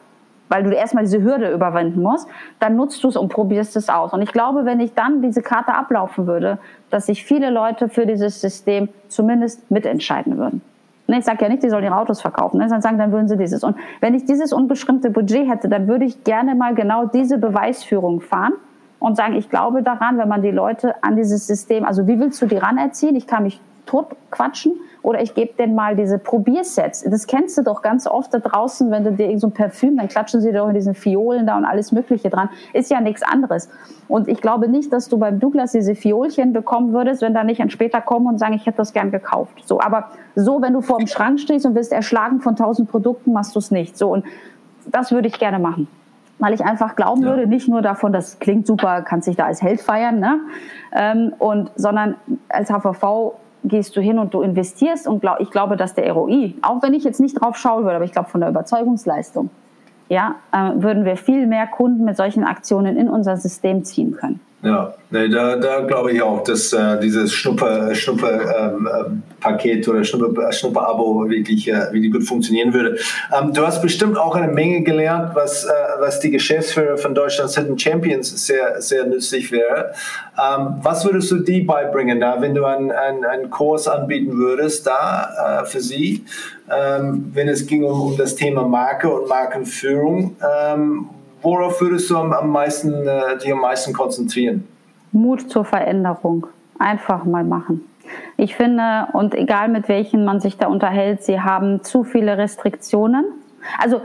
[SPEAKER 1] weil du erstmal diese Hürde überwinden musst, dann nutzt du es und probierst es aus. Und ich glaube, wenn ich dann diese Karte ablaufen würde, dass sich viele Leute für dieses System zumindest mitentscheiden würden. Ne, ich sage ja nicht, die sollen ihre Autos verkaufen, ne, sondern sagen, dann würden sie dieses. Und wenn ich dieses unbestimmte Budget hätte, dann würde ich gerne mal genau diese Beweisführung fahren und sagen, ich glaube daran, wenn man die Leute an dieses System, also wie willst du die ranerziehen? Ich kann mich tot quatschen oder ich gebe denen mal diese Probiersets. Das kennst du doch ganz oft da draußen, wenn du dir irgend so ein Parfüm, dann klatschen sie doch in diesen Fiolen da und alles Mögliche dran. Ist ja nichts anderes. Und ich glaube nicht, dass du beim Douglas diese Fiolchen bekommen würdest, wenn da nicht ein später kommen und sagen, ich hätte das gern gekauft. So, aber so, wenn du vor dem Schrank stehst und wirst erschlagen von tausend Produkten, machst du es nicht. So, und das würde ich gerne machen weil ich einfach glauben ja. würde, nicht nur davon, das klingt super, kannst dich da als Held feiern, ne? Ähm, und, sondern als HVV gehst du hin und du investierst und glaub, ich glaube, dass der ROI, auch wenn ich jetzt nicht drauf schauen würde, aber ich glaube von der Überzeugungsleistung, ja, äh, würden wir viel mehr Kunden mit solchen Aktionen in unser System ziehen können.
[SPEAKER 2] Ja, nee, da, da glaube ich auch, dass äh, dieses Schnupper, Schnupper ähm, ähm oder Schnupper, Schnupper-Abo wirklich, äh, wirklich gut funktionieren würde. Ähm, du hast bestimmt auch eine Menge gelernt, was, äh, was die Geschäftsführer von Deutschland's Hidden Champions sehr, sehr nützlich wäre. Ähm, was würdest du die beibringen da, wenn du einen, einen, Kurs anbieten würdest da äh, für sie, ähm, wenn es ging um, um das Thema Marke und Markenführung? Worauf würdest du am meisten, äh, dich am meisten konzentrieren?
[SPEAKER 1] Mut zur Veränderung. Einfach mal machen. Ich finde, und egal mit welchen man sich da unterhält, sie haben zu viele Restriktionen also,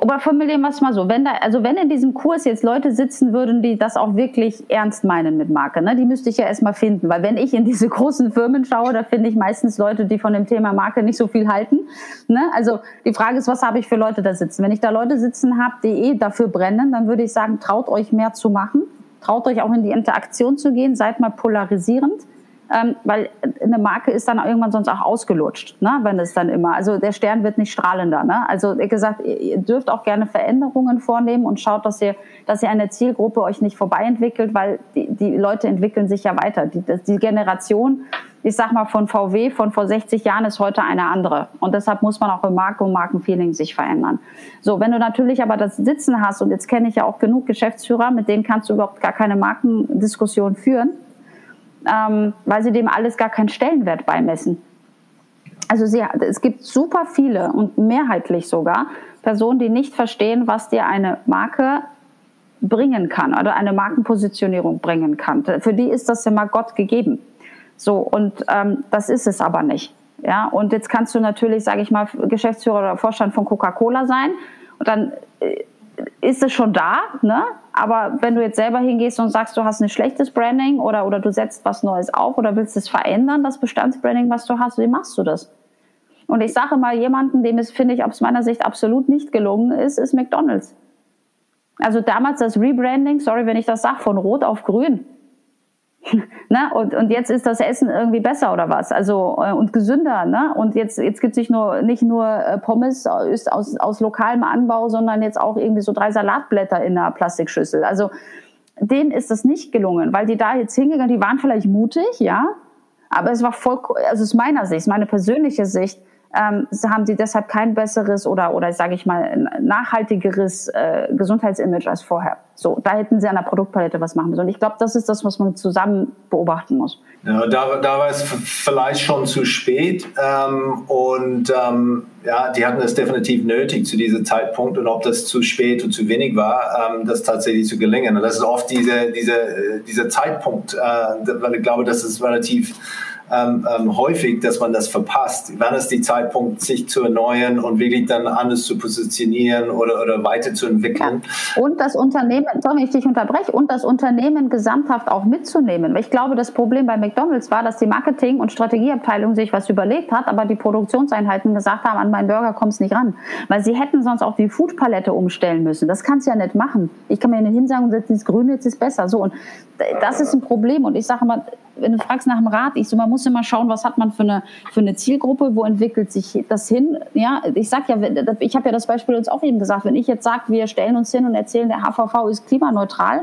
[SPEAKER 1] aber formulieren wir es mal so, wenn da, also wenn in diesem Kurs jetzt Leute sitzen würden, die das auch wirklich ernst meinen mit Marke, ne, die müsste ich ja erstmal finden, weil wenn ich in diese [LAUGHS] großen Firmen schaue, da finde ich meistens Leute, die von dem Thema Marke nicht so viel halten. Ne? Also die Frage ist, was habe ich für Leute da sitzen? Wenn ich da Leute sitzen habe, die eh dafür brennen, dann würde ich sagen, traut euch mehr zu machen, traut euch auch in die Interaktion zu gehen, seid mal polarisierend ähm, weil eine Marke ist dann irgendwann sonst auch ausgelutscht, ne? wenn es dann immer, also der Stern wird nicht strahlender. Ne? Also wie gesagt, ihr dürft auch gerne Veränderungen vornehmen und schaut, dass ihr, dass ihr eine Zielgruppe euch nicht vorbei entwickelt, weil die, die Leute entwickeln sich ja weiter. Die, die Generation, ich sag mal von VW von vor 60 Jahren ist heute eine andere und deshalb muss man auch im Marke und Markenfeeling sich verändern. So, wenn du natürlich aber das Sitzen hast und jetzt kenne ich ja auch genug Geschäftsführer, mit denen kannst du überhaupt gar keine Markendiskussion führen ähm, weil sie dem alles gar keinen Stellenwert beimessen. Also sie, es gibt super viele und mehrheitlich sogar Personen, die nicht verstehen, was dir eine Marke bringen kann oder eine Markenpositionierung bringen kann. Für die ist das immer Gott gegeben. So und ähm, das ist es aber nicht. Ja, und jetzt kannst du natürlich, sage ich mal, Geschäftsführer oder Vorstand von Coca-Cola sein und dann äh, ist es schon da, ne? Aber wenn du jetzt selber hingehst und sagst, du hast ein schlechtes Branding oder, oder du setzt was Neues auf oder willst es verändern, das Bestandsbranding, was du hast, wie machst du das? Und ich sage mal, jemanden, dem es, finde ich, aus meiner Sicht absolut nicht gelungen ist, ist McDonalds. Also damals das Rebranding, sorry, wenn ich das sage, von Rot auf Grün. [LAUGHS] ne? und, und jetzt ist das Essen irgendwie besser oder was? Also äh, und gesünder, ne? Und jetzt, jetzt gibt es nicht nur, nicht nur äh, Pommes aus, aus, aus lokalem Anbau, sondern jetzt auch irgendwie so drei Salatblätter in einer Plastikschüssel. Also denen ist das nicht gelungen, weil die da jetzt hingegangen, die waren vielleicht mutig, ja, aber es war voll, also aus meiner Sicht, meine persönliche Sicht, ähm, haben sie deshalb kein besseres oder, oder sage ich mal, nachhaltigeres äh, Gesundheitsimage als vorher. So, da hätten sie an der Produktpalette was machen müssen. Und ich glaube, das ist das, was man zusammen beobachten muss.
[SPEAKER 2] Ja, da, da war es vielleicht schon zu spät. Ähm, und ähm, ja, die hatten es definitiv nötig zu diesem Zeitpunkt. Und ob das zu spät oder zu wenig war, ähm, das tatsächlich zu gelingen. Und das ist oft diese, diese, äh, dieser Zeitpunkt, äh, weil ich glaube, das ist relativ ähm, ähm, häufig, dass man das verpasst. Wann ist die Zeitpunkt, sich zu erneuern und wirklich dann anders zu positionieren oder, oder weiterzuentwickeln?
[SPEAKER 1] Ja. Und das Unternehmen, sorry, ich dich unterbreche, und das Unternehmen gesamthaft auch mitzunehmen. Ich glaube, das Problem bei McDonalds war, dass die Marketing- und Strategieabteilung sich was überlegt hat, aber die Produktionseinheiten gesagt haben, an meinen Burger kommst nicht ran. Weil sie hätten sonst auch die Foodpalette umstellen müssen. Das kannst du ja nicht machen. Ich kann mir nicht hinsagen, das Grüne jetzt ist besser. So, und das ist ein Problem. Und ich sage mal, wenn du fragst nach dem Rat, ich so, man muss immer schauen, was hat man für eine, für eine Zielgruppe, wo entwickelt sich das hin. Ja, ich sag ja, ich habe ja das Beispiel uns auch eben gesagt, wenn ich jetzt sage, wir stellen uns hin und erzählen, der HVV ist klimaneutral,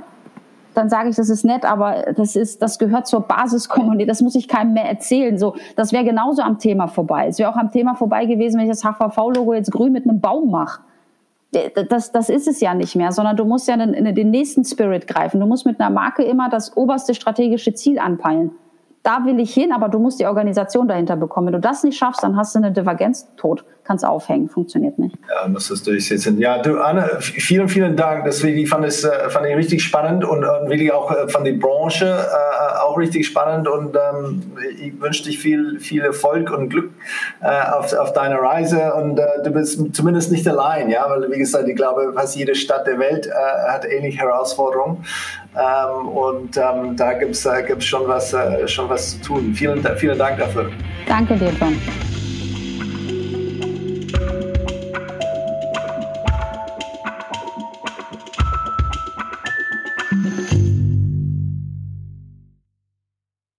[SPEAKER 1] dann sage ich, das ist nett, aber das ist, das gehört zur Basiskommunität. Das muss ich keinem mehr erzählen. So, das wäre genauso am Thema vorbei. Es wäre auch am Thema vorbei gewesen, wenn ich das HVV-Logo jetzt grün mit einem Baum mache das, das ist es ja nicht mehr, sondern du musst ja den, den nächsten Spirit greifen. Du musst mit einer Marke immer das oberste strategische Ziel anpeilen. Da will ich hin, aber du musst die Organisation dahinter bekommen. Wenn du das nicht schaffst, dann hast du eine Divergenz tot. kann es aufhängen, funktioniert nicht.
[SPEAKER 2] Ja, muss das durchsetzen. Ja, du Anne, vielen, vielen Dank. Das ich fand es äh, fand ich richtig spannend und, und wirklich auch äh, von der Branche äh, auch richtig spannend und ähm, ich wünsche dir viel, viel Erfolg und Glück äh, auf, auf deiner Reise und äh, du bist zumindest nicht allein, ja, weil wie gesagt, ich glaube, fast jede Stadt der Welt äh, hat ähnliche Herausforderungen ähm, und ähm, da gibt es schon, was, schon was zu tun. Vielen, vielen Dank dafür.
[SPEAKER 1] Danke dir, John.